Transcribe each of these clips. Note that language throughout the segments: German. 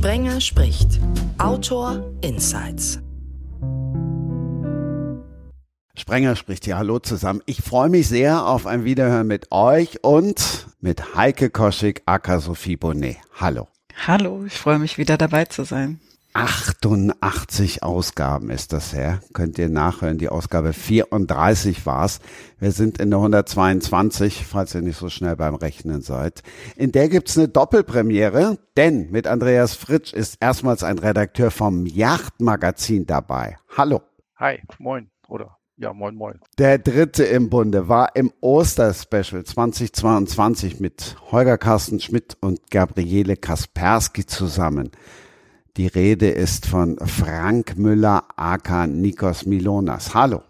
Sprenger spricht. Autor Insights. Sprenger spricht hier. Hallo zusammen. Ich freue mich sehr auf ein Wiederhören mit euch und mit Heike Koschik, aka Sophie Bonnet. Hallo. Hallo, ich freue mich wieder dabei zu sein. 88 Ausgaben ist das her. Könnt ihr nachhören. Die Ausgabe 34 war's. Wir sind in der 122, falls ihr nicht so schnell beim Rechnen seid. In der gibt's eine Doppelpremiere, denn mit Andreas Fritsch ist erstmals ein Redakteur vom Yachtmagazin dabei. Hallo. Hi, moin, oder? Ja, moin, moin. Der dritte im Bunde war im Osterspecial 2022 mit Holger Carsten Schmidt und Gabriele Kaspersky zusammen. Die Rede ist von Frank Müller aka Nikos Milonas. Hallo.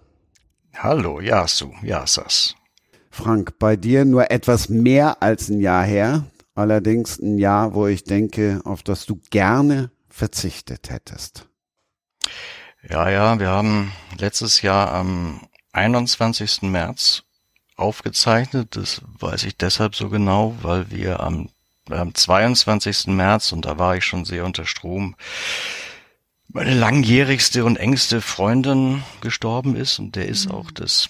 Hallo, Yasu, Yasas. Frank, bei dir nur etwas mehr als ein Jahr her. Allerdings ein Jahr, wo ich denke, auf das du gerne verzichtet hättest. Ja, ja, wir haben letztes Jahr am 21. März aufgezeichnet. Das weiß ich deshalb so genau, weil wir am am 22. März, und da war ich schon sehr unter Strom, meine langjährigste und engste Freundin gestorben ist und der ist mhm. auch das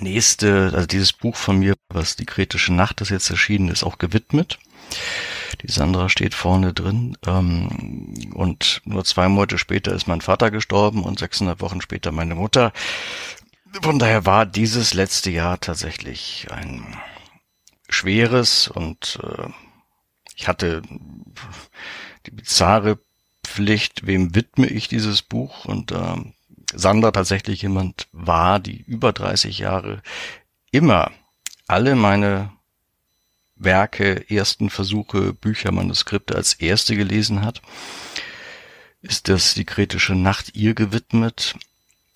nächste, also dieses Buch von mir, was die kritische Nacht, das jetzt erschienen ist, auch gewidmet. Die Sandra steht vorne drin. Ähm, und nur zwei Monate später ist mein Vater gestorben und 600 Wochen später meine Mutter. Von daher war dieses letzte Jahr tatsächlich ein Schweres und äh, ich hatte die bizarre Pflicht, wem widme ich dieses Buch? Und äh, Sandra tatsächlich jemand war, die über 30 Jahre immer alle meine Werke, ersten Versuche, Bücher, Manuskripte als erste gelesen hat, ist das die kritische Nacht ihr gewidmet,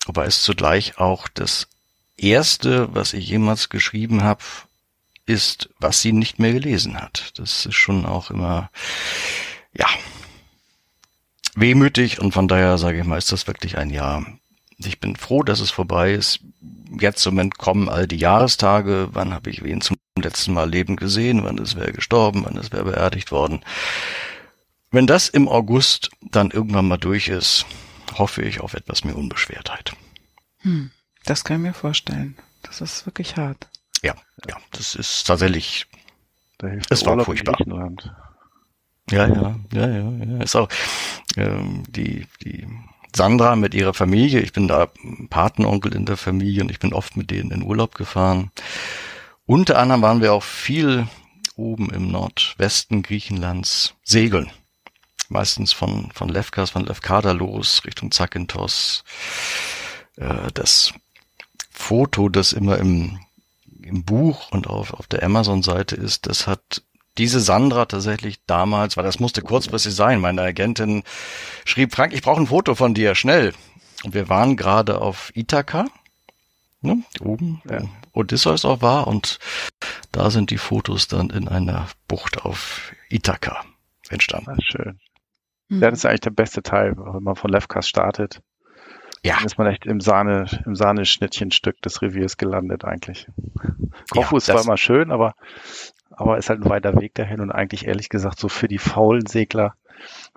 aber ist zugleich auch das erste, was ich jemals geschrieben habe, ist, was sie nicht mehr gelesen hat. Das ist schon auch immer, ja, wehmütig und von daher sage ich mal, ist das wirklich ein Jahr. Ich bin froh, dass es vorbei ist. Jetzt im Moment kommen all die Jahrestage. Wann habe ich wen zum letzten Mal lebend gesehen? Wann ist wer gestorben? Wann ist wer beerdigt worden? Wenn das im August dann irgendwann mal durch ist, hoffe ich auf etwas mehr Unbeschwertheit. Hm, das kann ich mir vorstellen. Das ist wirklich hart. Ja, ja, das ist tatsächlich, es war furchtbar. Ja, ja, ja, ja, ja. Ist auch ähm, die die Sandra mit ihrer Familie. Ich bin da Patenonkel in der Familie und ich bin oft mit denen in Urlaub gefahren. Unter anderem waren wir auch viel oben im Nordwesten Griechenlands segeln. Meistens von, von Lefkas, von Lefkada los, Richtung Zakynthos. Äh, das Foto, das immer im im Buch und auf, auf der Amazon-Seite ist, das hat diese Sandra tatsächlich damals, weil das musste kurzfristig sein, meine Agentin schrieb, Frank, ich brauche ein Foto von dir, schnell. Und wir waren gerade auf Ithaka, ne, oben, ja. wo Odysseus auch war, und da sind die Fotos dann in einer Bucht auf Ithaka entstanden. Ah, schön. Mhm. Ja, das ist eigentlich der beste Teil, wenn man von Lefkas startet. Ja. Dann ist man echt im Sahne, im Sahneschnittchenstück des Reviers gelandet eigentlich. Kofu ja, ist zwar immer schön, aber, aber ist halt ein weiter Weg dahin und eigentlich ehrlich gesagt so für die faulen Segler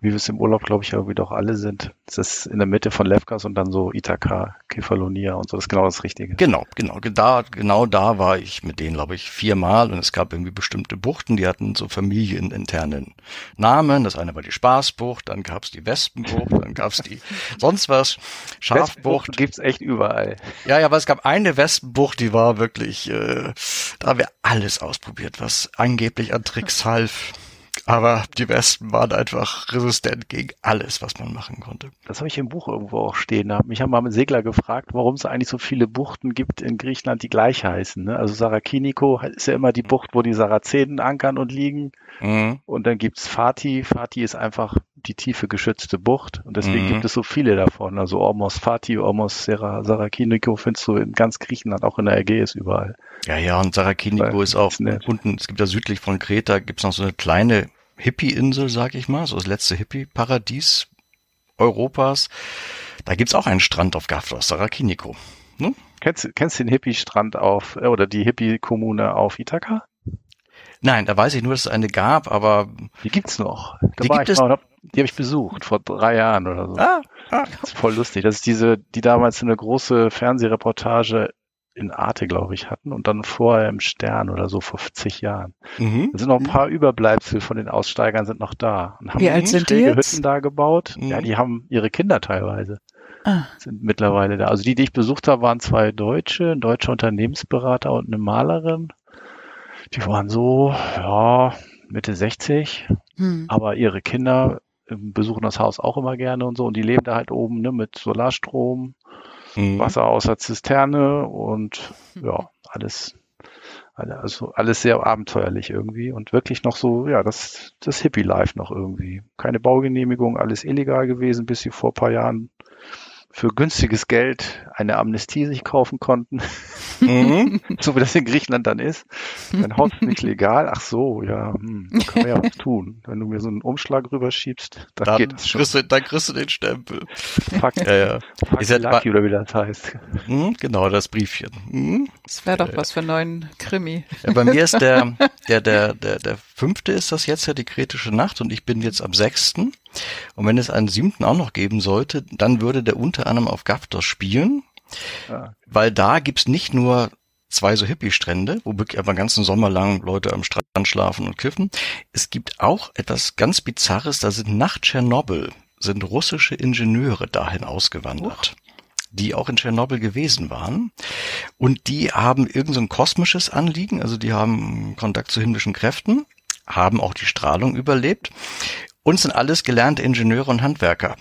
wie wir es im Urlaub, glaube ich, irgendwie doch alle sind. Das ist in der Mitte von Lefkas und dann so Ithaka, Kefalonia und so. Das ist genau das Richtige. Genau, genau. Da, genau da war ich mit denen, glaube ich, viermal und es gab irgendwie bestimmte Buchten, die hatten so familieninternen Namen. Das eine war die Spaßbucht, dann gab es die Wespenbucht, dann gab es die sonst was, Schafbucht. gibt's echt überall. Ja, ja, aber es gab eine Wespenbucht, die war wirklich, äh, da haben wir alles ausprobiert, was angeblich an Tricks half. Aber die Wespen waren einfach resistent gegen alles, was man machen konnte. Das habe ich im Buch irgendwo auch stehen. Mich haben mal mit Segler gefragt, warum es eigentlich so viele Buchten gibt in Griechenland, die gleich heißen. Ne? Also Sarakiniko ist ja immer die Bucht, wo die Sarazenen ankern und liegen. Mhm. Und dann gibt's Fati. Fati ist einfach die tiefe geschützte Bucht. Und deswegen mhm. gibt es so viele davon. Also Ormos Fati, Ormos Sarakiniko findest du in ganz Griechenland, auch in der Ägäis überall. Ja, ja, und Sarakiniko ist auch unten, es gibt ja südlich von Kreta, gibt's noch so eine kleine Hippie-Insel, sag ich mal, so das letzte Hippie-Paradies Europas. Da gibt's auch einen Strand auf Gafros, Sarakiniko. Ne? Kennst, kennst du den Hippie-Strand auf, äh, oder die Hippie-Kommune auf Ithaka? Nein, da weiß ich nur, dass es eine gab, aber. Die gibt's noch. Da die gibt es. Mal, die habe ich besucht vor drei Jahren oder so. Ah, ah. Das ist voll lustig. Das ist diese, die damals eine große Fernsehreportage in Arte, glaube ich, hatten und dann vorher im Stern oder so vor zig Jahren. Mhm. Da sind noch ein paar Überbleibsel von den Aussteigern sind noch da. Und haben Wie alt sind die jetzt? Hütten da gebaut. Mhm. Ja, die haben ihre Kinder teilweise. Ah. Sind mittlerweile da. Also die, die ich besucht habe, waren zwei Deutsche, ein deutscher Unternehmensberater und eine Malerin. Die waren so, ja, Mitte 60, hm. aber ihre Kinder ähm, besuchen das Haus auch immer gerne und so und die leben da halt oben ne, mit Solarstrom mhm. Wasser aus der Zisterne und ja, alles, also alles sehr abenteuerlich irgendwie und wirklich noch so, ja, das, das Hippie-Life noch irgendwie. Keine Baugenehmigung, alles illegal gewesen, bis sie vor ein paar Jahren für günstiges Geld eine Amnestie sich kaufen konnten. Mhm. so wie das in Griechenland dann ist. Dein Haus ist nicht legal. Ach so, ja, hm, da kann man ja was tun. Wenn du mir so einen Umschlag rüberschiebst, dann, dann geht das schon. Kriegst du, dann kriegst du den Stempel. Fuck, ja, ja. Fuck ist lucky, oder wie das heißt. Hm, genau, das Briefchen. Hm? Das wäre doch was für einen neuen Krimi. Ja, bei mir ist der, der, der, der, der fünfte ist das jetzt ja die kritische Nacht und ich bin jetzt am sechsten. Und wenn es einen siebten auch noch geben sollte, dann würde der unter anderem auf Gaftos spielen, ah. weil da gibt's nicht nur zwei so Hippie-Strände, wo wirklich aber den ganzen Sommer lang Leute am Strand schlafen und kiffen. Es gibt auch etwas ganz Bizarres, da sind nach Tschernobyl sind russische Ingenieure dahin ausgewandert. Oh die auch in Tschernobyl gewesen waren. Und die haben irgend so ein kosmisches Anliegen, also die haben Kontakt zu himmlischen Kräften, haben auch die Strahlung überlebt und sind alles gelernte Ingenieure und Handwerker.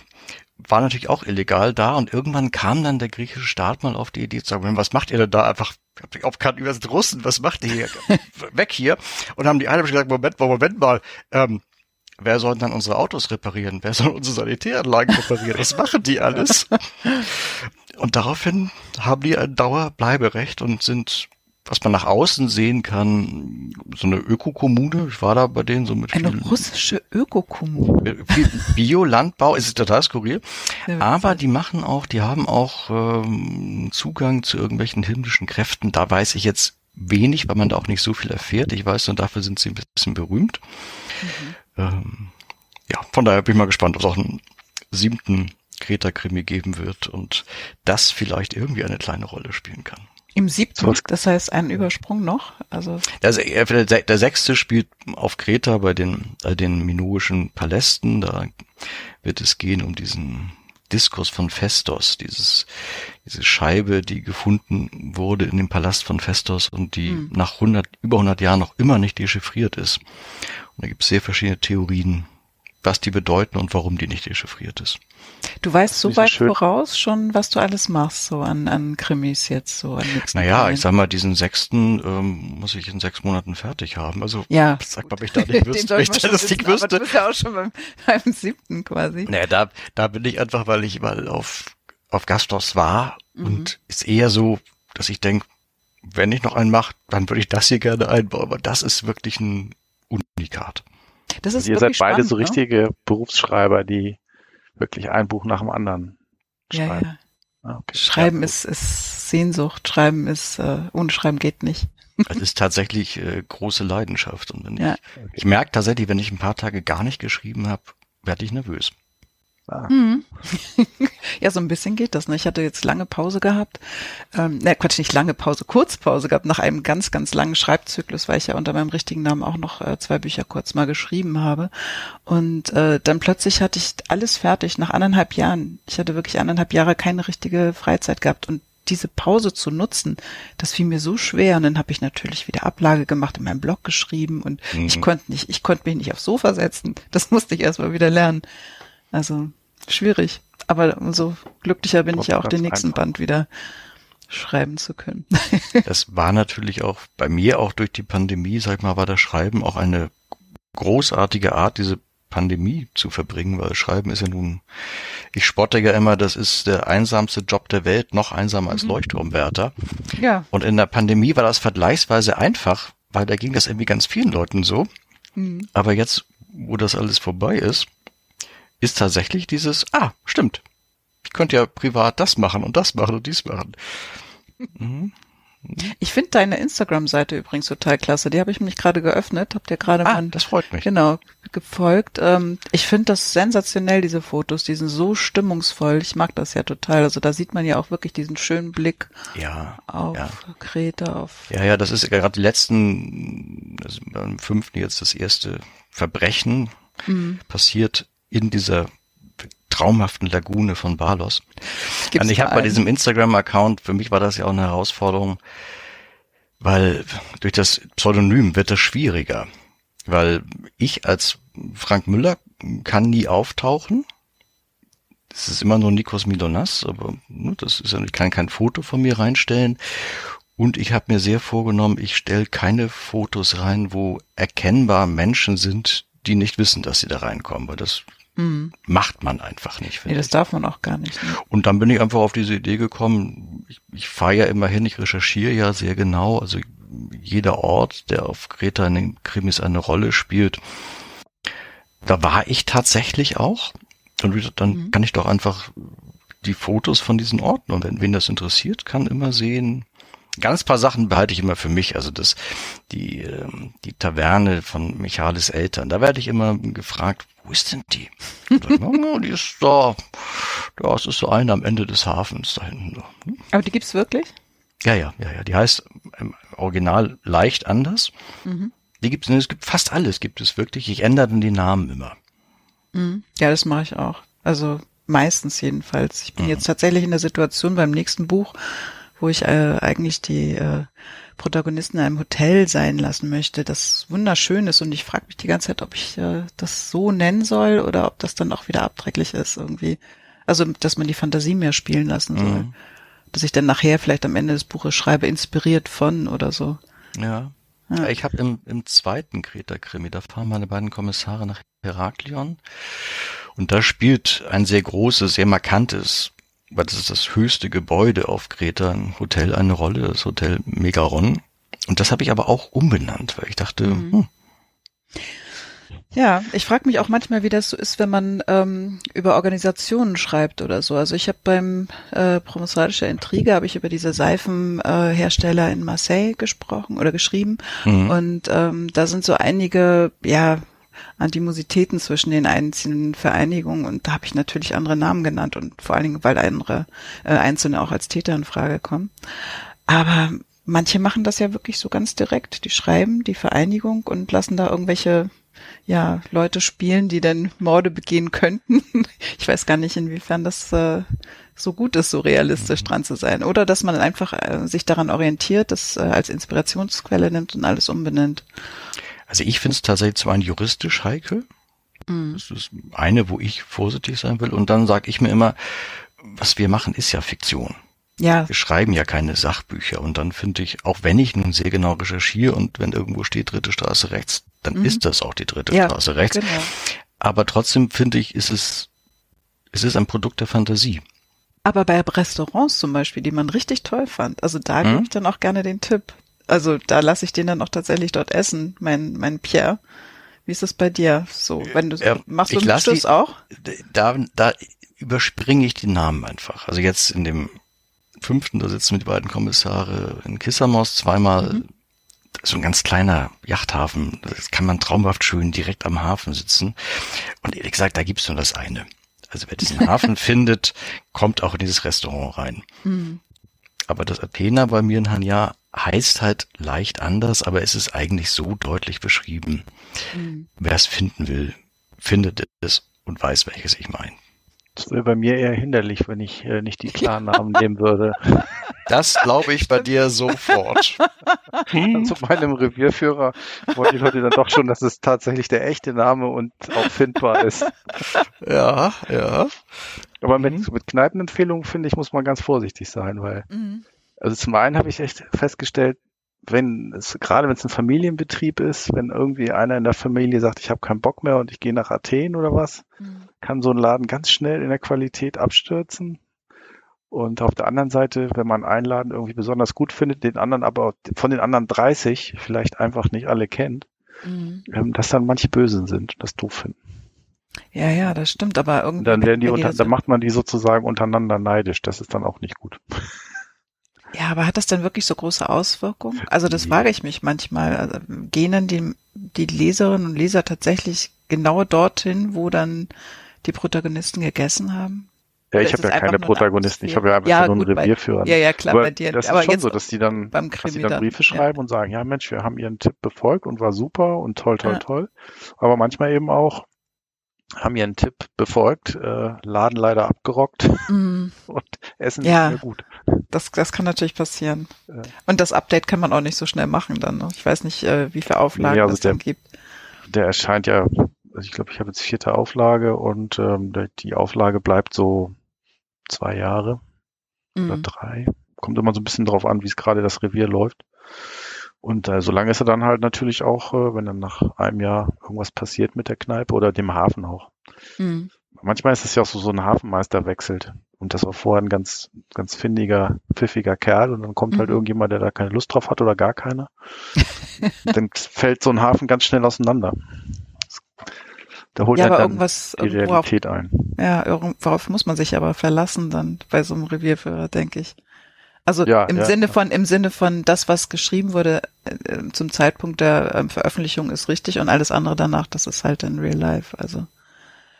War natürlich auch illegal da und irgendwann kam dann der griechische Staat mal auf die Idee zu sagen, was macht ihr denn da einfach ich hab mich aufgekannt, über sind Russen, was macht ihr hier? Weg hier. Und haben die Einheimischen gesagt, Moment mal, Moment mal, ähm, wer soll dann unsere Autos reparieren? Wer soll unsere Sanitäranlagen reparieren? Was machen die alles? Und daraufhin haben die ein Dauerbleiberecht und sind was man nach außen sehen kann, so eine Ökokommune. Ich war da bei denen so mit Eine russische Ökokommune. Biolandbau, es ist total skurril. aber die machen auch, die haben auch ähm, Zugang zu irgendwelchen himmlischen Kräften. Da weiß ich jetzt wenig, weil man da auch nicht so viel erfährt. Ich weiß nur, dafür sind sie ein bisschen berühmt. Mhm. Ähm, ja, von daher bin ich mal gespannt, ob es auch einen siebten Kreta-Krimi geben wird und das vielleicht irgendwie eine kleine Rolle spielen kann. Im siebten, das heißt ein Übersprung noch. Also der, der sechste spielt auf Kreta bei den, bei den minoischen Palästen. Da wird es gehen um diesen Diskurs von Festos, dieses, diese Scheibe, die gefunden wurde in dem Palast von Festos und die hm. nach 100, über 100 Jahren noch immer nicht dechiffriert ist. Und da gibt es sehr verschiedene Theorien, was die bedeuten und warum die nicht dechiffriert ist. Du weißt so weit schön. voraus schon, was du alles machst, so an, an Krimis jetzt, so an Naja, Teilen. ich sag mal, diesen sechsten ähm, muss ich in sechs Monaten fertig haben. Also ja. sag mal, ob ich da nicht wüsste, ich das nicht wüsste. Aber du bist ja auch schon beim, beim siebten quasi. Naja, da, da bin ich einfach, weil ich mal auf, auf Gastos war mhm. und ist eher so, dass ich denke, wenn ich noch einen mache, dann würde ich das hier gerne einbauen, aber das ist wirklich ein Unikat. Das ist also ihr seid beide spannend, so ne? richtige ne? Berufsschreiber, die wirklich ein Buch nach dem anderen schreiben. Ja, ja. Ah, okay. Schreiben ja, ist, ist Sehnsucht, Schreiben ist, äh, ohne Schreiben geht nicht. Es ist tatsächlich äh, große Leidenschaft. Und wenn ja. ich, ich merke tatsächlich, wenn ich ein paar Tage gar nicht geschrieben habe, werde ich nervös. Ah. Mhm. ja, so ein bisschen geht das. Ne? Ich hatte jetzt lange Pause gehabt. Ähm, ne, Quatsch, nicht lange Pause, Kurzpause gehabt. Nach einem ganz, ganz langen Schreibzyklus, weil ich ja unter meinem richtigen Namen auch noch äh, zwei Bücher kurz mal geschrieben habe. Und äh, dann plötzlich hatte ich alles fertig nach anderthalb Jahren. Ich hatte wirklich anderthalb Jahre keine richtige Freizeit gehabt und diese Pause zu nutzen, das fiel mir so schwer. Und dann habe ich natürlich wieder Ablage gemacht, in meinem Blog geschrieben und mhm. ich konnte nicht, ich konnte mich nicht aufs Sofa setzen. Das musste ich erstmal wieder lernen. Also schwierig. Aber umso glücklicher bin ich ja auch den nächsten einfach. Band wieder schreiben zu können. das war natürlich auch bei mir auch durch die Pandemie, sag mal, war das Schreiben auch eine großartige Art, diese Pandemie zu verbringen, weil Schreiben ist ja nun, ich spotte ja immer, das ist der einsamste Job der Welt, noch einsamer als mhm. Leuchtturmwärter. Ja. Und in der Pandemie war das vergleichsweise einfach, weil da ging das irgendwie ganz vielen Leuten so. Mhm. Aber jetzt, wo das alles vorbei ist, ist tatsächlich dieses, ah, stimmt. Ich könnte ja privat das machen und das machen und dies machen. Mhm. Ich finde deine Instagram-Seite übrigens total klasse. Die habe ich nämlich gerade geöffnet. Habt ihr gerade ah, mal das freut mich. Genau, gefolgt. Ähm, ich finde das sensationell, diese Fotos. Die sind so stimmungsvoll. Ich mag das ja total. Also da sieht man ja auch wirklich diesen schönen Blick ja, auf ja. Kreta, auf. Ja, ja, das ist gerade die letzten, also beim fünften jetzt das erste Verbrechen mhm. passiert in dieser traumhaften Lagune von Balos. Gibt's und ich habe bei diesem Instagram-Account, für mich war das ja auch eine Herausforderung, weil durch das Pseudonym wird das schwieriger. Weil ich als Frank Müller kann nie auftauchen. Es ist immer nur Nikos Milonas, aber ne, das ist ja, ich kann kein Foto von mir reinstellen. Und ich habe mir sehr vorgenommen, ich stelle keine Fotos rein, wo erkennbar Menschen sind, die nicht wissen, dass sie da reinkommen, weil das Mhm. Macht man einfach nicht. Nee, das ich. darf man auch gar nicht. Ne? Und dann bin ich einfach auf diese Idee gekommen, ich, ich fahre ja immerhin, ich recherchiere ja sehr genau, also jeder Ort, der auf Kreta in den Krimis eine Rolle spielt, da war ich tatsächlich auch. Und dann mhm. kann ich doch einfach die Fotos von diesen Orten und wenn wen das interessiert, kann immer sehen, Ganz paar Sachen behalte ich immer für mich. Also das, die, ähm, die Taverne von Michalis Eltern, da werde ich immer gefragt, wo ist denn die? oh, die ist da. Das ist so eine am Ende des Hafens da hinten. Hm? Aber die gibt's wirklich? Ja, ja, ja, ja. Die heißt im Original leicht anders. Mhm. Die gibt's, es gibt fast alles gibt es wirklich. Ich ändere dann die Namen immer. Mhm. Ja, das mache ich auch. Also meistens jedenfalls. Ich bin mhm. jetzt tatsächlich in der Situation beim nächsten Buch, wo ich äh, eigentlich die äh, Protagonisten in einem Hotel sein lassen möchte, das wunderschön ist. Und ich frage mich die ganze Zeit, ob ich äh, das so nennen soll oder ob das dann auch wieder abträglich ist irgendwie. Also, dass man die Fantasie mehr spielen lassen soll. Mhm. Dass ich dann nachher vielleicht am Ende des Buches schreibe, inspiriert von oder so. Ja. ja. Ich habe im, im zweiten Kreta-Krimi, da fahren meine beiden Kommissare nach Heraklion. Und da spielt ein sehr großes, sehr markantes weil das ist das höchste Gebäude auf Kreta, ein Hotel eine Rolle, das Hotel Megaron. Und das habe ich aber auch umbenannt, weil ich dachte, mhm. hm. Ja, ich frage mich auch manchmal, wie das so ist, wenn man ähm, über Organisationen schreibt oder so. Also ich habe beim äh, Promosarischer Intrige habe ich über diese Seifenhersteller äh, in Marseille gesprochen oder geschrieben mhm. und ähm, da sind so einige ja Animositäten zwischen den einzelnen Vereinigungen und da habe ich natürlich andere Namen genannt und vor allen Dingen, weil andere äh, Einzelne auch als Täter in Frage kommen. Aber manche machen das ja wirklich so ganz direkt. Die schreiben die Vereinigung und lassen da irgendwelche ja, Leute spielen, die dann Morde begehen könnten. Ich weiß gar nicht, inwiefern das äh, so gut ist, so realistisch mhm. dran zu sein. Oder dass man einfach äh, sich daran orientiert, das äh, als Inspirationsquelle nimmt und alles umbenennt. Also ich finde es tatsächlich zwar ein juristisch heikel. Mhm. Das ist eine, wo ich vorsichtig sein will. Und dann sage ich mir immer, was wir machen, ist ja Fiktion. Ja. Wir schreiben ja keine Sachbücher. Und dann finde ich, auch wenn ich nun sehr genau recherchiere und wenn irgendwo steht dritte Straße rechts, dann mhm. ist das auch die dritte ja, Straße rechts. Genau. Aber trotzdem finde ich, ist es, es ist ein Produkt der Fantasie. Aber bei Restaurants zum Beispiel, die man richtig toll fand, also da hm? gebe ich dann auch gerne den Tipp. Also da lasse ich den dann auch tatsächlich dort essen, mein, mein Pierre. Wie ist das bei dir? So, wenn du ja, machst du Schluss auch? Da, da überspringe ich die Namen einfach. Also jetzt in dem fünften, da sitzen die beiden Kommissare in Kissamos zweimal. Mhm. So ein ganz kleiner Yachthafen. Das kann man traumhaft schön direkt am Hafen sitzen. Und ehrlich gesagt, da gibt's nur das eine. Also wer diesen Hafen findet, kommt auch in dieses Restaurant rein. Mhm. Aber das Athena bei mir in Hanja heißt halt leicht anders, aber es ist eigentlich so deutlich beschrieben. Mhm. Wer es finden will, findet es und weiß, welches ich meine. Das wäre bei mir eher hinderlich, wenn ich äh, nicht die Klarnamen nehmen würde. Das glaube ich bei dir sofort. Hm? Zu meinem Revierführer wollen die Leute dann doch schon, dass es tatsächlich der echte Name und auch findbar ist. Ja, ja. Aber mit, mhm. mit Kneipenempfehlungen, finde ich, muss man ganz vorsichtig sein, weil mhm. Also zum einen habe ich echt festgestellt, wenn es, gerade wenn es ein Familienbetrieb ist, wenn irgendwie einer in der Familie sagt, ich habe keinen Bock mehr und ich gehe nach Athen oder was, mhm. kann so ein Laden ganz schnell in der Qualität abstürzen. Und auf der anderen Seite, wenn man einen Laden irgendwie besonders gut findet, den anderen aber von den anderen 30 vielleicht einfach nicht alle kennt, mhm. ähm, dass dann manche Bösen sind, das doof finden. Ja, ja, das stimmt, aber irgendwie. Dann werden die unter, dann macht man die sozusagen untereinander neidisch. Das ist dann auch nicht gut. Ja, aber hat das denn wirklich so große Auswirkungen? Also das frage ich mich manchmal. Also, gehen dann die, die Leserinnen und Leser tatsächlich genau dorthin, wo dann die Protagonisten gegessen haben? Ja, ich habe ja keine Protagonisten, ich habe ja einfach ja, nur einen gut, Revierführer. Ja, ja, klar, aber bei dir. Das aber ist schon so, dass die dann, beim dass die dann Briefe dann, schreiben ja. und sagen, ja Mensch, wir haben ihren Tipp befolgt und war super und toll, toll, ja. toll. Aber manchmal eben auch, haben ihren Tipp befolgt, äh, Laden leider abgerockt mm. und Essen ja, nicht mehr gut. Das, das kann natürlich passieren. Ja. Und das Update kann man auch nicht so schnell machen dann. Ne? Ich weiß nicht, äh, wie viele Auflagen nee, also es der, dann gibt. Der erscheint ja, also ich glaube, ich habe jetzt vierte Auflage und ähm, die Auflage bleibt so zwei Jahre mhm. oder drei. Kommt immer so ein bisschen drauf an, wie es gerade das Revier läuft. Und äh, solange ist er dann halt natürlich auch, äh, wenn dann nach einem Jahr irgendwas passiert mit der Kneipe oder dem Hafen auch. Mhm. Manchmal ist es ja auch so, so ein Hafenmeister wechselt. Und das war vorher ein ganz, ganz findiger, pfiffiger Kerl und dann kommt halt mhm. halt irgendjemand, der da keine Lust drauf hat oder gar keiner. dann fällt so ein Hafen ganz schnell auseinander. Da holt ja, halt dann irgendwas, die Realität worauf, ein. Ja, worauf muss man sich aber verlassen dann bei so einem Revierführer, denke ich. Also ja, im ja, Sinne von, im Sinne von das, was geschrieben wurde äh, zum Zeitpunkt der äh, Veröffentlichung ist richtig und alles andere danach, das ist halt in Real Life. Also.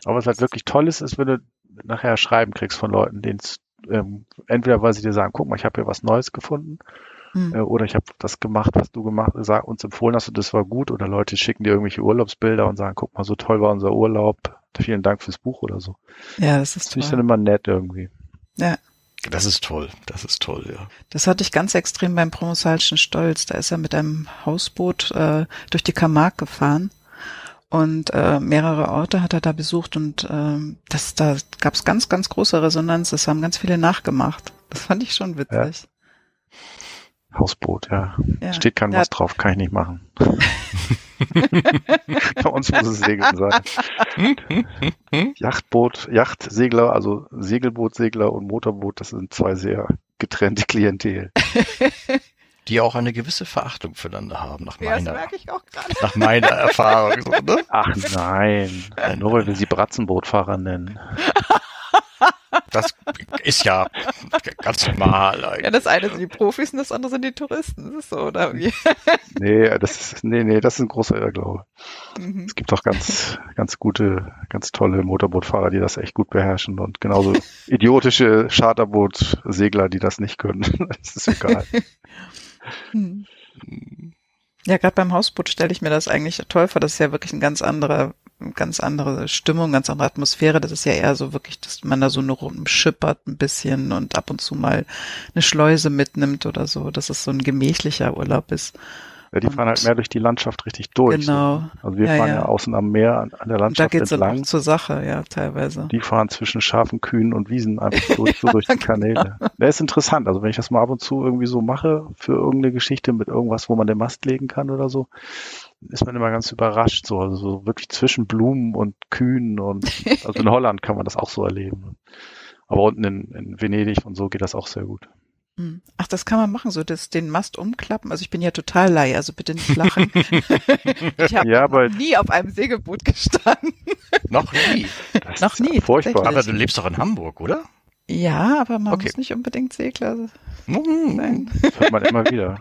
Aber was halt wirklich toll ist, ist, wenn du nachher Schreiben kriegst von Leuten, denen es ähm, entweder weil sie dir sagen, guck mal, ich habe hier was Neues gefunden, hm. äh, oder ich habe das gemacht, was du gemacht, sag, uns empfohlen hast und das war gut, oder Leute schicken dir irgendwelche Urlaubsbilder und sagen, guck mal, so toll war unser Urlaub, vielen Dank fürs Buch oder so. Ja, das ist das finde ich dann immer nett irgendwie. Ja. Das ist toll, das ist toll, ja. Das hatte ich ganz extrem beim Promosalischen Stolz. Da ist er mit einem Hausboot äh, durch die Camargue gefahren und äh, mehrere Orte hat er da besucht und äh, das, da gab es ganz, ganz große Resonanz. Das haben ganz viele nachgemacht. Das fand ich schon witzig. Ja. Hausboot, ja. ja. Steht kein ja. was drauf, kann ich nicht machen. Bei uns muss es Segeln sein. Yachtboot, Yachtsegler, also Segelbootsegler und Motorboot, das sind zwei sehr getrennte Klientel. Die auch eine gewisse Verachtung füreinander haben, nach ja, meiner, nach meiner Erfahrung. So, ne? Ach nein, nur weil wir sie Bratzenbootfahrer nennen. Das ist ja ganz normal. Eigentlich. Ja, das eine sind die Profis und das andere sind die Touristen. Das ist so, oder wie? Nee, das ist, nee, nee, das ist ein großer Irrglaube. Mhm. Es gibt doch ganz, ganz gute, ganz tolle Motorbootfahrer, die das echt gut beherrschen und genauso idiotische Charterbootsegler, die das nicht können. das ist egal. Hm. Ja, gerade beim Hausboot stelle ich mir das eigentlich toll vor. Das ist ja wirklich ein ganz anderer ganz andere Stimmung, ganz andere Atmosphäre. Das ist ja eher so wirklich, dass man da so eine rumschippert ein bisschen und ab und zu mal eine Schleuse mitnimmt oder so, dass es so ein gemächlicher Urlaub ist. Ja, die und fahren halt mehr durch die Landschaft richtig durch. Genau. So. Also wir ja, fahren ja. ja. außen am Meer an, an der Landschaft da geht's entlang. Da zur Sache, ja, teilweise. Die fahren zwischen scharfen Kühen und Wiesen einfach durch, so durch die Kanäle. genau. Das ist interessant. Also wenn ich das mal ab und zu irgendwie so mache für irgendeine Geschichte mit irgendwas, wo man den Mast legen kann oder so, ist man immer ganz überrascht, so, also so wirklich zwischen Blumen und Kühen und also in Holland kann man das auch so erleben. Aber unten in, in Venedig und so geht das auch sehr gut. Hm. Ach, das kann man machen, so das, den Mast umklappen. Also ich bin ja total lei, also bitte nicht lachen. ich habe ja, nie auf einem Segelboot gestanden. noch nie. Das noch nie. Furchtbar. Aber du lebst doch in Hamburg, oder? Ja, aber man okay. muss nicht unbedingt Segler sein. Das hört man immer wieder.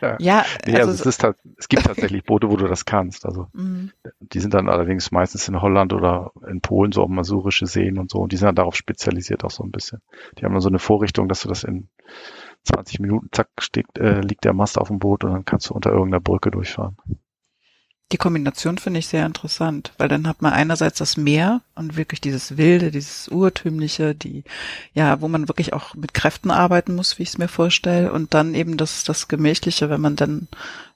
Ja, ja nee, also, also es, ist, es gibt tatsächlich Boote, wo du das kannst. Also mhm. die sind dann allerdings meistens in Holland oder in Polen so auf masurische Seen und so und die sind dann darauf spezialisiert auch so ein bisschen. Die haben dann so eine Vorrichtung, dass du das in 20 Minuten, zack, steht, äh, liegt der Mast auf dem Boot und dann kannst du unter irgendeiner Brücke durchfahren. Die Kombination finde ich sehr interessant, weil dann hat man einerseits das Meer und wirklich dieses Wilde, dieses Urtümliche, die, ja, wo man wirklich auch mit Kräften arbeiten muss, wie ich es mir vorstelle, und dann eben das, das Gemächliche, wenn man dann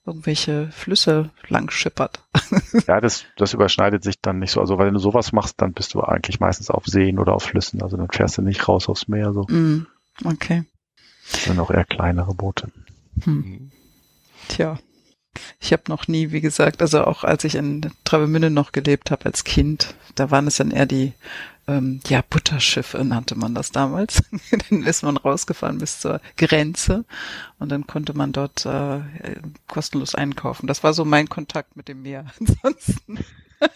irgendwelche Flüsse lang schippert. Ja, das, das überschneidet sich dann nicht so. Also, wenn du sowas machst, dann bist du eigentlich meistens auf Seen oder auf Flüssen. Also, dann fährst du nicht raus aufs Meer, so. Mm, okay. Das sind auch eher kleinere Boote. Hm. Tja. Ich habe noch nie, wie gesagt, also auch als ich in Travemünde noch gelebt habe als Kind, da waren es dann eher die ähm, ja Butterschiffe nannte man das damals. dann ist man rausgefahren bis zur Grenze und dann konnte man dort äh, kostenlos einkaufen. Das war so mein Kontakt mit dem Meer. Ansonsten so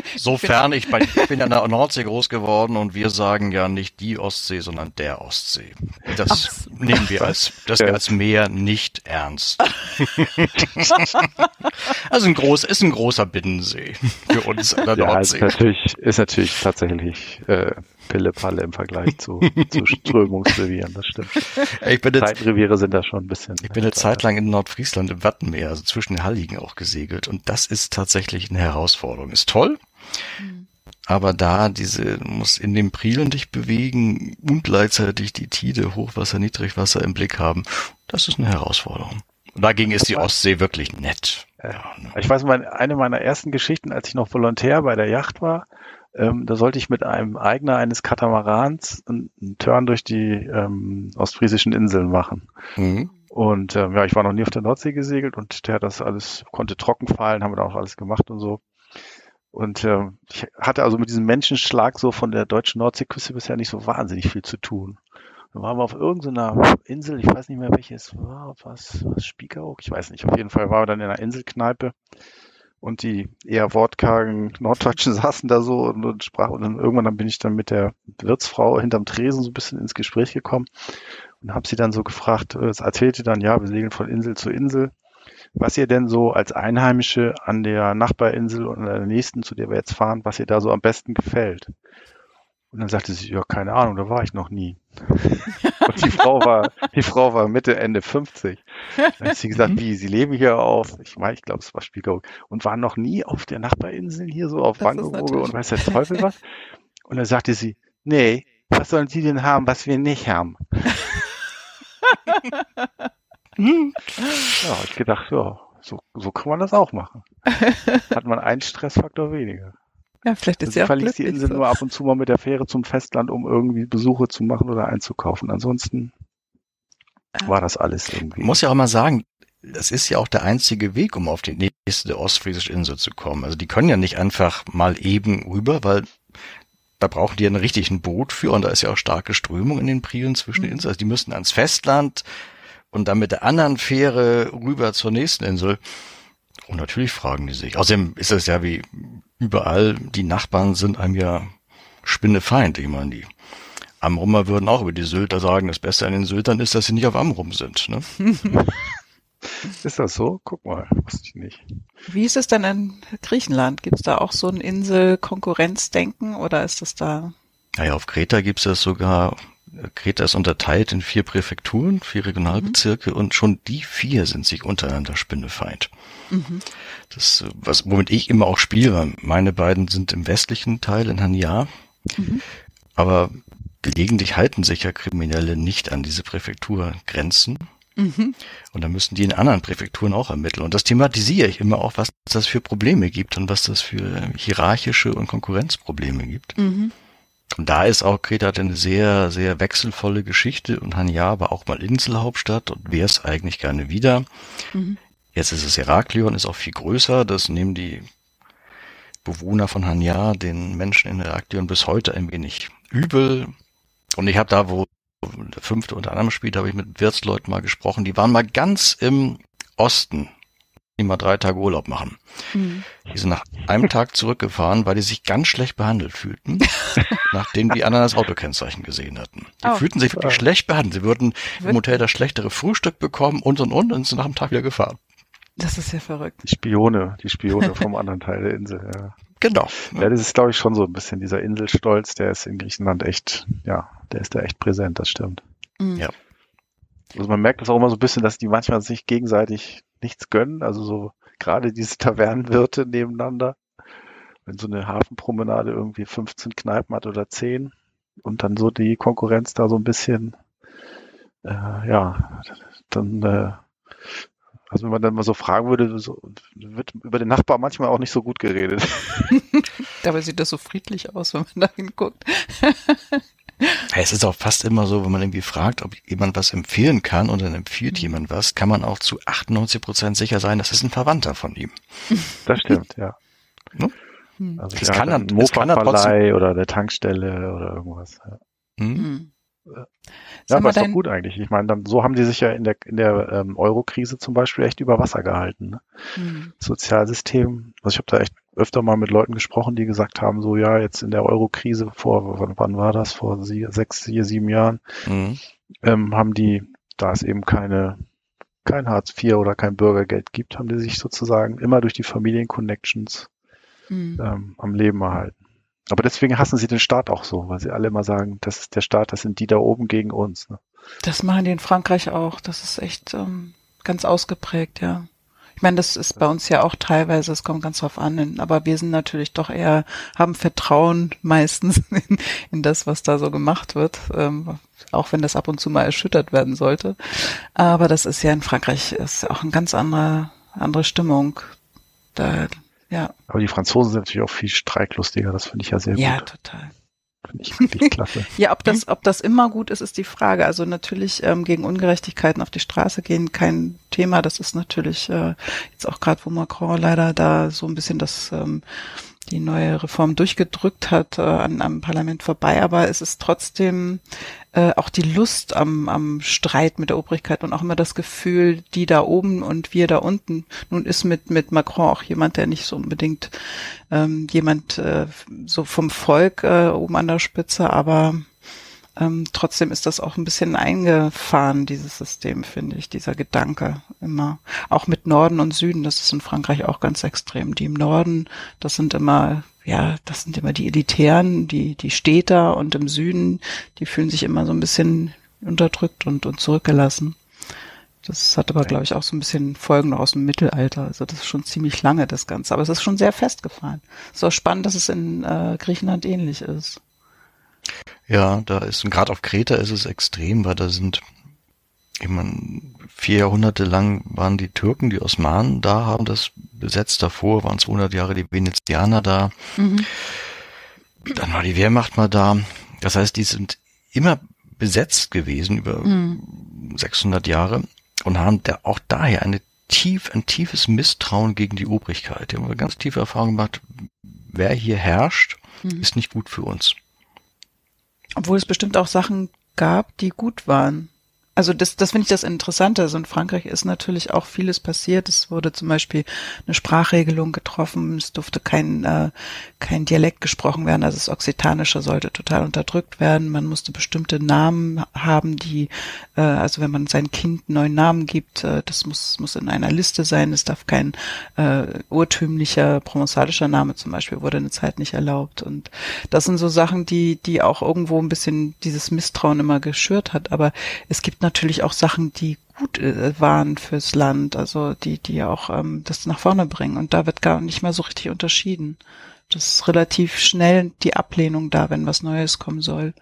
Sofern ich, bei, ich bin ja in der Nordsee groß geworden und wir sagen ja nicht die Ostsee, sondern der Ostsee. Das Ach. nehmen wir als, das ja. als Meer nicht ernst. also ein groß, ist ein großer Binnensee für uns an der ja, Nordsee. Ist natürlich, ist natürlich tatsächlich äh, Pille-Palle im Vergleich zu, zu Strömungsrevieren, das stimmt. Ich bin Zeitreviere sind da schon ein bisschen. Ich bin eine Zeit lang in Nordfriesland im Wattenmeer, also zwischen den Halligen auch gesegelt und das ist tatsächlich eine Herausforderung. Ist toll, mhm. aber da diese, muss in den Prielen dich bewegen und gleichzeitig die Tide, Hochwasser, Niedrigwasser im Blick haben, das ist eine Herausforderung. Und dagegen ist die Ostsee wirklich nett. Ja, ich weiß, eine meiner ersten Geschichten, als ich noch Volontär bei der Yacht war, ähm, da sollte ich mit einem Eigner eines Katamarans einen, einen Turn durch die ähm, ostfriesischen Inseln machen. Mhm. Und ähm, ja, ich war noch nie auf der Nordsee gesegelt und der hat das alles, konnte trocken fallen, haben wir da auch alles gemacht und so. Und äh, ich hatte also mit diesem Menschenschlag so von der deutschen Nordseeküste bisher nicht so wahnsinnig viel zu tun. Dann waren wir auf irgendeiner Insel, ich weiß nicht mehr welches war, was, was Spiekeroog, ich weiß nicht, auf jeden Fall waren wir dann in einer Inselkneipe und die eher wortkargen Norddeutschen saßen da so und, und sprachen. Und dann irgendwann dann bin ich dann mit der Wirtsfrau hinterm Tresen so ein bisschen ins Gespräch gekommen und habe sie dann so gefragt, äh, es erzählte dann, ja, wir segeln von Insel zu Insel, was ihr denn so als Einheimische an der Nachbarinsel und an der nächsten, zu der wir jetzt fahren, was ihr da so am besten gefällt. Und dann sagte sie, ja, keine Ahnung, da war ich noch nie. Und die Frau war, die Frau war Mitte, Ende 50. Dann hat sie gesagt, mhm. wie, sie leben hier auf, ich meine, ich glaube, es war Spiegelung, und waren noch nie auf der Nachbarinsel hier so auf Wangerooge und weiß der Teufel was. Und dann sagte sie, nee, was sollen sie denn haben, was wir nicht haben? ja, ich gedacht, ja, so, so kann man das auch machen. Hat man einen Stressfaktor weniger. Ja, vielleicht ist also ja auch verließ die Insel so. nur ab und zu mal mit der Fähre zum Festland, um irgendwie Besuche zu machen oder einzukaufen. Ansonsten war das alles irgendwie. Ich muss ja auch mal sagen, das ist ja auch der einzige Weg, um auf die nächste ostfriesische Insel zu kommen. Also die können ja nicht einfach mal eben rüber, weil da brauchen die ja einen richtigen Boot für und da ist ja auch starke Strömung in den Prielen zwischen den mhm. Inseln. Also die müssen ans Festland und dann mit der anderen Fähre rüber zur nächsten Insel. Und natürlich fragen die sich. Außerdem ist es ja wie überall, die Nachbarn sind einem ja Spinnefeind. Ich meine, die Amrumer würden auch über die Sylter sagen, das Beste an den Syltern ist, dass sie nicht auf Amrum sind. Ne? ist das so? Guck mal, wusste ich nicht. Wie ist es denn in Griechenland? Gibt es da auch so ein Insel-Konkurrenzdenken oder ist das da? Naja, auf Kreta gibt es das sogar Kreta ist unterteilt in vier Präfekturen, vier Regionalbezirke mhm. und schon die vier sind sich untereinander Spinnefeind. Mhm. Das, was, womit ich immer auch spiele, meine beiden sind im westlichen Teil in Hania, mhm. aber gelegentlich halten sich ja Kriminelle nicht an diese Präfekturgrenzen. Mhm. Und dann müssen die in anderen Präfekturen auch ermitteln. Und das thematisiere ich immer auch, was das für Probleme gibt und was das für hierarchische und Konkurrenzprobleme gibt. Und da ist auch Kreta eine sehr, sehr wechselvolle Geschichte und Hanya war auch mal Inselhauptstadt und wäre es eigentlich gerne wieder. Mhm. Jetzt ist es Heraklion, ist auch viel größer. Das nehmen die Bewohner von Hanya den Menschen in Heraklion bis heute ein wenig übel. Und ich habe da, wo der fünfte unter anderem spielt, habe ich mit Wirtsleuten mal gesprochen. Die waren mal ganz im Osten die mal drei Tage Urlaub machen. Mhm. Die sind nach einem Tag zurückgefahren, weil die sich ganz schlecht behandelt fühlten, nachdem die anderen das Autokennzeichen gesehen hatten. Die oh. fühlten sich wirklich oh. schlecht behandelt. Sie würden im Hotel das schlechtere Frühstück bekommen und und und und sind nach dem Tag wieder gefahren. Das ist ja verrückt. Die Spione, die Spione vom anderen Teil der Insel, ja. Genau. Ja, das ist, glaube ich, schon so ein bisschen dieser Inselstolz, der ist in Griechenland echt, ja, der ist da echt präsent, das stimmt. Mhm. Ja. Also man merkt das auch immer so ein bisschen, dass die manchmal sich gegenseitig nichts gönnen. Also so gerade diese Tavernenwirte nebeneinander. Wenn so eine Hafenpromenade irgendwie 15 Kneipen hat oder 10 und dann so die Konkurrenz da so ein bisschen, äh, ja, dann, äh, also wenn man dann mal so fragen würde, so, wird über den Nachbar manchmal auch nicht so gut geredet. Dabei sieht das so friedlich aus, wenn man da hinguckt. Es ist auch fast immer so, wenn man irgendwie fragt, ob jemand was empfehlen kann und dann empfiehlt mhm. jemand was, kann man auch zu 98 Prozent sicher sein, das ist ein Verwandter von ihm. Das stimmt, ja. Ne? Also das kann dann, das kann dann trotzdem oder der Tankstelle oder irgendwas. Ja. Mhm. Ja, aber ist doch gut eigentlich. Ich meine, dann so haben die sich ja in der in der ähm, Euro-Krise zum Beispiel echt über Wasser gehalten. Ne? Mhm. Sozialsystem. Also ich habe da echt öfter mal mit Leuten gesprochen, die gesagt haben, so ja, jetzt in der Euro-Krise vor, wann, wann war das? Vor sechs, sieben Jahren, mhm. ähm, haben die, da es eben keine, kein Hartz IV oder kein Bürgergeld gibt, haben die sich sozusagen immer durch die Familienconnections mhm. ähm, am Leben erhalten. Aber deswegen hassen sie den Staat auch so, weil sie alle immer sagen, das ist der Staat, das sind die da oben gegen uns. Ne? Das machen die in Frankreich auch. Das ist echt ähm, ganz ausgeprägt, ja. Ich meine, das ist bei uns ja auch teilweise, es kommt ganz drauf an, aber wir sind natürlich doch eher, haben Vertrauen meistens in, in das, was da so gemacht wird, ähm, auch wenn das ab und zu mal erschüttert werden sollte. Aber das ist ja in Frankreich ist auch eine ganz andere, andere Stimmung. Da, ja. Aber die Franzosen sind natürlich auch viel streiklustiger, das finde ich ja sehr ja, gut. Ja, total. Finde ich wirklich klasse. ja, ob das, ob das immer gut ist, ist die Frage. Also natürlich ähm, gegen Ungerechtigkeiten auf die Straße gehen, kein Thema. Das ist natürlich äh, jetzt auch gerade, wo Macron leider da so ein bisschen das ähm, die neue Reform durchgedrückt hat äh, an, am Parlament vorbei, aber es ist trotzdem äh, auch die Lust am, am Streit mit der Obrigkeit und auch immer das Gefühl, die da oben und wir da unten. Nun ist mit, mit Macron auch jemand, der nicht so unbedingt ähm, jemand äh, so vom Volk äh, oben an der Spitze, aber ähm, trotzdem ist das auch ein bisschen eingefahren, dieses System, finde ich, dieser Gedanke immer. Auch mit Norden und Süden, das ist in Frankreich auch ganz extrem. Die im Norden, das sind immer, ja, das sind immer die Elitären, die, die Städter und im Süden, die fühlen sich immer so ein bisschen unterdrückt und, und zurückgelassen. Das hat aber, glaube ich, auch so ein bisschen Folgen aus dem Mittelalter. Also das ist schon ziemlich lange, das Ganze. Aber es ist schon sehr festgefahren. Es ist auch spannend, dass es in äh, Griechenland ähnlich ist. Ja, da ist, und gerade auf Kreta ist es extrem, weil da sind, ich meine, vier Jahrhunderte lang waren die Türken, die Osmanen da, haben das besetzt. Davor waren 200 Jahre die Venezianer da. Mhm. Dann war die Wehrmacht mal da. Das heißt, die sind immer besetzt gewesen über mhm. 600 Jahre und haben da auch daher eine tief, ein tiefes Misstrauen gegen die Obrigkeit. Die haben eine ganz tiefe Erfahrung gemacht. Wer hier herrscht, mhm. ist nicht gut für uns. Obwohl es bestimmt auch Sachen gab, die gut waren. Also das, das finde ich das Interessante. Also in Frankreich ist natürlich auch vieles passiert. Es wurde zum Beispiel eine Sprachregelung getroffen. Es durfte kein, äh, kein Dialekt gesprochen werden. Also das Okzitanische sollte total unterdrückt werden. Man musste bestimmte Namen haben, die, äh, also wenn man sein Kind neuen Namen gibt, äh, das muss, muss in einer Liste sein. Es darf kein äh, urtümlicher provenzalischer Name zum Beispiel wurde eine Zeit nicht erlaubt. Und das sind so Sachen, die, die auch irgendwo ein bisschen dieses Misstrauen immer geschürt hat. Aber es gibt natürlich auch Sachen, die gut äh, waren fürs Land, also die, die auch ähm, das nach vorne bringen. Und da wird gar nicht mehr so richtig unterschieden. Das ist relativ schnell die Ablehnung da, wenn was Neues kommen soll.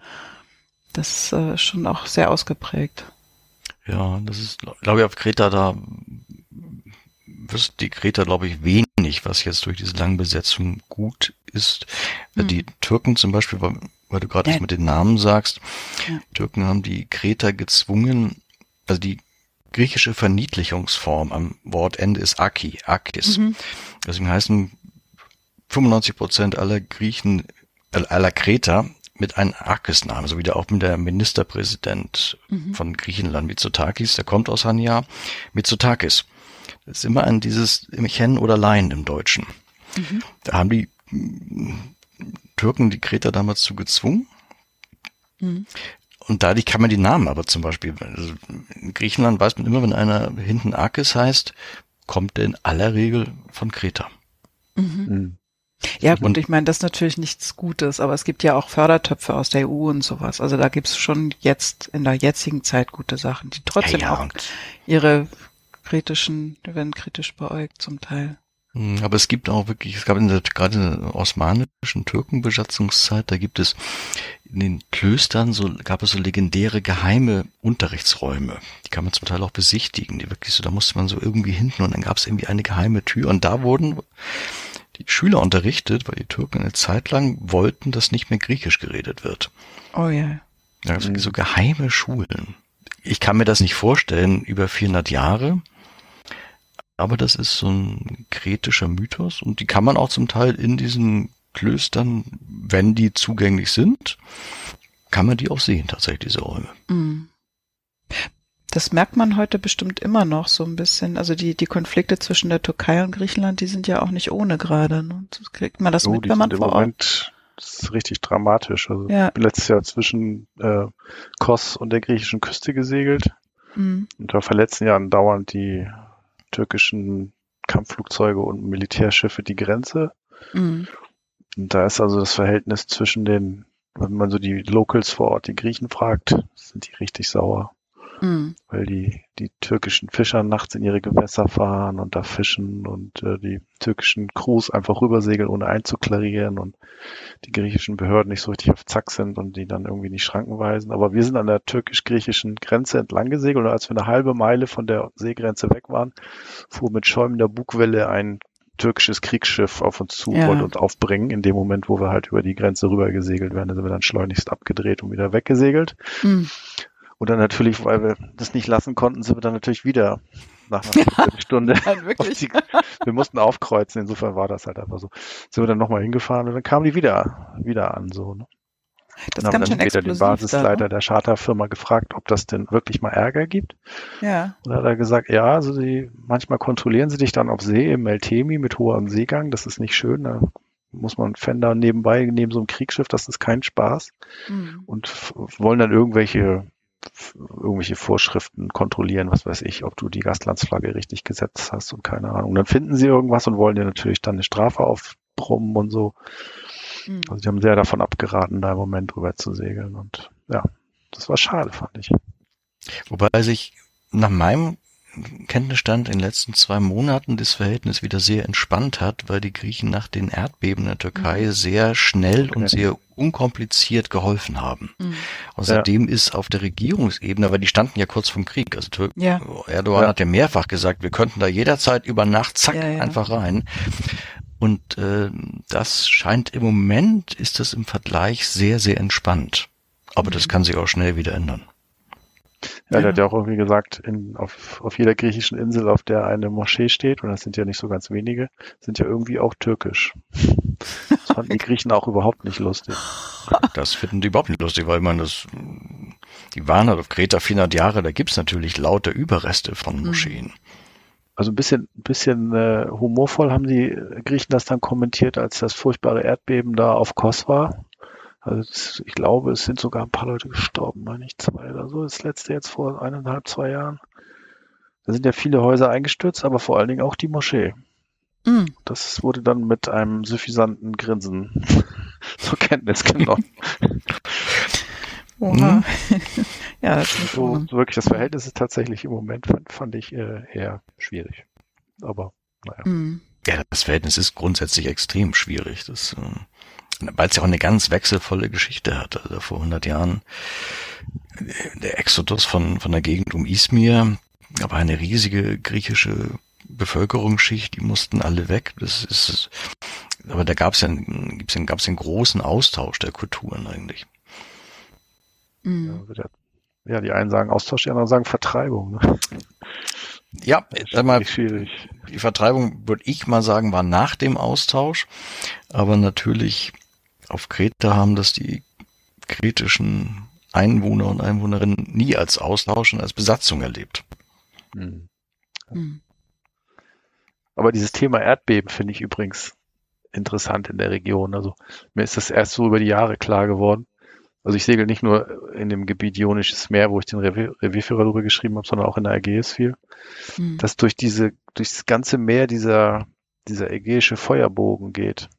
Das ist äh, schon auch sehr ausgeprägt. Ja, das ist, glaube ich, auf Kreta da wirst die Kreta, glaube ich, wenig, was jetzt durch diese lange Besetzung gut ist. Mhm. Die Türken zum Beispiel, weil du gerade ja. das mit den Namen sagst. Ja. Türken haben die Kreter gezwungen, also die griechische Verniedlichungsform am Wortende ist Aki, Akis. Mhm. Deswegen heißen 95 Prozent aller Griechen, äh, aller Kreter mit einem Akis-Namen, so wie der auch mit der Ministerpräsident mhm. von Griechenland, Mitsotakis, der kommt aus Hania, Mitsotakis. Das ist immer ein dieses Chen oder Laien im Deutschen. Mhm. Da haben die Türken die Kreter damals zu gezwungen. Mhm. Und dadurch kann man die Namen aber zum Beispiel, also in Griechenland weiß man immer, wenn einer hinten Akis heißt, kommt der in aller Regel von Kreta. Mhm. Mhm. Ja gut, und, ich meine, das ist natürlich nichts Gutes, aber es gibt ja auch Fördertöpfe aus der EU und sowas. Also da gibt's schon jetzt in der jetzigen Zeit gute Sachen, die trotzdem ja, ja, auch ihre kritischen, die werden kritisch beäugt zum Teil. Hm, aber es gibt auch wirklich, es gab in der, gerade in der osmanischen Türkenbesatzungszeit, da gibt es in den Klöstern so, gab es so legendäre geheime Unterrichtsräume. Die kann man zum Teil auch besichtigen, die wirklich so, da musste man so irgendwie hinten und dann gab es irgendwie eine geheime Tür und da wurden die Schüler unterrichtet, weil die Türken eine Zeit lang wollten, dass nicht mehr Griechisch geredet wird. Oh ja. Da gab es so geheime Schulen. Ich kann mir das nicht vorstellen, über 400 Jahre. Aber das ist so ein kretischer Mythos und die kann man auch zum Teil in diesen Klöstern, wenn die zugänglich sind, kann man die auch sehen, tatsächlich, diese Räume. Mhm. Das merkt man heute bestimmt immer noch so ein bisschen. Also die, die Konflikte zwischen der Türkei und Griechenland, die sind ja auch nicht ohne gerade. Ne? Kriegt man das oh, mit, wenn man vor Ort... Das ist richtig dramatisch. Also ja. ich bin letztes Jahr zwischen äh, Kos und der griechischen Küste gesegelt. Mhm. Und da verletzen ja andauernd die türkischen Kampfflugzeuge und Militärschiffe die Grenze. Mhm. Und da ist also das Verhältnis zwischen den, wenn man so die Locals vor Ort, die Griechen fragt, sind die richtig sauer. Mhm. Weil die, die türkischen Fischer nachts in ihre Gewässer fahren und da fischen und äh, die türkischen Crews einfach rübersegeln, ohne einzuklarieren und die griechischen Behörden nicht so richtig auf Zack sind und die dann irgendwie in die Schranken weisen. Aber wir sind an der türkisch-griechischen Grenze entlang gesegelt und als wir eine halbe Meile von der Seegrenze weg waren, fuhr mit schäumender Bugwelle ein türkisches Kriegsschiff auf uns zu ja. wollte uns aufbringen, in dem Moment, wo wir halt über die Grenze rüber gesegelt werden. Sind wir dann schleunigst abgedreht und wieder weggesegelt. Mhm. Und dann natürlich, weil wir das nicht lassen konnten, sind wir dann natürlich wieder nach einer ja, Stunde. wirklich? Die, wir mussten aufkreuzen, insofern war das halt einfach so. Sind wir dann nochmal hingefahren und dann kamen die wieder, wieder an, so, ne? Das dann haben dann später den Basisleiter ne? der Charterfirma gefragt, ob das denn wirklich mal Ärger gibt. Ja. Und hat er gesagt, ja, also sie, manchmal kontrollieren sie dich dann auf See im Meltemi mit hohem Seegang. Das ist nicht schön. Da muss man Fender nebenbei, neben so einem Kriegsschiff, das ist kein Spaß. Mhm. Und wollen dann irgendwelche irgendwelche Vorschriften kontrollieren, was weiß ich, ob du die Gastlandsflagge richtig gesetzt hast und keine Ahnung. Und dann finden sie irgendwas und wollen dir natürlich dann eine Strafe aufbrummen und so. Mhm. Also die haben sehr davon abgeraten, da im Moment drüber zu segeln. Und ja, das war schade, fand ich. Wobei sich nach meinem Kenntnisstand in den letzten zwei Monaten das Verhältnis wieder sehr entspannt hat, weil die Griechen nach den Erdbeben in der Türkei mhm. sehr schnell und sehr unkompliziert geholfen haben. Mhm. Seitdem ja. ist auf der Regierungsebene, weil die standen ja kurz vom Krieg, also Tür ja. Erdogan ja. hat ja mehrfach gesagt, wir könnten da jederzeit über Nacht zack einfach rein. Und äh, das scheint im Moment ist das im Vergleich sehr, sehr entspannt. Aber mhm. das kann sich auch schnell wieder ändern. Ja, der hat ja auch irgendwie gesagt, in, auf, auf jeder griechischen Insel, auf der eine Moschee steht, und das sind ja nicht so ganz wenige, sind ja irgendwie auch türkisch. Das fanden die Griechen auch überhaupt nicht lustig. Das finden die überhaupt nicht lustig, weil man das, die waren halt auf Kreta 400 Jahre, da gibt's natürlich lauter Überreste von mhm. Moscheen. Also ein bisschen, bisschen äh, humorvoll haben die Griechen das dann kommentiert, als das furchtbare Erdbeben da auf Kos war. Also ich glaube, es sind sogar ein paar Leute gestorben, meine ich, zwei oder so. Das letzte jetzt vor eineinhalb, zwei Jahren. Da sind ja viele Häuser eingestürzt, aber vor allen Dingen auch die Moschee. Mm. Das wurde dann mit einem suffisanten Grinsen zur Kenntnis genommen. Oha. Hm? ja, das ist so, so wirklich das Verhältnis ist tatsächlich im Moment fand, fand ich äh, eher schwierig. Aber naja. Mm. Ja, das Verhältnis ist grundsätzlich extrem schwierig. Das äh, weil es ja auch eine ganz wechselvolle Geschichte hat. Also vor 100 Jahren der Exodus von, von der Gegend um Izmir, da war eine riesige griechische Bevölkerungsschicht, die mussten alle weg. Das ist, aber da gab es ja, gibt's ja, gab's einen großen Austausch der Kulturen eigentlich. Mhm. Ja, die einen sagen Austausch, die anderen sagen Vertreibung. Ne? Ja, sag mal, die Vertreibung, würde ich mal sagen, war nach dem Austausch, aber natürlich auf Kreta haben das die kretischen Einwohner und Einwohnerinnen nie als Austausch und als Besatzung erlebt. Hm. Hm. Aber dieses Thema Erdbeben finde ich übrigens interessant in der Region. Also mir ist das erst so über die Jahre klar geworden. Also ich segel nicht nur in dem Gebiet Ionisches Meer, wo ich den Revier, Revierführer darüber geschrieben habe, sondern auch in der Ägäis viel. Mhm. Dass durch diese, durch das ganze Meer dieser, dieser ägäische Feuerbogen geht.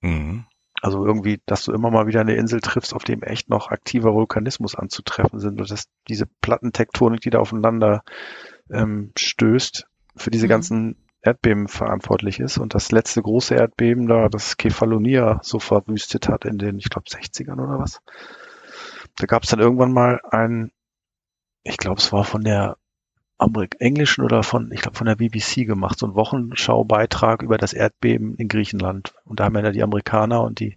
Mhm. Also irgendwie, dass du immer mal wieder eine Insel triffst, auf dem echt noch aktiver Vulkanismus anzutreffen sind und dass diese Plattentektonik, die da aufeinander ähm, stößt, für diese mhm. ganzen Erdbeben verantwortlich ist. Und das letzte große Erdbeben da, das Kefalonia so verwüstet hat in den, ich glaube, 60ern oder was. Da gab es dann irgendwann mal ein, ich glaube, es war von der englischen oder von, ich glaube, von der BBC gemacht, so ein Wochenschaubeitrag über das Erdbeben in Griechenland. Und da haben ja die Amerikaner und die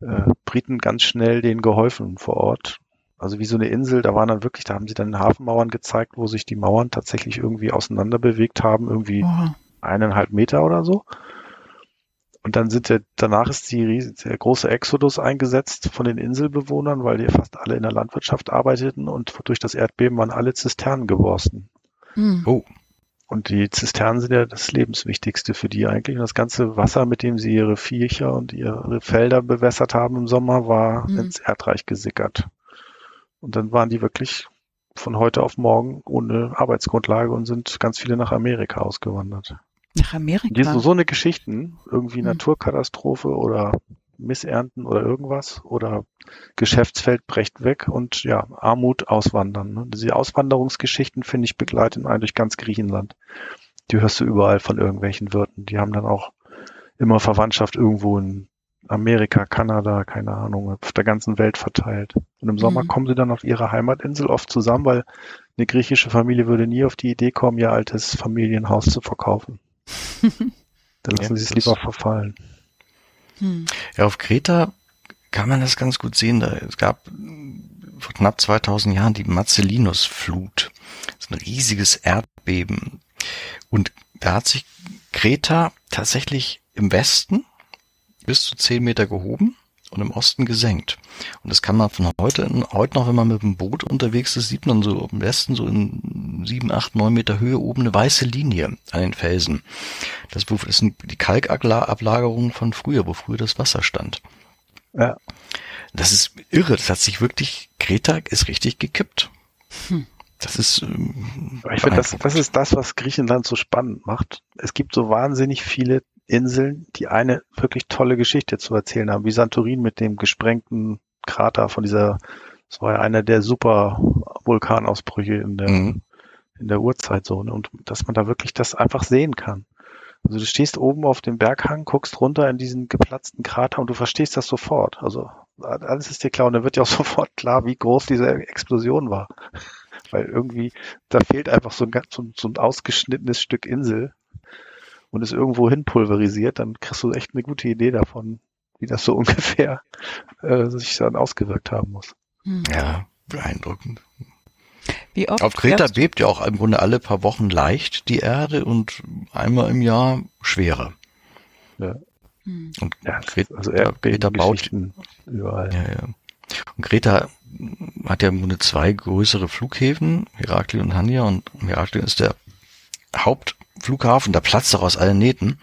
äh, Briten ganz schnell denen geholfen vor Ort. Also wie so eine Insel, da waren dann wirklich, da haben sie dann Hafenmauern gezeigt, wo sich die Mauern tatsächlich irgendwie auseinander bewegt haben, irgendwie Aha. eineinhalb Meter oder so. Und dann sind der, danach ist die, der große Exodus eingesetzt von den Inselbewohnern, weil die fast alle in der Landwirtschaft arbeiteten und durch das Erdbeben waren alle Zisternen geborsten. Hm. Oh, Und die Zisternen sind ja das Lebenswichtigste für die eigentlich. Und das ganze Wasser, mit dem sie ihre Viecher und ihre Felder bewässert haben im Sommer, war Mhm. ins Erdreich gesickert. Und dann waren die wirklich von heute auf morgen ohne Arbeitsgrundlage und sind ganz viele nach Amerika ausgewandert. Nach Und Amerika. die, so, so eine Geschichten, irgendwie Mhm. Naturkatastrophe oder Missernten oder irgendwas oder Geschäftsfeld brecht weg und ja, Armut auswandern. Ne? Diese Auswanderungsgeschichten, finde ich, begleiten einen durch ganz Griechenland. Die hörst du überall von irgendwelchen Wirten. Die haben dann auch immer Verwandtschaft irgendwo in Amerika, Kanada, keine Ahnung, auf der ganzen Welt verteilt. Und im Sommer Mhm. kommen sie dann auf ihre Heimatinsel oft zusammen, weil eine griechische Familie würde nie auf die Idee kommen, ihr altes Familienhaus zu verkaufen. Dann lassen Ja, sie es lieber verfallen. Hm. Ja, auf Kreta kann man das ganz gut sehen. Da, es gab vor knapp 2000 Jahren die Marcellinus-Flut. Das ist ein riesiges Erdbeben. Und da hat sich Kreta tatsächlich im Westen bis zu 10 Meter gehoben und im Osten gesenkt. Und das kann man von heute, heute noch, wenn man mit dem Boot unterwegs ist, sieht man so im Westen so in 7, 8, 9 Meter Höhe oben eine weiße Linie an den Felsen. Das, sind die Kalkablagerungen von früher, wo früher das Wasser stand. Ja. Das ist irre. Das hat sich wirklich, Kreta ist richtig gekippt. Das ist, ähm, ich finde, das, das ist das, was Griechenland so spannend macht. Es gibt so wahnsinnig viele Inseln, die eine wirklich tolle Geschichte zu erzählen haben, wie Santorin mit dem gesprengten Krater von dieser, das war ja einer der super Vulkanausbrüche in der, Mhm. in der Urzeitzone und dass man da wirklich das einfach sehen kann. Also du stehst oben auf dem Berghang, guckst runter in diesen geplatzten Krater und du verstehst das sofort. Also alles ist dir klar und dann wird dir auch sofort klar, wie groß diese Explosion war. Weil irgendwie, da fehlt einfach so ein, ganz- so ein, so ein ausgeschnittenes Stück Insel und ist irgendwo hin pulverisiert, dann kriegst du echt eine gute Idee davon, wie das so ungefähr äh, sich dann ausgewirkt haben muss. Hm. Ja, beeindruckend. Wie oft Auf Kreta bebt ja auch im Grunde alle paar Wochen leicht die Erde und einmal im Jahr schwerer. Hm. Und Ja, Kreta, also Kreta baut, überall. ja, ja. Und Kreta hat ja im Grunde zwei größere Flughäfen, Heraklion und Hania, und Heraklion ist der Hauptflughafen, da platzt auch aus allen Nähten.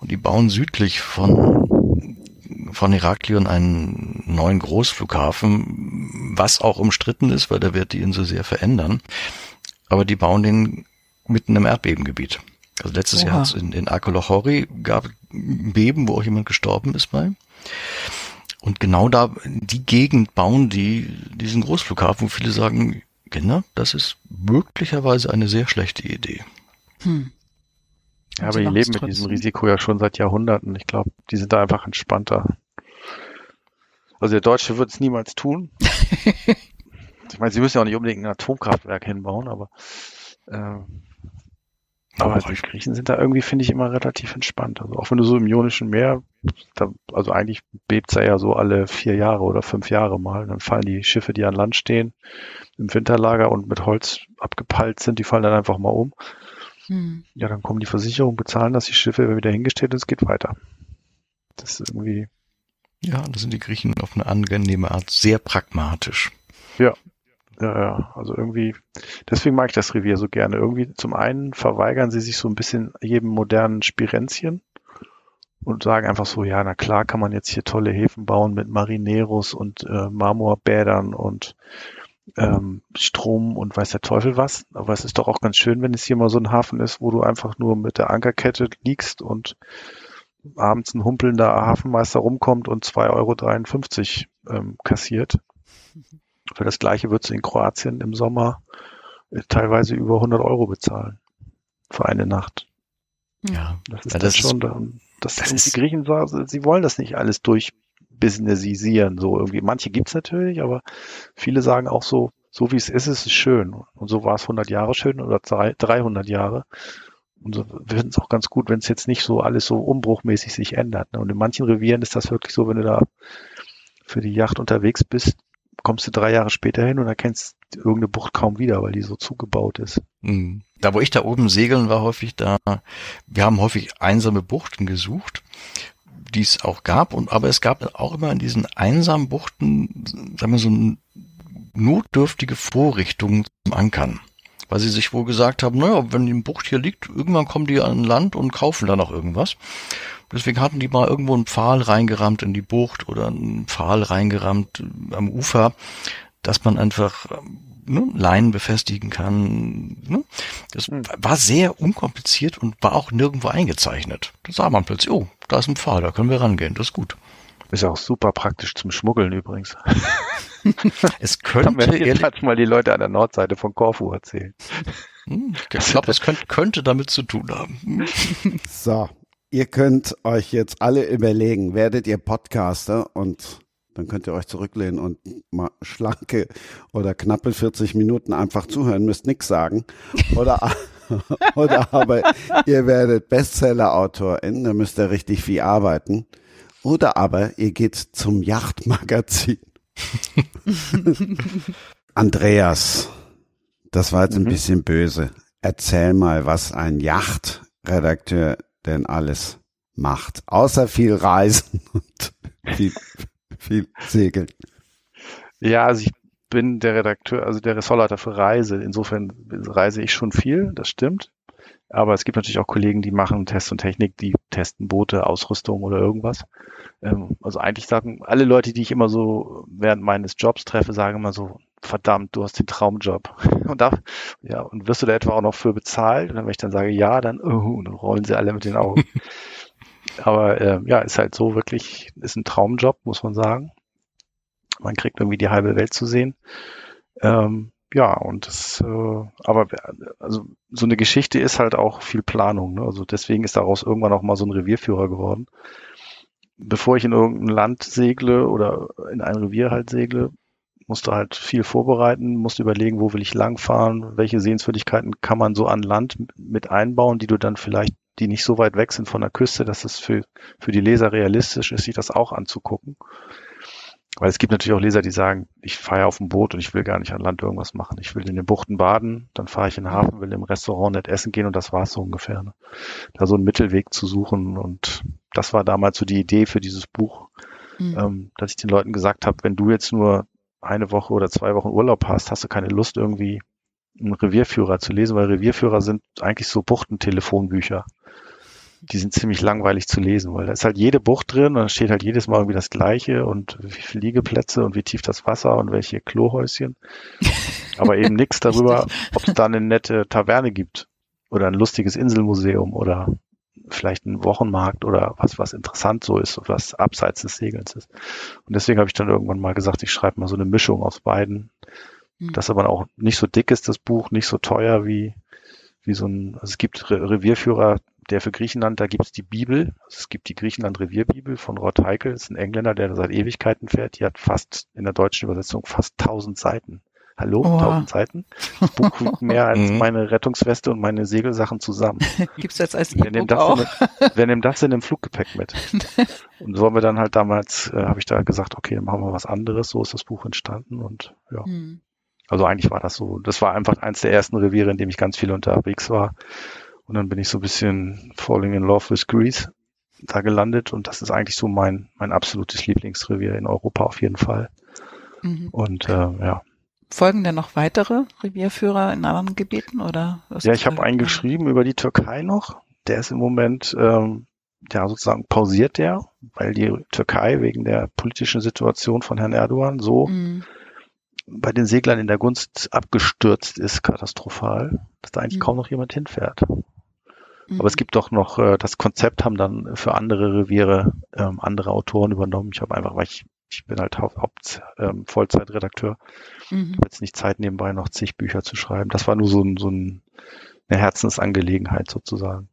Und die bauen südlich von, von Heraklion einen neuen Großflughafen, was auch umstritten ist, weil da wird die Insel sehr verändern. Aber die bauen den mitten im Erdbebengebiet. Also letztes Oha. Jahr hat's in, in Akolochori gab Beben, wo auch jemand gestorben ist bei. Und genau da, die Gegend bauen die diesen Großflughafen, wo viele sagen, Kinder, das ist möglicherweise eine sehr schlechte Idee. Hm. Ja, aber die leben mit diesem Risiko ja schon seit Jahrhunderten. Ich glaube, die sind da einfach entspannter. Also der Deutsche wird es niemals tun. ich meine, sie müssen ja auch nicht unbedingt ein Atomkraftwerk hinbauen, aber äh, aber die Griechen sind da irgendwie, finde ich, immer relativ entspannt. Also auch wenn du so im Ionischen Meer, da, also eigentlich bebt's ja so alle vier Jahre oder fünf Jahre mal. Dann fallen die Schiffe, die an Land stehen, im Winterlager und mit Holz abgepeilt sind, die fallen dann einfach mal um. Hm. Ja, dann kommen die Versicherungen, bezahlen das, die Schiffe wieder hingestellt und es geht weiter. Das ist irgendwie, Ja, da sind die Griechen auf eine angenehme Art sehr pragmatisch. ja, ja, also irgendwie, deswegen mag ich das Revier so gerne. Irgendwie zum einen verweigern sie sich so ein bisschen jedem modernen Spirenzchen und sagen einfach so, ja, na klar kann man jetzt hier tolle Häfen bauen mit Marineros und äh, Marmorbädern und ähm, Strom und weiß der Teufel was. Aber es ist doch auch ganz schön, wenn es hier mal so ein Hafen ist, wo du einfach nur mit der Ankerkette liegst und abends ein humpelnder Hafenmeister rumkommt und 2,53 Euro ähm, kassiert. Für das gleiche würdest du in Kroatien im Sommer äh, teilweise über 100 Euro bezahlen. Für eine Nacht. Ja, Das ist Ja, dann das ist- schon, dann, das, das ist- die Griechen sie wollen das nicht alles durchbusinessisieren, so irgendwie. Manche gibt's natürlich, aber viele sagen auch so, so wie es ist, ist es schön. Und so war es 100 Jahre schön oder drei- 300 Jahre. Und so wir finden es auch ganz gut, wenn es jetzt nicht so alles so umbruchmäßig sich ändert. Ne? Und in manchen Revieren ist das wirklich so, wenn du da für die Yacht unterwegs bist, kommst du drei Jahre später hin und erkennst irgendeine Bucht kaum wieder, weil die so zugebaut ist. Mhm. Da, wo ich da oben segeln war, häufig da, wir haben häufig einsame Buchten gesucht, die es auch gab. Und aber es gab auch immer in diesen einsamen Buchten, sagen wir so notdürftige Vorrichtungen zum Ankern. Weil sie sich wohl gesagt haben, naja, wenn die Bucht hier liegt, irgendwann kommen die an Land und kaufen da noch irgendwas. Deswegen hatten die mal irgendwo einen Pfahl reingerammt in die Bucht oder einen Pfahl reingerammt am Ufer, dass man einfach ne, Leinen befestigen kann. Ne? Das hm. war sehr unkompliziert und war auch nirgendwo eingezeichnet. Da sah man plötzlich, oh, da ist ein Pfahl, da können wir rangehen, das ist gut. Ist ja auch super praktisch zum Schmuggeln übrigens. es könnte ehrlich mal die Leute an der Nordseite von Korfu erzählen. Hm, ich glaube, es könnte, könnte damit zu tun haben. So, ihr könnt euch jetzt alle überlegen, werdet ihr Podcaster und dann könnt ihr euch zurücklehnen und mal schlanke oder knappe 40 Minuten einfach zuhören, müsst nichts sagen. Oder, oder aber ihr werdet Bestseller-Autorin, da müsst ihr richtig viel arbeiten. Oder aber ihr geht zum Yachtmagazin. Andreas, das war jetzt ein mhm. bisschen böse. Erzähl mal, was ein Yachtredakteur denn alles macht, außer viel Reisen und viel viel segeln. Ja, also ich bin der Redakteur, also der Ressortleiter für Reise. Insofern reise ich schon viel, das stimmt. Aber es gibt natürlich auch Kollegen, die machen Test und Technik, die testen Boote, Ausrüstung oder irgendwas. Ähm, also eigentlich sagen alle Leute, die ich immer so während meines Jobs treffe, sagen immer so, verdammt, du hast den Traumjob. Und da, ja, und wirst du da etwa auch noch für bezahlt? Und wenn ich dann sage, ja, dann, uh, dann rollen sie alle mit den Augen. Aber äh, ja, ist halt so wirklich, ist ein Traumjob, muss man sagen. Man kriegt irgendwie die halbe Welt zu sehen. Ähm, ja, und das, äh, aber also so eine Geschichte ist halt auch viel Planung. Ne? Also deswegen ist daraus irgendwann auch mal so ein Revierführer geworden. Bevor ich in irgendein Land segle oder in ein Revier halt segle, musste halt viel vorbereiten, musste überlegen, wo will ich langfahren, welche Sehenswürdigkeiten kann man so an Land mit einbauen, die du dann vielleicht die nicht so weit weg sind von der Küste, dass es für, für die Leser realistisch ist, sich das auch anzugucken. Weil es gibt natürlich auch Leser, die sagen, ich fahre auf dem Boot und ich will gar nicht an Land irgendwas machen. Ich will in den Buchten baden, dann fahre ich in den Hafen, will im Restaurant nicht essen gehen und das war's so ungefähr. Ne? Da so einen Mittelweg zu suchen und das war damals so die Idee für dieses Buch, mhm. ähm, dass ich den Leuten gesagt habe, wenn du jetzt nur eine Woche oder zwei Wochen Urlaub hast, hast du keine Lust irgendwie einen Revierführer zu lesen, weil Revierführer sind eigentlich so Buchtentelefonbücher die sind ziemlich langweilig zu lesen, weil da ist halt jede Bucht drin und da steht halt jedes Mal irgendwie das Gleiche und wie viele Liegeplätze und wie tief das Wasser und welche Klohäuschen. Aber eben nichts darüber, ob es da eine nette Taverne gibt oder ein lustiges Inselmuseum oder vielleicht ein Wochenmarkt oder was, was interessant so ist, was abseits des Segelns ist. Und deswegen habe ich dann irgendwann mal gesagt, ich schreibe mal so eine Mischung aus beiden. Mhm. Das aber auch nicht so dick ist, das Buch, nicht so teuer wie, wie so ein, also es gibt Re Revierführer, der für Griechenland, da gibt es die Bibel, also es gibt die Griechenland-Revierbibel von Rod Heikel, das ist ein Engländer, der seit Ewigkeiten fährt, die hat fast in der deutschen Übersetzung fast tausend Seiten. Hallo, oh. tausend Seiten? Das Buch wiegt mehr als mhm. meine Rettungsweste und meine Segelsachen zusammen. Gibt's jetzt als nimmt, das auch? In, wer nimmt das in dem Fluggepäck mit? und so haben wir dann halt damals, äh, habe ich da gesagt, okay, dann machen wir was anderes. So ist das Buch entstanden und ja. Hm. Also eigentlich war das so. Das war einfach eins der ersten Reviere, in dem ich ganz viel unterwegs war. Und dann bin ich so ein bisschen falling in love with Greece da gelandet und das ist eigentlich so mein, mein absolutes Lieblingsrevier in Europa auf jeden Fall. Mhm. Und äh, ja. Folgen denn noch weitere Revierführer in anderen Gebieten oder? Ja, ich habe einen geschrieben über die Türkei noch. Der ist im Moment ähm, ja sozusagen pausiert der, weil die Türkei wegen der politischen Situation von Herrn Erdogan so mhm. Bei den Seglern in der Gunst abgestürzt ist, katastrophal, dass da eigentlich mhm. kaum noch jemand hinfährt. Mhm. Aber es gibt doch noch, äh, das Konzept haben dann für andere Reviere ähm, andere Autoren übernommen. Ich habe einfach, weil ich, ich bin halt Haupt, Haupt ähm, Vollzeitredakteur, mhm. habe jetzt nicht Zeit nebenbei noch zig Bücher zu schreiben. Das war nur so, ein, so ein, eine Herzensangelegenheit sozusagen.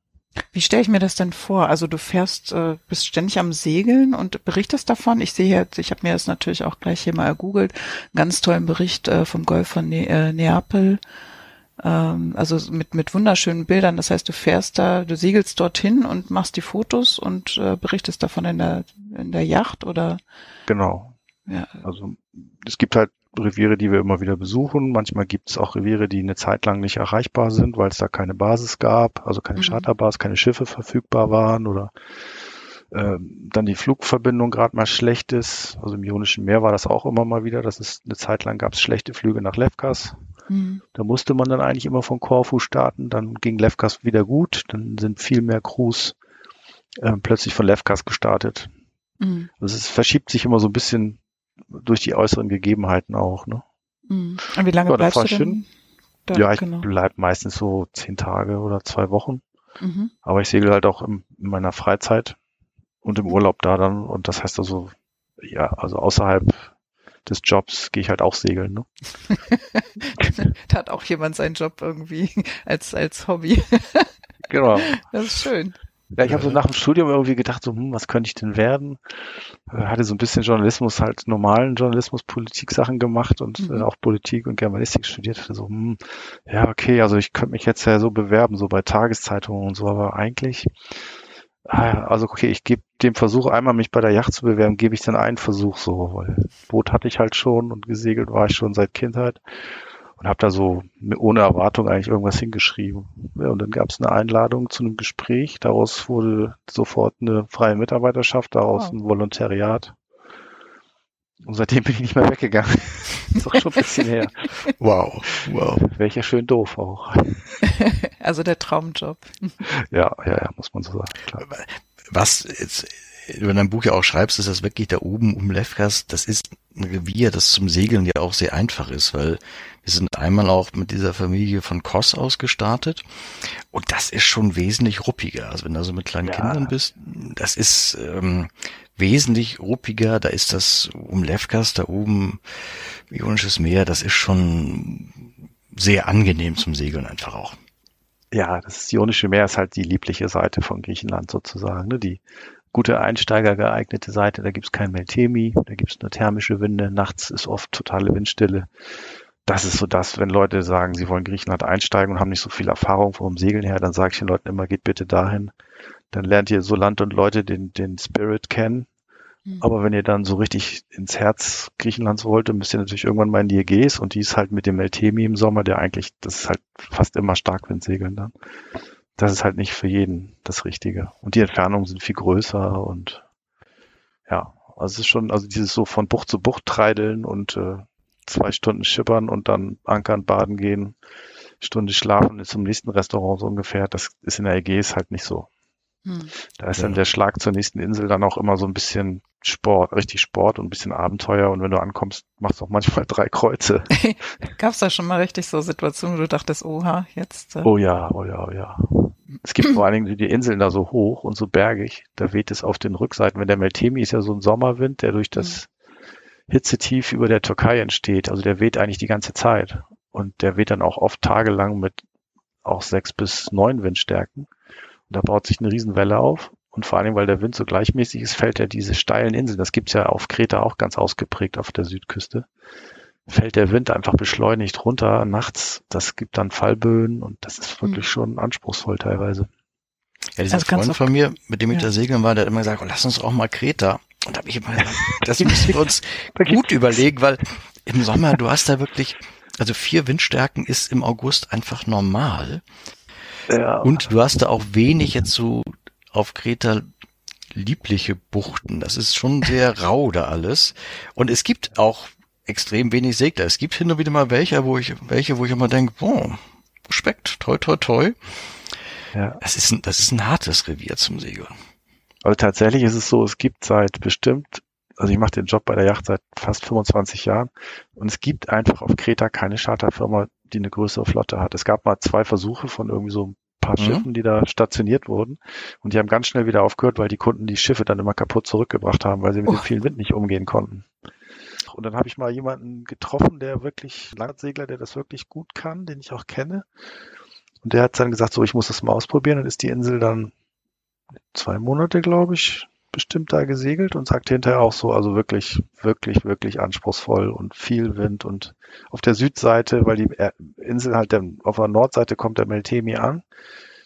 Wie stelle ich mir das denn vor? Also du fährst, äh, bist ständig am Segeln und berichtest davon. Ich sehe jetzt, ich habe mir das natürlich auch gleich hier mal ergoogelt, einen ganz tollen Bericht äh, vom Golf von ne äh, Neapel ähm, also mit, mit wunderschönen Bildern. Das heißt, du fährst da, du segelst dorthin und machst die Fotos und äh, berichtest davon in der, in der Yacht oder? Genau. Ja. Also es gibt halt Reviere, die wir immer wieder besuchen. Manchmal gibt es auch Reviere, die eine Zeit lang nicht erreichbar sind, weil es da keine Basis gab, also keine mhm. Charterbasis, keine Schiffe verfügbar waren oder ähm, dann die Flugverbindung gerade mal schlecht ist. Also im Ionischen Meer war das auch immer mal wieder. Das ist eine Zeit lang gab es schlechte Flüge nach Lefkas. Mhm. Da musste man dann eigentlich immer von Korfu starten. Dann ging Lefkas wieder gut. Dann sind viel mehr Crews äh, plötzlich von Lefkas gestartet. Mhm. Also es verschiebt sich immer so ein bisschen durch die äußeren Gegebenheiten auch. Ne? Mhm. Und wie lange ja, bleibst du denn? Da, ja, ich genau. bleib meistens so zehn Tage oder zwei Wochen. Mhm. Aber ich segel halt auch in, in meiner Freizeit und im Urlaub da dann. Und das heißt also, ja, also außerhalb des Jobs gehe ich halt auch segeln. Ne? da hat auch jemand seinen Job irgendwie als, als Hobby. genau. Das ist schön. Ja, ich habe so nach dem Studium irgendwie gedacht, so, hm, was könnte ich denn werden? Äh, hatte so ein bisschen Journalismus, halt normalen Journalismus, Politik-Sachen gemacht und äh, mhm. äh, auch Politik und Germanistik studiert. Hatte so, hm, ja, okay, also ich könnte mich jetzt ja so bewerben, so bei Tageszeitungen und so, aber eigentlich, ah, also okay, ich gebe dem Versuch, einmal mich bei der Yacht zu bewerben, gebe ich dann einen Versuch so, weil Boot hatte ich halt schon und gesegelt war ich schon seit Kindheit und habe da so ohne Erwartung eigentlich irgendwas hingeschrieben. Ja, und dann gab es eine Einladung zu einem Gespräch. Daraus wurde sofort eine freie Mitarbeiterschaft, daraus wow. ein Volontariat. Und seitdem bin ich nicht mehr weggegangen. ist doch schon ein bisschen her. Wow, wow. Welcher schön doof auch. Also der Traumjob. Ja, ja, ja, muss man so sagen. Klar. Was jetzt du in deinem Buch ja auch schreibst, ist das wirklich da oben um Lefkas, das ist ein Revier, das zum Segeln ja auch sehr einfach ist, weil wir sind einmal auch mit dieser Familie von Koss aus gestartet und das ist schon wesentlich ruppiger. Also wenn du so mit kleinen ja. Kindern bist, das ist ähm, wesentlich ruppiger, da ist das um Lefkas, da oben Ionisches Meer, das ist schon sehr angenehm zum Segeln einfach auch. Ja, das Ionische Meer ist halt die liebliche Seite von Griechenland sozusagen. Ne? Die gute Einsteiger geeignete Seite. Da gibt's kein Meltemi, da gibt's nur thermische Winde. Nachts ist oft totale Windstille. Das ist so das, wenn Leute sagen, sie wollen Griechenland einsteigen und haben nicht so viel Erfahrung vom Segeln her, dann sage ich den Leuten immer, geht bitte dahin. Dann lernt ihr so Land und Leute den, den Spirit kennen. Mhm. Aber wenn ihr dann so richtig ins Herz Griechenlands wollt, dann müsst ihr natürlich irgendwann mal in die Ägäis und die ist halt mit dem Meltemi im Sommer, der eigentlich, das ist halt fast immer Starkwindsegeln dann das ist halt nicht für jeden das Richtige. Und die Entfernungen sind viel größer und ja, also es ist schon, also dieses so von Bucht zu Bucht treideln und äh, zwei Stunden schippern und dann ankern, baden gehen, Stunde schlafen ist zum nächsten Restaurant so ungefähr, das ist in der Ägäis halt nicht so. Hm. Da ist ja. dann der Schlag zur nächsten Insel dann auch immer so ein bisschen Sport, richtig Sport und ein bisschen Abenteuer. Und wenn du ankommst, machst du auch manchmal drei Kreuze. Gab es da schon mal richtig so Situationen, wo du dachtest, oha, jetzt? Äh oh ja, oh ja, oh ja. Es gibt vor allen Dingen die Inseln da so hoch und so bergig, da weht es auf den Rückseiten. Wenn der Meltemi ist ja so ein Sommerwind, der durch das Hitzetief über der Türkei entsteht. Also der weht eigentlich die ganze Zeit. Und der weht dann auch oft tagelang mit auch sechs bis neun Windstärken. Und da baut sich eine Riesenwelle auf. Und vor allem, weil der Wind so gleichmäßig ist, fällt er diese steilen Inseln. Das gibt's ja auf Kreta auch ganz ausgeprägt auf der Südküste fällt der Wind einfach beschleunigt runter nachts. Das gibt dann Fallböen und das ist wirklich mhm. schon anspruchsvoll teilweise. Ja, dieser also Freund von mir, mit dem ich ja. da segeln war, der hat immer gesagt, oh, lass uns auch mal Kreta. Und da habe ich immer gesagt, das müssen wir uns gut überlegen, weil im Sommer, du hast da wirklich, also vier Windstärken ist im August einfach normal. Ja. Und du hast da auch wenig jetzt so auf Kreta liebliche Buchten. Das ist schon sehr rau da alles. Und es gibt auch extrem wenig Segler. Es gibt hin und wieder mal welche, wo ich, welche, wo ich immer denke, boah, Respekt, toi, toi, toi. Ja. Das ist ein, das ist ein hartes Revier zum Segeln. Also tatsächlich ist es so, es gibt seit bestimmt, also ich mache den Job bei der Yacht seit fast 25 Jahren und es gibt einfach auf Kreta keine Charterfirma, die eine größere Flotte hat. Es gab mal zwei Versuche von irgendwie so ein paar mhm. Schiffen, die da stationiert wurden und die haben ganz schnell wieder aufgehört, weil die Kunden die Schiffe dann immer kaputt zurückgebracht haben, weil sie mit oh. dem vielen Wind nicht umgehen konnten. Und dann habe ich mal jemanden getroffen, der wirklich, Landsegler, der das wirklich gut kann, den ich auch kenne. Und der hat dann gesagt, so, ich muss das mal ausprobieren. Und ist die Insel dann zwei Monate, glaube ich, bestimmt da gesegelt und sagte hinterher auch so, also wirklich, wirklich, wirklich anspruchsvoll und viel Wind und auf der Südseite, weil die Insel halt der, auf der Nordseite kommt der Meltemi an,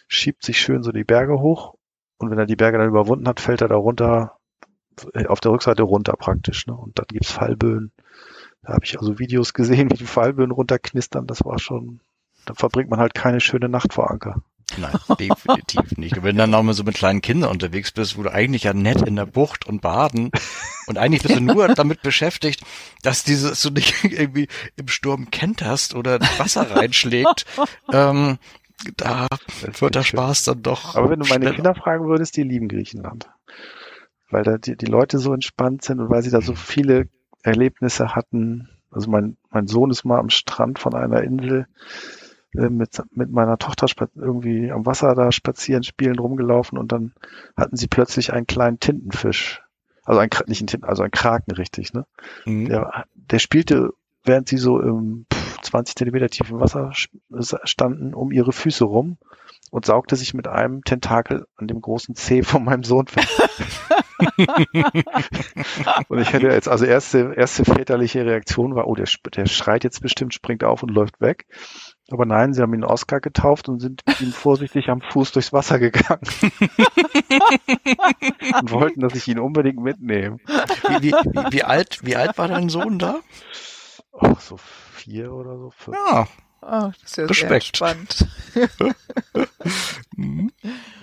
schiebt sich schön so die Berge hoch und wenn er die Berge dann überwunden hat, fällt er da runter äh, auf der Rückseite runter praktisch. Ne? Und dann gibt's Fallböen. Da habe ich also Videos gesehen, wie die Fallböen runterknistern. Das war schon, da verbringt man halt keine schöne Nacht vor Anker. Nein, definitiv nicht. Und wenn du dann nochmal so mit kleinen Kindern unterwegs bist, wo du eigentlich ja nett in der Bucht und baden und eigentlich bist du nur damit beschäftigt, dass dieses du dich irgendwie im Sturm kenterst oder Wasser reinschlägt, ähm, da wird der Spaß dann doch. Aber wenn du meine schneller. Kinder fragen würdest, die lieben Griechenland. Weil da die, die Leute so entspannt sind und weil sie da so viele Erlebnisse hatten. Also mein, mein Sohn ist mal am Strand von einer Insel äh, mit, mit meiner Tochter irgendwie am Wasser da spazieren, spielen, rumgelaufen und dann hatten sie plötzlich einen kleinen Tintenfisch. Also ein, nicht ein Tinten, also ein Kraken, richtig, ne? Mhm. Der, der spielte, während sie so im 20 Zentimeter tiefen Wasser standen, um ihre Füße rum und saugte sich mit einem Tentakel an dem großen Zeh von meinem Sohn fest. und ich hätte jetzt, also erste, erste väterliche Reaktion war, oh, der, der schreit jetzt bestimmt, springt auf und läuft weg. Aber nein, sie haben ihn Oscar getauft und sind mit ihm vorsichtig am Fuß durchs Wasser gegangen. und wollten, dass ich ihn unbedingt mitnehme. Wie, wie, wie, alt, wie alt war dein Sohn da? Ach, so vier oder so. Fünf. Ja. Oh, das ist ja Respekt. sehr spannend. Mhm.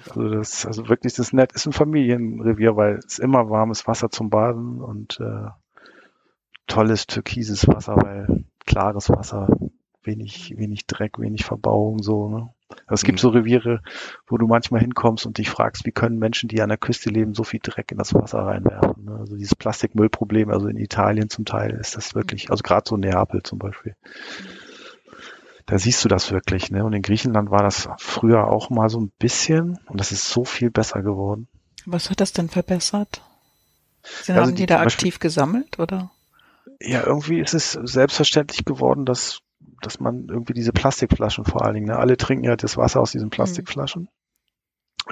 also das, also wirklich das nett ist ein Familienrevier, weil es immer warmes Wasser zum Baden und äh, tolles türkises Wasser, weil klares Wasser, wenig, wenig Dreck, wenig Verbauung, so, ne? Also es gibt mhm. so Reviere, wo du manchmal hinkommst und dich fragst, wie können Menschen, die an der Küste leben, so viel Dreck in das Wasser reinwerfen. Ne? Also dieses Plastikmüllproblem, also in Italien zum Teil ist das wirklich, also gerade so Neapel zum Beispiel. Da siehst du das wirklich, ne? Und in Griechenland war das früher auch mal so ein bisschen und das ist so viel besser geworden. Was hat das denn verbessert? Sie also haben die, die da aktiv Beispiel, gesammelt, oder? Ja, irgendwie ist es selbstverständlich geworden, dass dass man irgendwie diese Plastikflaschen vor allen Dingen, ne? alle trinken ja das Wasser aus diesen mhm. Plastikflaschen. Mhm.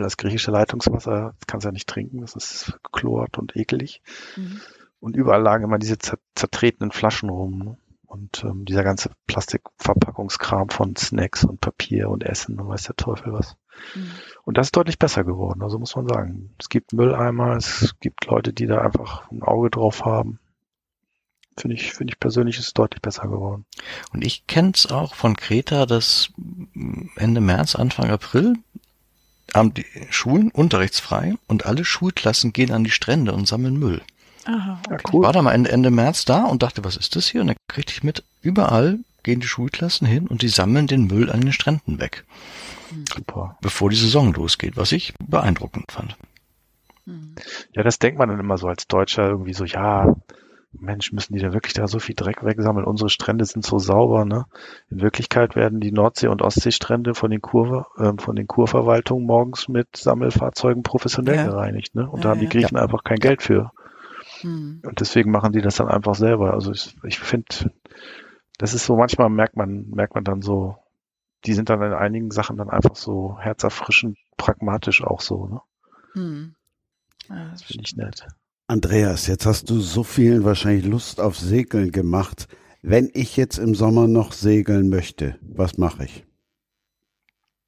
Das griechische Leitungswasser kannst du ja nicht trinken, das ist chlort und ekelig. Mhm. Und überall lagen immer diese zertretenen Flaschen rum. Ne? Und ähm, dieser ganze Plastikverpackungskram von Snacks und Papier und Essen und weiß der Teufel was. Mhm. Und das ist deutlich besser geworden, also muss man sagen. Es gibt Mülleimer, es gibt Leute, die da einfach ein Auge drauf haben finde ich, finde ich persönlich ist es deutlich besser geworden. Und ich kenne es auch von Kreta, dass Ende März, Anfang April haben die Schulen unterrichtsfrei und alle Schulklassen gehen an die Strände und sammeln Müll. Aha, okay. Ich war da mal Ende, Ende März da und dachte, was ist das hier? Und dann kriegte ich mit, überall gehen die Schulklassen hin und die sammeln den Müll an den Stränden weg. Super. Bevor die Saison losgeht, was ich beeindruckend fand. Hm. Ja, das denkt man dann immer so als Deutscher irgendwie so, ja, Mensch, müssen die da wirklich da so viel Dreck wegsammeln? Unsere Strände sind so sauber, ne? In Wirklichkeit werden die Nordsee- und Ostseestrände von den Kur, äh, von den Kurverwaltungen morgens mit Sammelfahrzeugen professionell ja. gereinigt, ne? Und ja, da haben die Griechen ja. einfach kein Geld für. Hm. Und deswegen machen die das dann einfach selber. Also ich, ich finde, das ist so, manchmal merkt man, merkt man dann so, die sind dann in einigen Sachen dann einfach so herzerfrischend pragmatisch auch so, ne? Hm. Ja, das, das finde ich nett. Andreas, jetzt hast du so vielen wahrscheinlich Lust auf Segeln gemacht. Wenn ich jetzt im Sommer noch segeln möchte, was mache ich?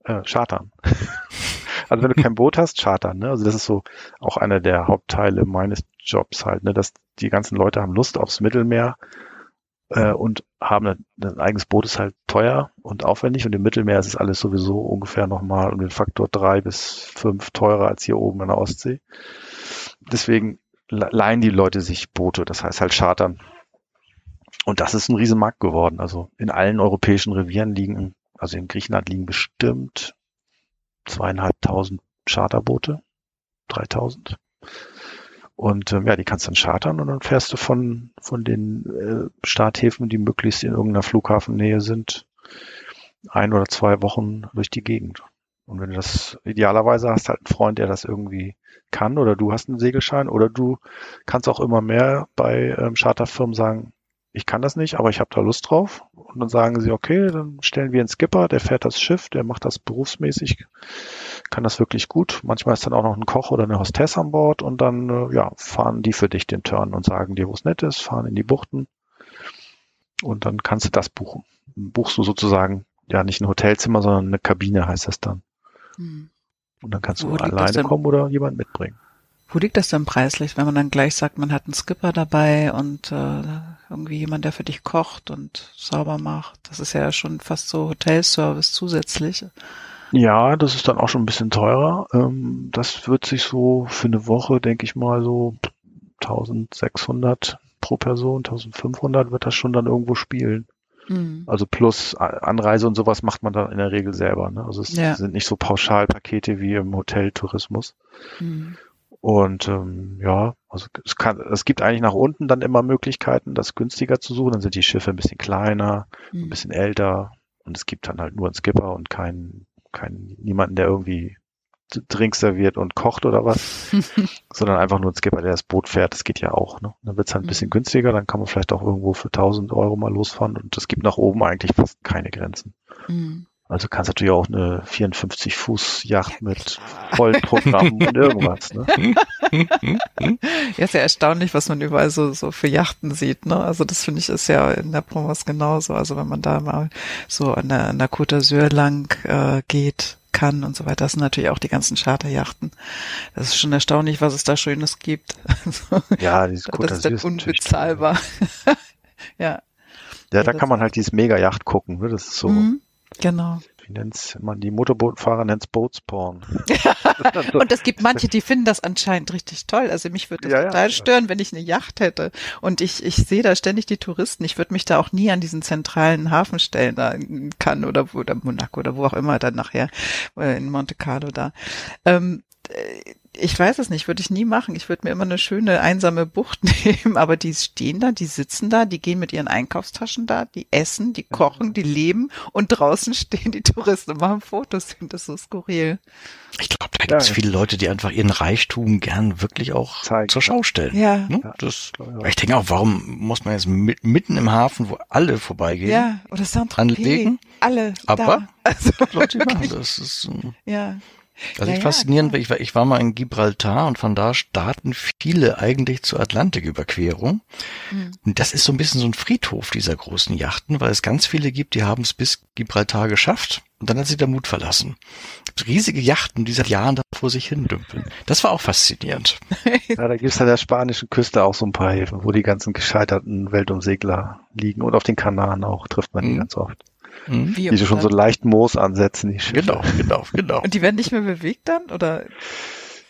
Äh, chartern. also wenn du kein Boot hast, chartern. Ne? Also das ist so auch einer der Hauptteile meines Jobs halt, ne? dass die ganzen Leute haben Lust aufs Mittelmeer äh, und haben ein, ein eigenes Boot ist halt teuer und aufwendig und im Mittelmeer ist es alles sowieso ungefähr nochmal um den Faktor drei bis fünf teurer als hier oben in der Ostsee. Deswegen leihen die Leute sich Boote, das heißt halt Chartern. Und das ist ein Riesenmarkt geworden. Also in allen europäischen Revieren liegen, also in Griechenland liegen bestimmt zweieinhalbtausend Charterboote, dreitausend. Und ähm, ja, die kannst du dann chartern und dann fährst du von, von den äh, Starthäfen, die möglichst in irgendeiner Flughafennähe sind, ein oder zwei Wochen durch die Gegend. Und wenn du das idealerweise hast, halt einen Freund, der das irgendwie kann oder du hast einen Segelschein oder du kannst auch immer mehr bei ähm, Charterfirmen sagen, ich kann das nicht, aber ich habe da Lust drauf. Und dann sagen sie, okay, dann stellen wir einen Skipper, der fährt das Schiff, der macht das berufsmäßig, kann das wirklich gut. Manchmal ist dann auch noch ein Koch oder eine Hostess an Bord und dann äh, ja, fahren die für dich den Turn und sagen dir, wo es nett ist, fahren in die Buchten und dann kannst du das buchen. buchst du sozusagen ja nicht ein Hotelzimmer, sondern eine Kabine heißt das dann. Hm. Und dann kannst du alleine kommen oder jemand mitbringen. Wo liegt das denn preislich, wenn man dann gleich sagt, man hat einen Skipper dabei und äh, irgendwie jemand, der für dich kocht und sauber macht? Das ist ja schon fast so Hotelservice zusätzlich. Ja, das ist dann auch schon ein bisschen teurer. Ähm, das wird sich so für eine Woche, denke ich mal, so 1600 pro Person, 1500 wird das schon dann irgendwo spielen. Mhm. Also plus Anreise und sowas macht man dann in der Regel selber. Ne? Also es ja. sind nicht so Pauschalpakete wie im Hoteltourismus. Mhm. Und ähm, ja, also es, kann, es gibt eigentlich nach unten dann immer Möglichkeiten, das günstiger zu suchen. Dann sind die Schiffe ein bisschen kleiner, mhm. ein bisschen älter und es gibt dann halt nur einen Skipper und keinen, keinen, niemanden, der irgendwie Drinks serviert und kocht oder was, sondern einfach nur ein Skipper, der das Boot fährt. Das geht ja auch. Ne? Dann wird es halt ein bisschen mhm. günstiger, dann kann man vielleicht auch irgendwo für 1000 Euro mal losfahren und es gibt nach oben eigentlich fast keine Grenzen. Mhm. Also kannst natürlich auch eine 54 Fuß Yacht mit vollen Programmen und irgendwas. Ne? ja, ist ja erstaunlich, was man überall so, so für Yachten sieht. Ne? Also das finde ich ist ja in der Provence genauso. Also wenn man da mal so an der, an der Côte d'Azur lang äh, geht, kann und so weiter. Das sind natürlich auch die ganzen Charterjachten. Das ist schon erstaunlich, was es da Schönes gibt. ja, dieses Côte Das ist dann unbezahlbar. ja. Ja, da kann man halt dieses Mega-Yacht gucken. Ne? Das ist so. Mhm Genau. Wie nennt's man? Die Motorbootfahrer nennt's Boatsporn. und es gibt manche, die finden das anscheinend richtig toll. Also mich würde das ja, total ja. stören, wenn ich eine Yacht hätte. Und ich, ich sehe da ständig die Touristen. Ich würde mich da auch nie an diesen zentralen Hafen stellen, da in Cannes oder, oder Monaco oder wo auch immer dann nachher, äh, in Monte Carlo da. Ähm, äh, ich weiß es nicht, würde ich nie machen. Ich würde mir immer eine schöne einsame Bucht nehmen, aber die stehen da, die sitzen da, die gehen mit ihren Einkaufstaschen da, die essen, die kochen, die leben und draußen stehen die Touristen und machen Fotos. Ich finde das so skurril. Ich glaube, da gibt es ja. viele Leute, die einfach ihren Reichtum gern wirklich auch Zeigen. zur Schau stellen. Ja. Ne? Das, ich denke auch, warum muss man jetzt mitten im Hafen, wo alle vorbeigehen, ja, oder anlegen? Alle. Aber da. Also, Leute machen das. Ist, ja. Also ja, ich faszinierend, ja, ich, war, ich war mal in Gibraltar und von da starten viele eigentlich zur Atlantiküberquerung. Mhm. Und das ist so ein bisschen so ein Friedhof dieser großen Yachten, weil es ganz viele gibt, die haben es bis Gibraltar geschafft und dann hat sie der Mut verlassen. Riesige Yachten, die seit Jahren da vor sich hin dümpeln. Das war auch faszinierend. Ja, da gibt es an der spanischen Küste auch so ein paar Häfen, wo die ganzen gescheiterten Weltumsegler liegen und auf den Kanaren auch trifft man die mhm. ganz oft. Mhm. die schon so leicht Moos ansetzen, die Schiffe. Genau, genau, genau. Und die werden nicht mehr bewegt dann, oder?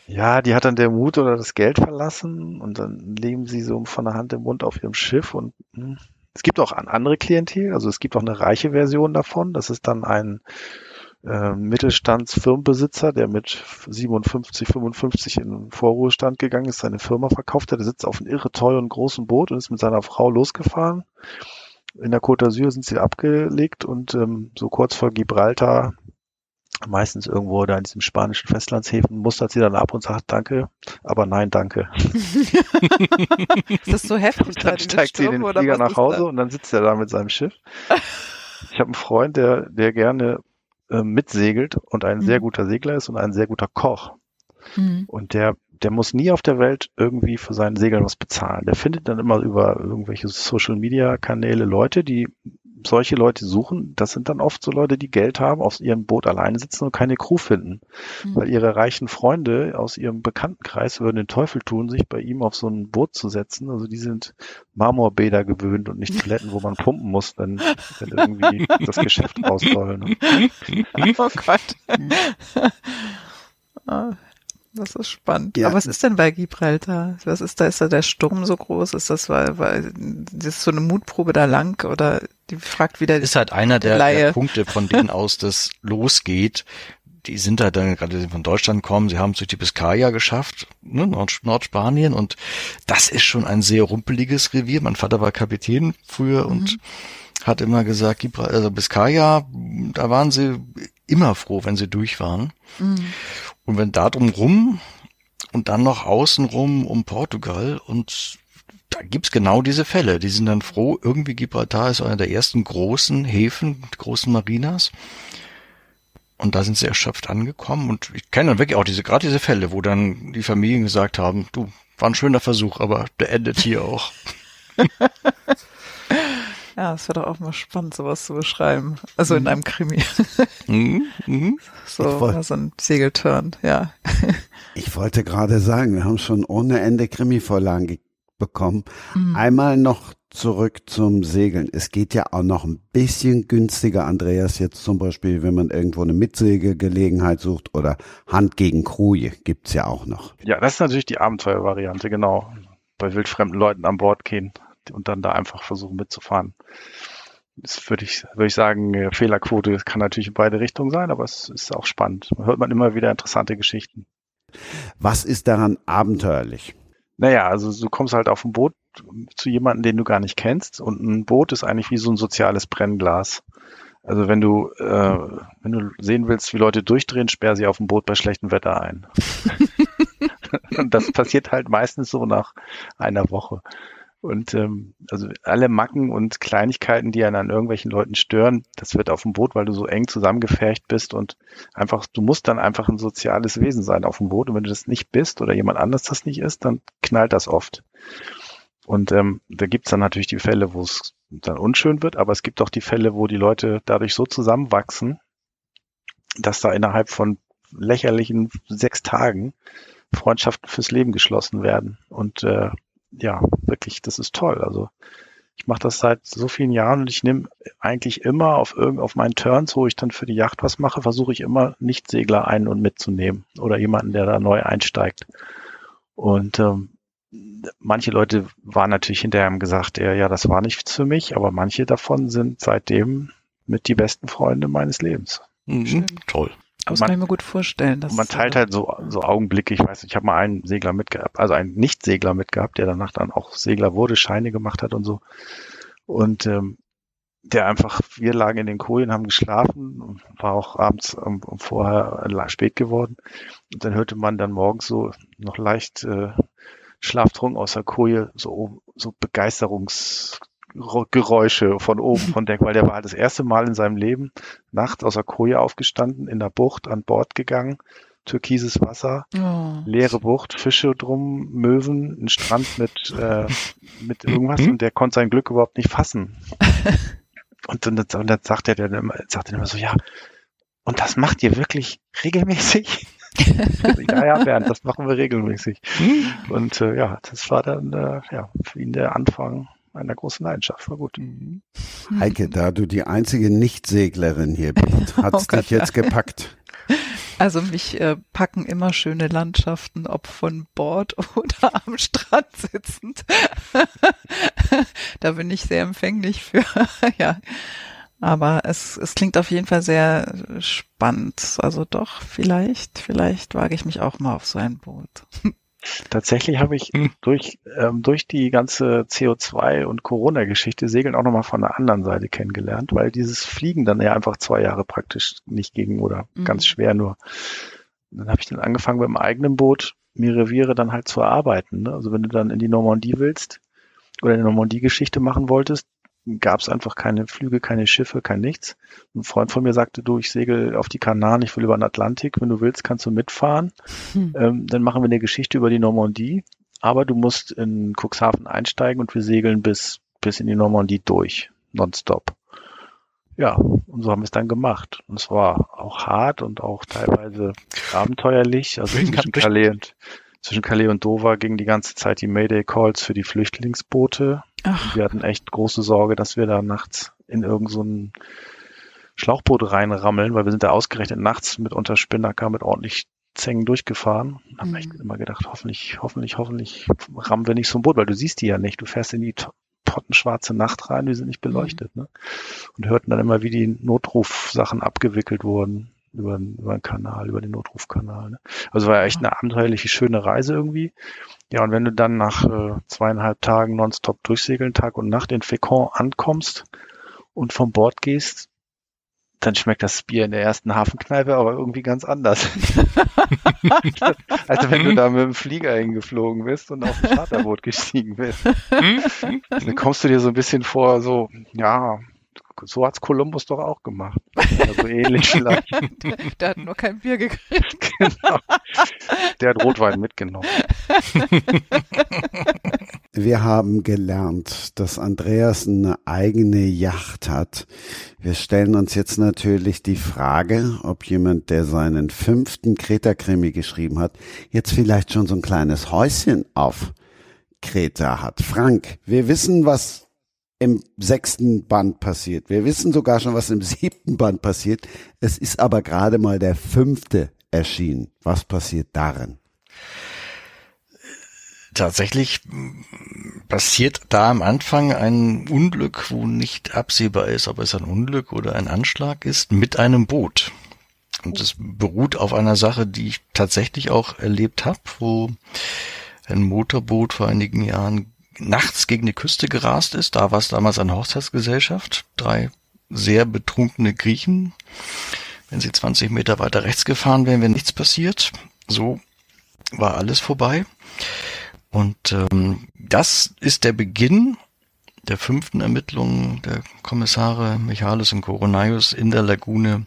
Ja, die hat dann der Mut oder das Geld verlassen und dann leben sie so von der Hand im Mund auf ihrem Schiff und mh. Hm. es gibt auch ein andere Klientel, also es gibt auch eine reiche Version davon. Das ist dann ein äh, Mittelstandsfirmenbesitzer, der mit 57, 55 in den Vorruhestand gegangen ist, seine Firma verkauft hat. Der sitzt auf einem irre teuren großen Boot und ist mit seiner Frau losgefahren in der Côte d'Azur sind sie abgelegt und ähm, so kurz vor Gibraltar, meistens irgendwo da in diesem spanischen Festlandshäfen, mustert sie dann ab und sagt Danke, aber nein, danke. ist das so heftig? dann steigt sie in den Flieger nach Hause und dann sitzt er da mit seinem Schiff. Ich habe einen Freund, der, der gerne äh, mitsegelt und ein mhm. sehr guter Segler ist und ein sehr guter Koch. Mhm. Und der der muss nie auf der Welt irgendwie für seinen Segeln was bezahlen. Der findet dann immer über irgendwelche Social Media Kanäle Leute, die solche Leute suchen. Das sind dann oft so Leute, die Geld haben, auf ihrem Boot alleine sitzen und keine Crew finden. Mhm. Weil ihre reichen Freunde aus ihrem Bekanntenkreis würden den Teufel tun, sich bei ihm auf so ein Boot zu setzen. Also die sind Marmorbäder gewöhnt und nicht Toiletten, wo man pumpen muss, wenn, wenn irgendwie das Geschäft raus soll. Ne? Oh Gott. Das ist spannend. Ja. Aber was ist denn bei Gibraltar? Was ist da? Ist da der Sturm so groß? Ist das, weil, weil das ist so eine Mutprobe da lang oder die fragt wieder? Ist halt einer der, der Punkte, von denen aus das losgeht. Die sind da dann gerade von Deutschland kommen, sie haben es durch die Biscaya geschafft, ne, Nord Nordspanien und das ist schon ein sehr rumpeliges Revier. Mein Vater war Kapitän früher mhm. und hat immer gesagt, Gibraltar, also Biscaya, da waren sie immer froh, wenn sie durch waren. Mhm. Und wenn da drum rum und dann noch außenrum um Portugal und da gibt's genau diese Fälle. Die sind dann froh, irgendwie Gibraltar ist einer der ersten großen Häfen, großen Marinas. Und da sind sie erschöpft angekommen. Und ich kenne dann wirklich auch diese, gerade diese Fälle, wo dann die Familien gesagt haben, du, war ein schöner Versuch, aber der endet hier auch. Ja, es wäre doch auch mal spannend, sowas zu beschreiben. Also in mhm. einem Krimi. Mhm. Mhm. So, wollt, so ein Segelturn, ja. Ich wollte gerade sagen, wir haben schon ohne Ende Krimi-Vorlagen bekommen. Mhm. Einmal noch zurück zum Segeln. Es geht ja auch noch ein bisschen günstiger, Andreas, jetzt zum Beispiel, wenn man irgendwo eine Mitsegelgelegenheit sucht oder Hand gegen Kruje gibt's ja auch noch. Ja, das ist natürlich die Abenteuervariante, genau. Bei wildfremden Leuten an Bord gehen und dann da einfach versuchen mitzufahren. Das würde ich, würde ich sagen, Fehlerquote kann natürlich in beide Richtungen sein, aber es ist auch spannend. Da hört man immer wieder interessante Geschichten. Was ist daran abenteuerlich? Naja, also du kommst halt auf ein Boot zu jemandem, den du gar nicht kennst und ein Boot ist eigentlich wie so ein soziales Brennglas. Also wenn du, äh, wenn du sehen willst, wie Leute durchdrehen, sperr sie auf dem Boot bei schlechtem Wetter ein. und das passiert halt meistens so nach einer Woche. Und ähm, also alle Macken und Kleinigkeiten, die einen an irgendwelchen Leuten stören, das wird auf dem Boot, weil du so eng zusammengefercht bist und einfach, du musst dann einfach ein soziales Wesen sein auf dem Boot. Und wenn du das nicht bist oder jemand anders das nicht ist, dann knallt das oft. Und ähm, da gibt's dann natürlich die Fälle, wo es dann unschön wird, aber es gibt auch die Fälle, wo die Leute dadurch so zusammenwachsen, dass da innerhalb von lächerlichen sechs Tagen Freundschaften fürs Leben geschlossen werden. Und äh, ja, wirklich, das ist toll. Also ich mache das seit so vielen Jahren und ich nehme eigentlich immer auf irgend auf meinen Turns, wo ich dann für die Yacht was mache, versuche ich immer Nicht-Segler ein und mitzunehmen oder jemanden, der da neu einsteigt. Und ähm, manche Leute waren natürlich hinterher haben gesagt, ja, ja, das war nichts für mich, aber manche davon sind seitdem mit die besten Freunde meines Lebens. Mhm, toll. Aber das man, kann ich mir gut vorstellen. Dass, man teilt halt so, so Augenblicke. Ich weiß, ich habe mal einen Segler mitgehabt, also einen Nicht-Segler mitgehabt, der danach dann auch Segler wurde, Scheine gemacht hat und so. Und ähm, der einfach, wir lagen in den Kojen, haben geschlafen, war auch abends ähm, vorher spät geworden. Und dann hörte man dann morgens so noch leicht äh, schlaftrunken aus der Koje, so, so Begeisterungs Geräusche von oben von Deck, weil der war halt das erste Mal in seinem Leben nachts aus der Koje aufgestanden, in der Bucht an Bord gegangen, türkises Wasser, oh. leere Bucht, Fische drum, Möwen, ein Strand mit, äh, mit irgendwas und der konnte sein Glück überhaupt nicht fassen. und, dann, und dann sagt er dann immer, sagt er immer so, ja, und das macht ihr wirklich regelmäßig? ja, ja, Bernd, das machen wir regelmäßig. Mhm. Und äh, ja, das war dann äh, ja, für ihn der Anfang einer großen Leidenschaft. War gut. Mhm. Heike, da du die einzige Nicht-Seglerin hier bist, hat's oh dich jetzt gepackt? Also mich äh, packen immer schöne Landschaften, ob von Bord oder am Strand sitzend. da bin ich sehr empfänglich für, ja. Aber es, es klingt auf jeden Fall sehr spannend. Also doch, vielleicht, vielleicht wage ich mich auch mal auf so ein Boot. Tatsächlich habe ich hm. durch, ähm, durch die ganze CO2 und Corona-Geschichte Segeln auch nochmal von der anderen Seite kennengelernt, weil dieses Fliegen dann ja einfach zwei Jahre praktisch nicht ging oder mhm. ganz schwer nur. dann habe ich dann angefangen mit dem eigenen Boot mir Reviere dann halt zu erarbeiten. Ne? Also wenn du dann in die Normandie willst oder eine Normandie-Geschichte machen wolltest, gab es einfach keine Flüge, keine Schiffe, kein nichts. Ein Freund von mir sagte, du, ich segel auf die Kanaren, ich will über den Atlantik, wenn du willst, kannst du mitfahren. Hm. Ähm, dann machen wir eine Geschichte über die Normandie, aber du musst in Cuxhaven einsteigen und wir segeln bis, bis in die Normandie durch, nonstop. Ja, und so haben wir es dann gemacht. Und es war auch hart und auch teilweise abenteuerlich. Also zwischen Calais, und, zwischen Calais und Dover ging die ganze Zeit die Mayday Calls für die Flüchtlingsboote. Wir hatten echt große Sorge, dass wir da nachts in irgendein so Schlauchboot reinrammeln, weil wir sind da ausgerechnet nachts mit unter Spinnaker mit ordentlich Zängen durchgefahren. Und haben mhm. echt immer gedacht, hoffentlich, hoffentlich, hoffentlich rammen wir nicht so ein Boot, weil du siehst die ja nicht. Du fährst in die pottenschwarze Nacht rein, die sind nicht beleuchtet. Mhm. Ne? Und hörten dann immer, wie die Notrufsachen abgewickelt wurden über, über den Kanal, über den Notrufkanal. Ne? Also war ja echt eine abenteuerliche, schöne Reise irgendwie. Ja, und wenn du dann nach äh, zweieinhalb Tagen nonstop durchsegeln, Tag und Nacht in Fécamp ankommst und vom Bord gehst, dann schmeckt das Bier in der ersten Hafenkneipe aber irgendwie ganz anders. als wenn du da mit dem Flieger hingeflogen bist und auf ein Charterboot gestiegen bist. dann kommst du dir so ein bisschen vor, so, ja, so hat's Kolumbus doch auch gemacht. Also ähnlich vielleicht. der, der, hat nur kein Bier gekriegt. genau. Der hat Rotwein mitgenommen. Wir haben gelernt, dass Andreas eine eigene Yacht hat. Wir stellen uns jetzt natürlich die Frage, ob jemand, der seinen fünften Kreta-Krimi geschrieben hat, jetzt vielleicht schon so ein kleines Häuschen auf Kreta hat. Frank, wir wissen, was im sechsten Band passiert. Wir wissen sogar schon, was im siebten Band passiert. Es ist aber gerade mal der fünfte erschienen. Was passiert darin? Tatsächlich passiert da am Anfang ein Unglück, wo nicht absehbar ist, ob es ein Unglück oder ein Anschlag ist, mit einem Boot. Und es beruht auf einer Sache, die ich tatsächlich auch erlebt habe, wo ein Motorboot vor einigen Jahren nachts gegen die Küste gerast ist. Da war es damals eine Hochzeitsgesellschaft. Drei sehr betrunkene Griechen. Wenn sie 20 Meter weiter rechts gefahren wären, wäre nichts passiert. So war alles vorbei. Und ähm, das ist der Beginn der fünften Ermittlungen der Kommissare Michalis und Koronaios in der Lagune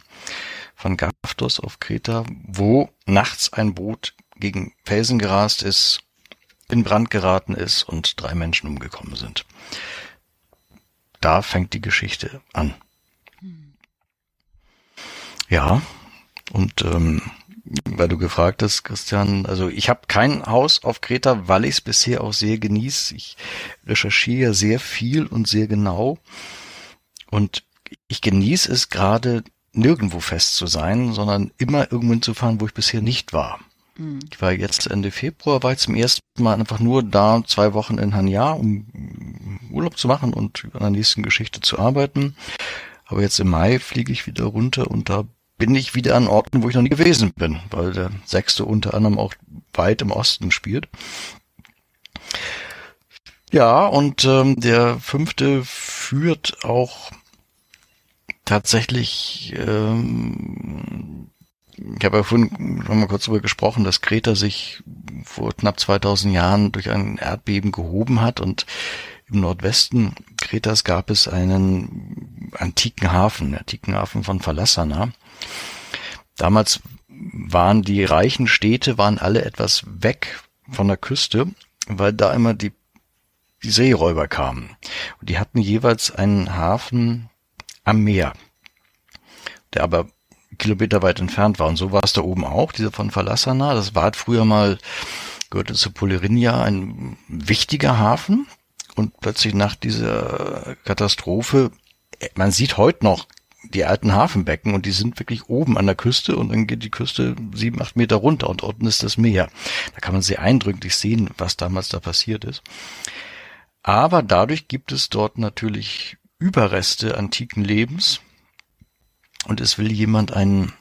von Gaftos auf Kreta, wo nachts ein Boot gegen Felsen gerast ist, in Brand geraten ist und drei Menschen umgekommen sind. Da fängt die Geschichte an. Ja, und ähm, weil du gefragt hast, Christian, also ich habe kein Haus auf Kreta, weil ich es bisher auch sehr genieße. Ich recherchiere sehr viel und sehr genau. Und ich genieße es gerade nirgendwo fest zu sein, sondern immer irgendwo zu fahren, wo ich bisher nicht war. Mhm. Ich war jetzt Ende Februar, war ich zum ersten Mal einfach nur da, zwei Wochen in Hanya, um Urlaub zu machen und an der nächsten Geschichte zu arbeiten. Aber jetzt im Mai fliege ich wieder runter und da bin ich wieder an Orten, wo ich noch nie gewesen bin, weil der sechste unter anderem auch weit im Osten spielt. Ja, und ähm, der fünfte führt auch tatsächlich, ähm, ich habe ja vorhin noch mal kurz darüber gesprochen, dass Kreta sich vor knapp 2000 Jahren durch ein Erdbeben gehoben hat und im Nordwesten Kretas gab es einen antiken Hafen, antiken Hafen von Phalasana. Damals waren die reichen Städte, waren alle etwas weg von der Küste, weil da immer die, die Seeräuber kamen. Und die hatten jeweils einen Hafen am Meer, der aber Kilometer weit entfernt war. Und so war es da oben auch, dieser von Phalasana. Das war halt früher mal, gehörte zu Polerinia, ein wichtiger Hafen. Und plötzlich nach dieser Katastrophe, man sieht heute noch die alten Hafenbecken und die sind wirklich oben an der Küste und dann geht die Küste sieben, acht Meter runter und unten ist das Meer. Da kann man sehr eindrücklich sehen, was damals da passiert ist. Aber dadurch gibt es dort natürlich Überreste antiken Lebens und es will jemand ein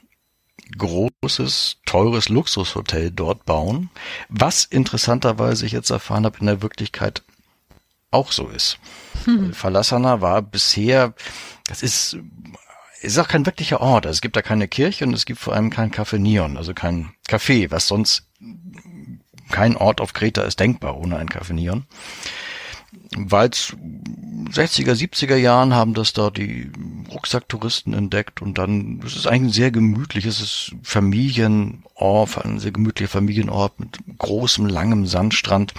großes, teures Luxushotel dort bauen, was interessanterweise ich jetzt erfahren habe, in der Wirklichkeit auch so ist. Hm. Falasana war bisher, das ist, ist auch kein wirklicher Ort. Also es gibt da keine Kirche und es gibt vor allem kein Café Neon, also kein Café, was sonst kein Ort auf Kreta ist denkbar ohne ein Café Neon weil 60er, 70er Jahren haben das da die Rucksacktouristen entdeckt und dann, es ist eigentlich ein sehr gemütliches, Familienort, ein sehr gemütlicher Familienort mit großem, langem Sandstrand.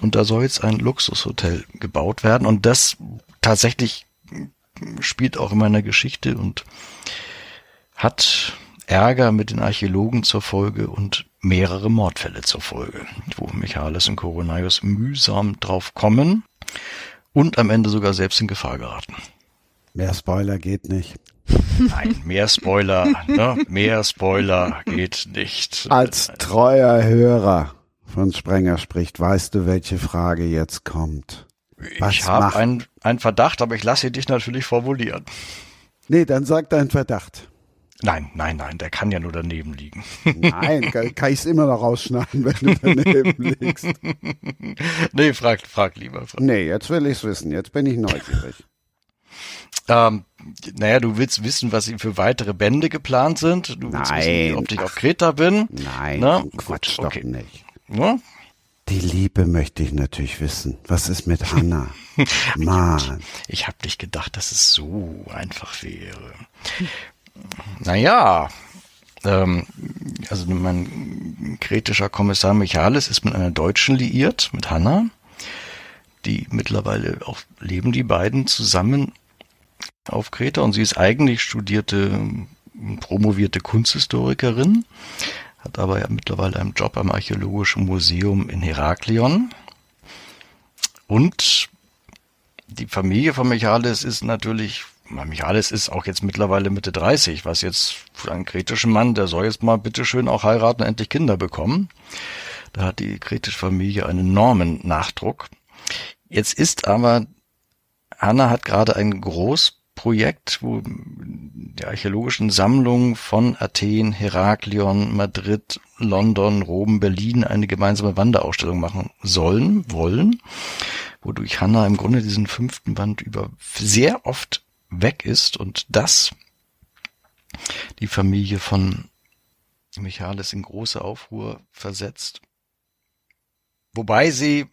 Und da soll jetzt ein Luxushotel gebaut werden und das tatsächlich spielt auch in meiner Geschichte und hat Ärger mit den Archäologen zur Folge und mehrere Mordfälle zur Folge, wo Michaelis und Koronaios mühsam drauf kommen und am Ende sogar selbst in Gefahr geraten. Mehr Spoiler geht nicht. Nein, mehr Spoiler, ne? mehr Spoiler geht nicht. Als treuer Hörer von Sprenger spricht, weißt du, welche Frage jetzt kommt? Was ich habe einen Verdacht, aber ich lasse dich natürlich formulieren. Nee, dann sag deinen Verdacht. Nein, nein, nein, der kann ja nur daneben liegen. Nein, kann, kann ich es immer noch rausschneiden, wenn du daneben liegst. nee, frag, frag lieber. Frag. Nee, jetzt will ich es wissen. Jetzt bin ich neugierig. Ähm, naja, du willst wissen, was für weitere Bände geplant sind. Du willst Nein. wissen, ob ich auf Kreta bin. Nein, Na, Quatsch gut, okay. doch nicht. Ja? Die Liebe möchte ich natürlich wissen. Was ist mit Hannah? Mann. Ich habe nicht gedacht, dass es so einfach wäre. Naja, ähm, also mein kritischer Kommissar Michalis ist mit einer Deutschen liiert, mit Hanna. Die mittlerweile auch leben die beiden zusammen auf Kreta und sie ist eigentlich studierte, promovierte Kunsthistorikerin, hat aber ja mittlerweile einen Job am Archäologischen Museum in Heraklion. und die Familie von Michalis ist natürlich, Michalis ist auch jetzt mittlerweile Mitte 30, was jetzt für einen kretischen Mann, der soll jetzt mal bitteschön auch heiraten und endlich Kinder bekommen. Da hat die kretische Familie einen enormen Nachdruck. Jetzt ist aber, Anna hat gerade ein Großprojekt, wo die archäologischen Sammlungen von Athen, Heraklion, Madrid, London, Rom, Berlin eine gemeinsame Wanderausstellung machen sollen, wollen wodurch Hannah im Grunde diesen fünften Band über sehr oft weg ist und das die Familie von Michaelis in große Aufruhr versetzt. Wobei sie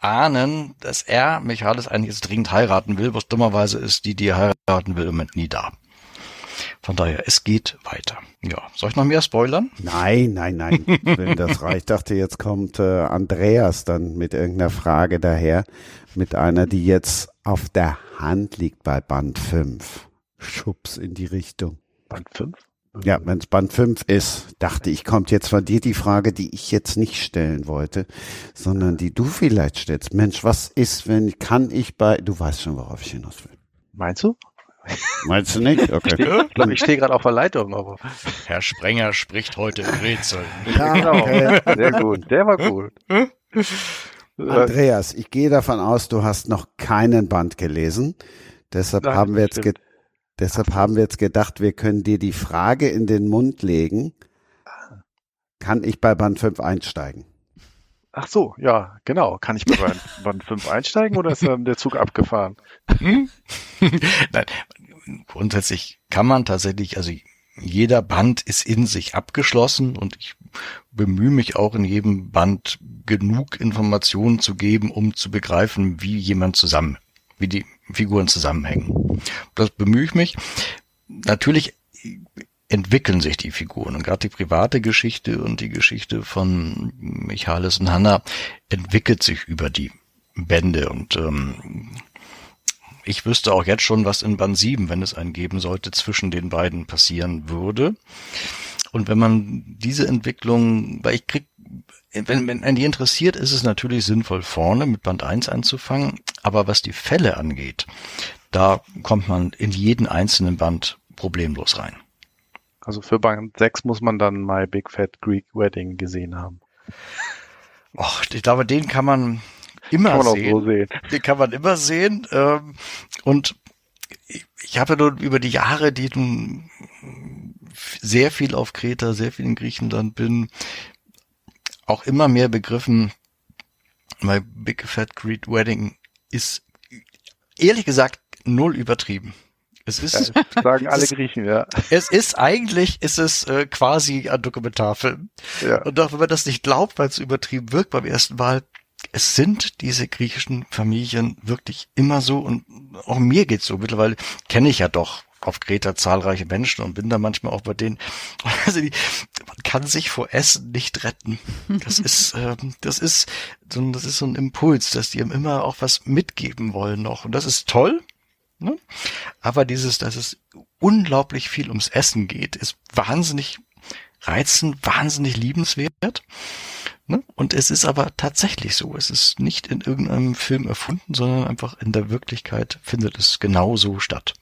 ahnen, dass er Michaelis eigentlich jetzt dringend heiraten will, was dummerweise ist, die, die er heiraten will, im Moment nie da. Von daher, es geht weiter. Ja, soll ich noch mehr spoilern? Nein, nein, nein. Wenn das reicht. Ich dachte, jetzt kommt äh, Andreas dann mit irgendeiner Frage daher, mit einer, die jetzt auf der Hand liegt bei Band 5. Schubs in die Richtung. Band 5? Ja, wenn es Band 5 ist, dachte ich, kommt jetzt von dir die Frage, die ich jetzt nicht stellen wollte, sondern die du vielleicht stellst. Mensch, was ist, wenn, kann ich bei, du weißt schon, worauf ich hinaus will. Meinst du? Meinst du nicht? Okay. Ich, ich stehe gerade auf der Leitung, aber. Herr Sprenger spricht heute in Rätseln. Ja, genau. Okay. Sehr gut. Der war gut. Andreas, ich gehe davon aus, du hast noch keinen Band gelesen. Deshalb Nein, haben wir jetzt deshalb haben wir jetzt gedacht, wir können dir die Frage in den Mund legen. Kann ich bei Band 5 einsteigen? Ach so, ja, genau. Kann ich bei Band 5 einsteigen oder ist ähm, der Zug abgefahren? Hm? Nein, grundsätzlich kann man tatsächlich, also jeder Band ist in sich abgeschlossen und ich bemühe mich auch in jedem Band genug Informationen zu geben, um zu begreifen, wie jemand zusammen, wie die Figuren zusammenhängen. Das bemühe ich mich. Natürlich entwickeln sich die Figuren und gerade die private Geschichte und die Geschichte von Michalis und Hannah entwickelt sich über die Bände und ähm, ich wüsste auch jetzt schon, was in Band 7, wenn es einen geben sollte, zwischen den beiden passieren würde. Und wenn man diese Entwicklung, weil ich krieg, wenn, wenn einen die interessiert, ist es natürlich sinnvoll, vorne mit Band 1 anzufangen. Aber was die Fälle angeht, da kommt man in jeden einzelnen Band problemlos rein. Also für Band 6 muss man dann My Big Fat Greek Wedding gesehen haben. Och, ich glaube, den kann man immer kann man sehen. So sehen. Den kann man immer sehen. Ähm, und ich habe nun über die Jahre, die nun sehr viel auf Kreta, sehr viel in Griechenland bin, auch immer mehr begriffen, My Big Fat Greek Wedding ist ehrlich gesagt null übertrieben. Es ist, ja, sagen alle Griechen, ja. Es ist eigentlich, ist es äh, quasi ein Dokumentarfilm. Ja. Und auch wenn man das nicht glaubt, weil es übertrieben wirkt beim ersten Mal, es sind diese griechischen Familien wirklich immer so und auch mir geht's so. Mittlerweile kenne ich ja doch auf Kreta zahlreiche Menschen und bin da manchmal auch bei denen. Also die, man kann sich vor Essen nicht retten. Das ist, ähm, das ist, so, das ist so ein Impuls, dass die ihm immer auch was mitgeben wollen noch. Und das ist toll. Ne? Aber dieses, dass es unglaublich viel ums Essen geht, ist wahnsinnig reizend, wahnsinnig liebenswert. Ne? Und es ist aber tatsächlich so. Es ist nicht in irgendeinem Film erfunden, sondern einfach in der Wirklichkeit findet es genauso statt.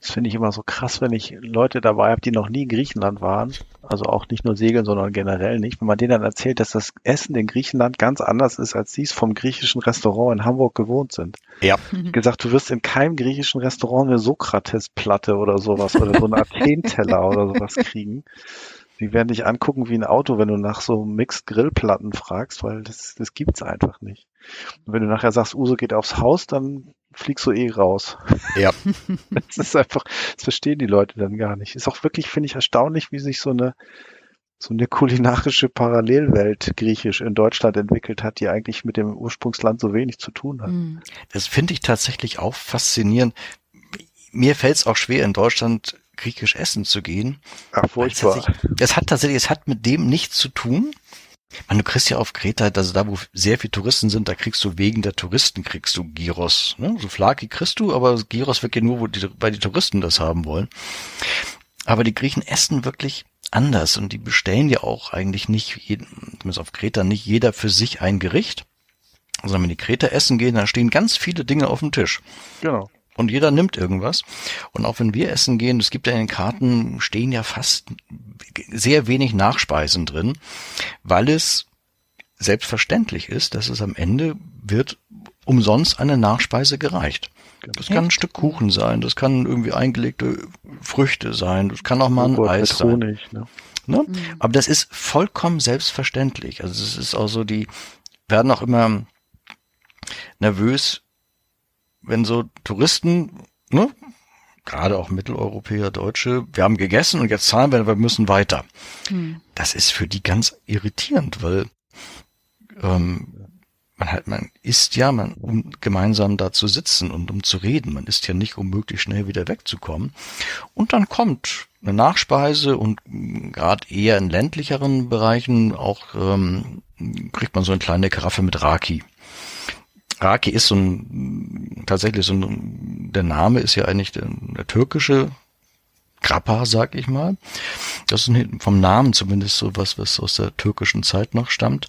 Das finde ich immer so krass, wenn ich Leute dabei habe, die noch nie in Griechenland waren. Also auch nicht nur segeln, sondern generell nicht. Wenn man denen dann erzählt, dass das Essen in Griechenland ganz anders ist, als sie es vom griechischen Restaurant in Hamburg gewohnt sind. Ja. Gesagt, du wirst in keinem griechischen Restaurant eine Sokrates-Platte oder sowas oder so einen Athen-Teller oder sowas kriegen. Die werden dich angucken wie ein Auto, wenn du nach so Mixed Grillplatten fragst, weil das, das gibt's einfach nicht. Und wenn du nachher sagst, Uso geht aufs Haus, dann fliegst du eh raus. Ja. das ist einfach, das verstehen die Leute dann gar nicht. Ist auch wirklich, finde ich, erstaunlich, wie sich so eine, so eine kulinarische Parallelwelt griechisch in Deutschland entwickelt hat, die eigentlich mit dem Ursprungsland so wenig zu tun hat. Hm. Das finde ich tatsächlich auch faszinierend. Mir fällt es auch schwer, in Deutschland griechisch essen zu gehen. Ach, furchtbar. Es hat tatsächlich, es hat mit dem nichts zu tun. Man, du kriegst ja auf Kreta, also da, wo sehr viele Touristen sind, da kriegst du wegen der Touristen kriegst du Gyros. Ne? So Flaki kriegst du, aber Gyros wirklich nur, wo die, weil die Touristen das haben wollen. Aber die Griechen essen wirklich anders und die bestellen ja auch eigentlich nicht, jeden, zumindest auf Kreta, nicht jeder für sich ein Gericht, Also wenn die Kreta essen gehen, dann stehen ganz viele Dinge auf dem Tisch. Genau. Und jeder nimmt irgendwas. Und auch wenn wir essen gehen, es gibt ja in den Karten, stehen ja fast sehr wenig Nachspeisen drin, weil es selbstverständlich ist, dass es am Ende wird umsonst eine Nachspeise gereicht. Das kann ein Stück Kuchen sein, das kann irgendwie eingelegte Früchte sein, das kann auch mal ein Eis sein. Honig, ne? Ne? Mhm. Aber das ist vollkommen selbstverständlich. Also es ist auch so, die werden auch immer nervös, wenn so Touristen, ne, gerade auch Mitteleuropäer, Deutsche, wir haben gegessen und jetzt zahlen wir, wir müssen weiter. Mhm. Das ist für die ganz irritierend, weil ähm, man halt, man isst ja, man, um gemeinsam da zu sitzen und um zu reden. Man isst ja nicht, um möglichst schnell wieder wegzukommen. Und dann kommt eine Nachspeise und gerade eher in ländlicheren Bereichen auch ähm, kriegt man so eine kleine Karaffe mit Raki. Raki ist so ein, tatsächlich so ein, der Name ist ja eigentlich der, der türkische Grappa, sag ich mal. Das ist vom Namen zumindest so was, was aus der türkischen Zeit noch stammt.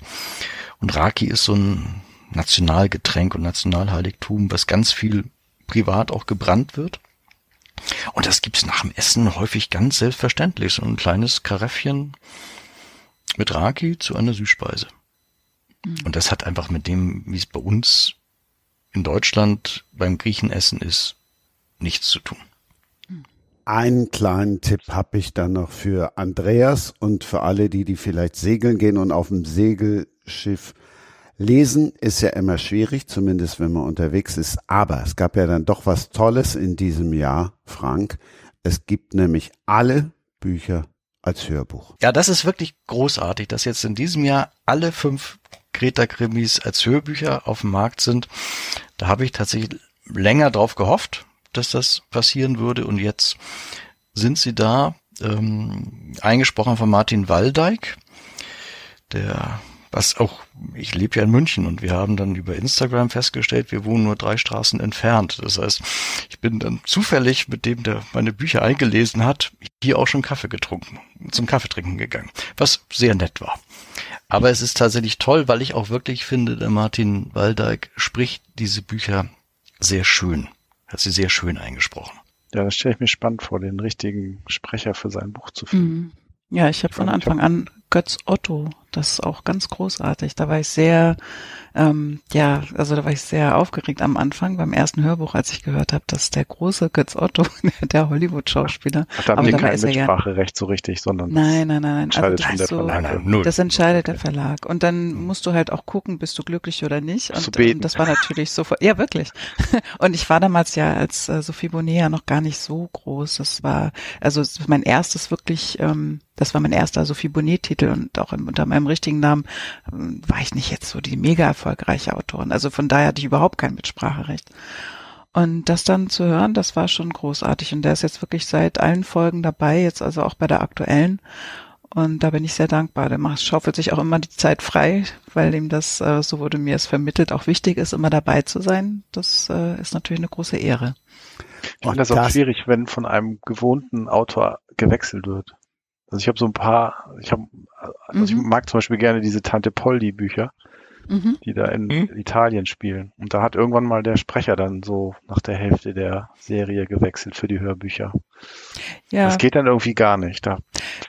Und Raki ist so ein Nationalgetränk und Nationalheiligtum, was ganz viel privat auch gebrannt wird. Und das gibt's nach dem Essen häufig ganz selbstverständlich. So ein kleines Karäffchen mit Raki zu einer Süßspeise. Mhm. Und das hat einfach mit dem, wie es bei uns in Deutschland beim Griechenessen ist, nichts zu tun. Einen kleinen Tipp habe ich dann noch für Andreas und für alle, die, die vielleicht segeln gehen und auf dem Segelschiff lesen, ist ja immer schwierig, zumindest wenn man unterwegs ist. Aber es gab ja dann doch was Tolles in diesem Jahr, Frank. Es gibt nämlich alle Bücher als Hörbuch. Ja, das ist wirklich großartig, dass jetzt in diesem Jahr alle fünf Greta-Krimis als Hörbücher auf dem Markt sind. Da habe ich tatsächlich länger drauf gehofft, dass das passieren würde und jetzt sind sie da, ähm, eingesprochen von Martin Waldeck, der was auch, ich lebe ja in München und wir haben dann über Instagram festgestellt, wir wohnen nur drei Straßen entfernt. Das heißt, ich bin dann zufällig mit dem, der meine Bücher eingelesen hat, hier auch schon Kaffee getrunken, zum Kaffeetrinken gegangen, was sehr nett war. Aber es ist tatsächlich toll, weil ich auch wirklich finde, der Martin Waldeck spricht diese Bücher sehr schön, hat sie sehr schön eingesprochen. Ja, das stelle ich mir spannend vor, den richtigen Sprecher für sein Buch zu finden. Mhm. Ja, ich habe von Anfang an Götz Otto das ist auch ganz großartig. Da war ich sehr, ähm, ja, also da war ich sehr aufgeregt am Anfang beim ersten Hörbuch, als ich gehört habe, dass der große Götz Otto, der Hollywood-Schauspieler. Da haben die kein Mitspracherecht so richtig, sondern nein, nein, nein, nein. Entscheidet also, schon der Verlag. Nein, das entscheidet der Verlag. Und dann musst du halt auch gucken, bist du glücklich oder nicht. Und, und das war natürlich sofort, ja wirklich. Und ich war damals ja als äh, Sophie Bonnet ja noch gar nicht so groß. Das war, also mein erstes wirklich, ähm, das war mein erster Sophie Bonnet-Titel und auch unter meinem richtigen Namen ähm, war ich nicht jetzt so die mega erfolgreiche Autorin. Also von daher hatte ich überhaupt kein Mitspracherecht. Und das dann zu hören, das war schon großartig. Und der ist jetzt wirklich seit allen Folgen dabei, jetzt also auch bei der aktuellen. Und da bin ich sehr dankbar. Der macht, schaufelt sich auch immer die Zeit frei, weil ihm das, äh, so wurde mir es vermittelt, auch wichtig ist, immer dabei zu sein. Das äh, ist natürlich eine große Ehre. Ich finde das auch schwierig, wenn von einem gewohnten Autor gewechselt wird. Also ich habe so ein paar, ich habe, also mhm. ich mag zum Beispiel gerne diese Tante Poldi Bücher mhm. die da in mhm. Italien spielen. Und da hat irgendwann mal der Sprecher dann so nach der Hälfte der Serie gewechselt für die Hörbücher. Ja. Das geht dann irgendwie gar nicht. Da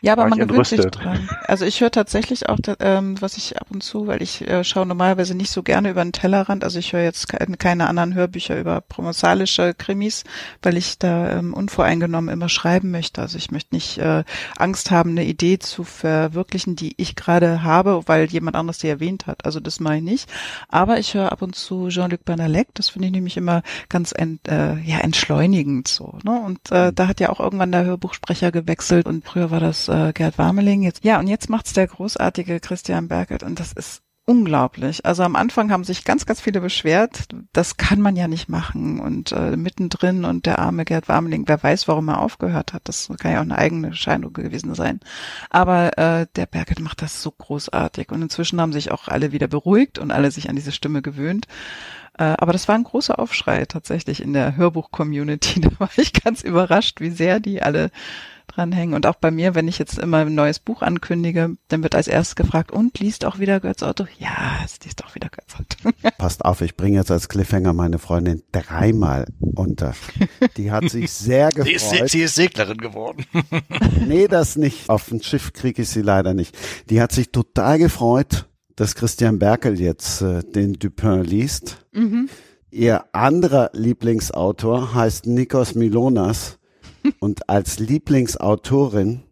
ja, aber man gewöhnt sich dran. Also ich höre tatsächlich auch, ähm, was ich ab und zu, weil ich äh, schaue normalerweise nicht so gerne über den Tellerrand. Also ich höre jetzt keine, keine anderen Hörbücher über promosalische Krimis, weil ich da ähm, unvoreingenommen immer schreiben möchte. Also ich möchte nicht äh, Angst haben, eine Idee zu verwirklichen, die ich gerade habe, weil jemand anderes die erwähnt hat. Also das mache ich nicht. Aber ich höre ab und zu Jean-Luc Banalek. Das finde ich nämlich immer ganz ent, äh, ja, entschleunigend so. Ne? Und äh, mhm. da hat ja auch irgendwann der Hörbuchsprecher gewechselt und früher war das äh, Gerd Warmeling. Jetzt, ja, und jetzt macht's der großartige Christian Bergelt und das ist unglaublich. Also am Anfang haben sich ganz, ganz viele beschwert, das kann man ja nicht machen und äh, mittendrin und der arme Gerd Warmeling, wer weiß, warum er aufgehört hat. Das kann ja auch eine eigene Scheinung gewesen sein. Aber äh, der Bergelt macht das so großartig und inzwischen haben sich auch alle wieder beruhigt und alle sich an diese Stimme gewöhnt. Äh, aber das war ein großer Aufschrei tatsächlich in der Hörbuch-Community. Da war ich ganz überrascht, wie sehr die alle dranhängen. Und auch bei mir, wenn ich jetzt immer ein neues Buch ankündige, dann wird als erstes gefragt, und liest auch wieder Götz Otto? Ja, es liest auch wieder Götz Otto. Passt auf, ich bringe jetzt als Cliffhanger meine Freundin dreimal unter. Die hat sich sehr gefreut. Sie ist, sie ist Seglerin geworden. nee, das nicht. Auf dem Schiff kriege ich sie leider nicht. Die hat sich total gefreut, dass Christian Berkel jetzt äh, den Dupin liest. Mhm. Ihr anderer Lieblingsautor heißt Nikos Milonas und als Lieblingsautorin,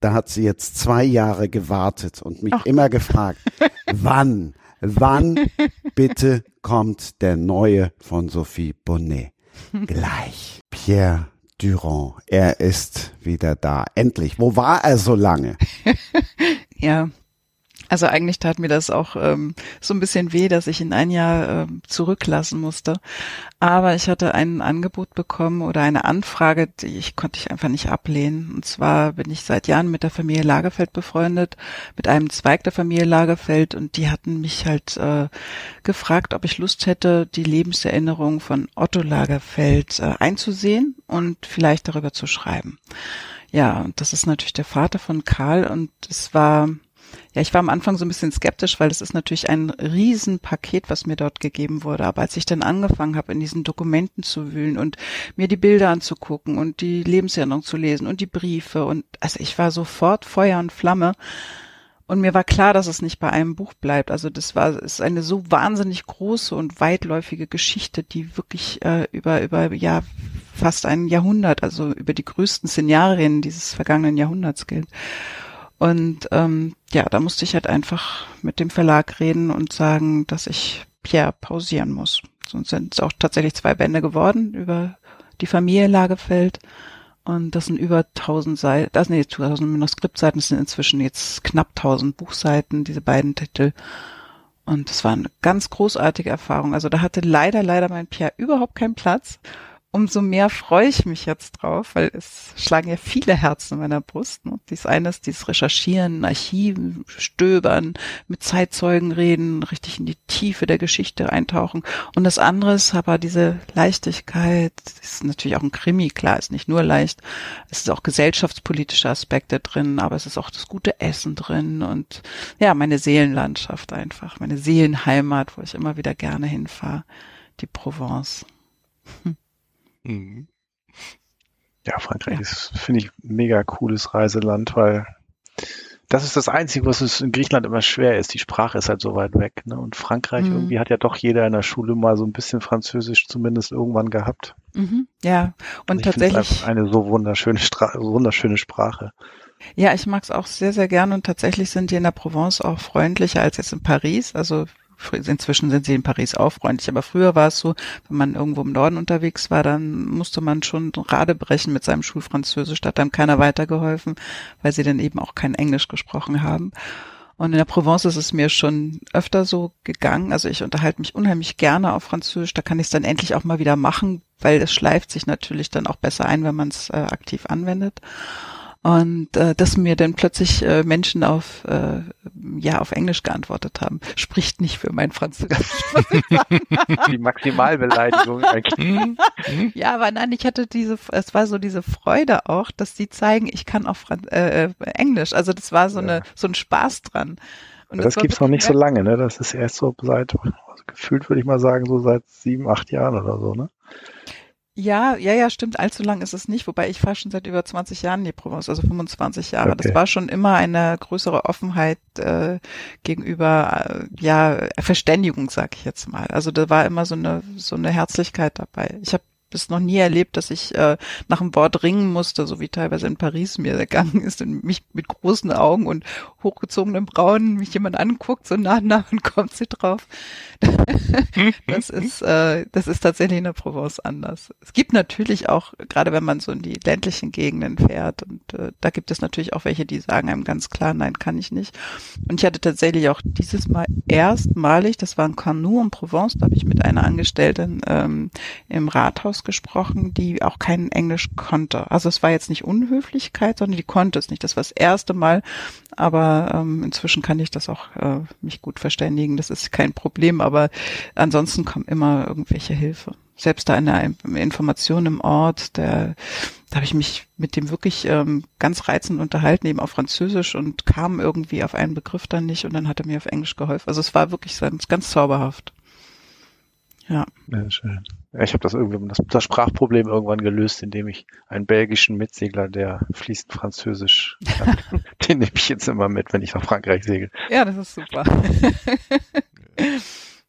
da hat sie jetzt zwei Jahre gewartet und mich Ach. immer gefragt, wann, wann bitte kommt der neue von Sophie Bonnet? Gleich. Pierre Durand, er ist wieder da. Endlich. Wo war er so lange? ja, also eigentlich tat mir das auch ähm, so ein bisschen weh, dass ich ihn ein Jahr äh, zurücklassen musste. Aber ich hatte ein Angebot bekommen oder eine Anfrage, die ich konnte ich einfach nicht ablehnen. Und zwar bin ich seit Jahren mit der Familie Lagerfeld befreundet, mit einem Zweig der Familie Lagerfeld und die hatten mich halt äh, gefragt, ob ich Lust hätte, die Lebenserinnerung von Otto Lagerfeld äh, einzusehen und vielleicht darüber zu schreiben. Ja, und das ist natürlich der Vater von Karl und es war ja, ich war am Anfang so ein bisschen skeptisch, weil es ist natürlich ein Riesenpaket, was mir dort gegeben wurde. Aber als ich dann angefangen habe, in diesen Dokumenten zu wühlen und mir die Bilder anzugucken und die Lebenserinnerung zu lesen und die Briefe und also ich war sofort Feuer und Flamme. Und mir war klar, dass es nicht bei einem Buch bleibt. Also das war ist eine so wahnsinnig große und weitläufige Geschichte, die wirklich äh, über über ja fast ein Jahrhundert, also über die größten Szenarien dieses vergangenen Jahrhunderts gilt. Und ähm, ja, da musste ich halt einfach mit dem Verlag reden und sagen, dass ich Pierre pausieren muss. Sonst sind es auch tatsächlich zwei Bände geworden über die Familie Lagefeld. Und das sind über 1000 Seiten, das sind jetzt 1000 Manuskriptseiten, das sind inzwischen jetzt knapp 1000 Buchseiten, diese beiden Titel. Und das war eine ganz großartige Erfahrung. Also da hatte leider, leider mein Pierre überhaupt keinen Platz umso mehr freue ich mich jetzt drauf, weil es schlagen ja viele Herzen in meiner Brust. Ne? Dies eine ist dieses Recherchieren, Archiven, Stöbern, mit Zeitzeugen reden, richtig in die Tiefe der Geschichte eintauchen. Und das andere ist aber diese Leichtigkeit, ist natürlich auch ein Krimi, klar, ist nicht nur leicht. Es ist auch gesellschaftspolitische Aspekte drin, aber es ist auch das gute Essen drin und ja, meine Seelenlandschaft einfach, meine Seelenheimat, wo ich immer wieder gerne hinfahre, die Provence. Hm. Mhm. Ja, Frankreich ja. ist, finde ich, mega cooles Reiseland, weil das ist das Einzige, was es in Griechenland immer schwer ist. Die Sprache ist halt so weit weg. Ne? Und Frankreich, mhm. irgendwie hat ja doch jeder in der Schule mal so ein bisschen Französisch zumindest irgendwann gehabt. Mhm. Ja, und also tatsächlich. Eine so wunderschöne, Stra wunderschöne Sprache. Ja, ich mag es auch sehr, sehr gern und tatsächlich sind die in der Provence auch freundlicher als jetzt in Paris. Also Inzwischen sind sie in Paris auch freundlich, aber früher war es so, wenn man irgendwo im Norden unterwegs war, dann musste man schon Rade brechen mit seinem Schulfranzösisch, da hat dann keiner weitergeholfen, weil sie dann eben auch kein Englisch gesprochen haben. Und in der Provence ist es mir schon öfter so gegangen. Also ich unterhalte mich unheimlich gerne auf Französisch. Da kann ich es dann endlich auch mal wieder machen, weil es schleift sich natürlich dann auch besser ein, wenn man es äh, aktiv anwendet. Und äh, dass mir dann plötzlich äh, Menschen auf äh, ja auf Englisch geantwortet haben, spricht nicht für mein Französisch. Die Maximalbeleidigung eigentlich. ja, aber nein, ich hatte diese, es war so diese Freude auch, dass die zeigen, ich kann auch Franz äh, äh, Englisch. Also das war so ja. eine so ein Spaß dran. Und das, das gibt's noch nicht so lange, ne? Das ist erst so seit, also gefühlt würde ich mal sagen, so seit sieben, acht Jahren oder so, ne? Ja, ja, ja, stimmt. Allzu lang ist es nicht, wobei ich fahre schon seit über 20 Jahren in die Provence, also 25 Jahre. Okay. Das war schon immer eine größere Offenheit äh, gegenüber, äh, ja, Verständigung, sag ich jetzt mal. Also da war immer so eine so eine Herzlichkeit dabei. Ich habe das noch nie erlebt, dass ich äh, nach einem Wort ringen musste, so wie teilweise in Paris mir gegangen ist und mich mit großen Augen und hochgezogenen Brauen mich jemand anguckt, so nah, nah und kommt sie drauf. das ist, äh, das ist tatsächlich in der Provence anders. Es gibt natürlich auch, gerade wenn man so in die ländlichen Gegenden fährt, und äh, da gibt es natürlich auch welche, die sagen einem ganz klar, nein, kann ich nicht. Und ich hatte tatsächlich auch dieses Mal erstmalig, das war in Canu in Provence, da habe ich mit einer Angestellten ähm, im Rathaus ausgesprochen, die auch kein Englisch konnte. Also es war jetzt nicht Unhöflichkeit, sondern die konnte es nicht. Das war das erste Mal, aber ähm, inzwischen kann ich das auch äh, mich gut verständigen. Das ist kein Problem, aber ansonsten kommt immer irgendwelche Hilfe. selbst da in der Information im Ort, der, da habe ich mich mit dem wirklich ähm, ganz reizend unterhalten, eben auf Französisch und kam irgendwie auf einen Begriff dann nicht und dann hat er mir auf Englisch geholfen. Also es war wirklich ganz, ganz zauberhaft. Ja. ja schön. Ich habe das irgendwie das, das, Sprachproblem irgendwann gelöst, indem ich einen belgischen Mitsegler, der fließend Französisch hat, den nehme ich jetzt immer mit, wenn ich nach Frankreich segel. Ja, das ist super.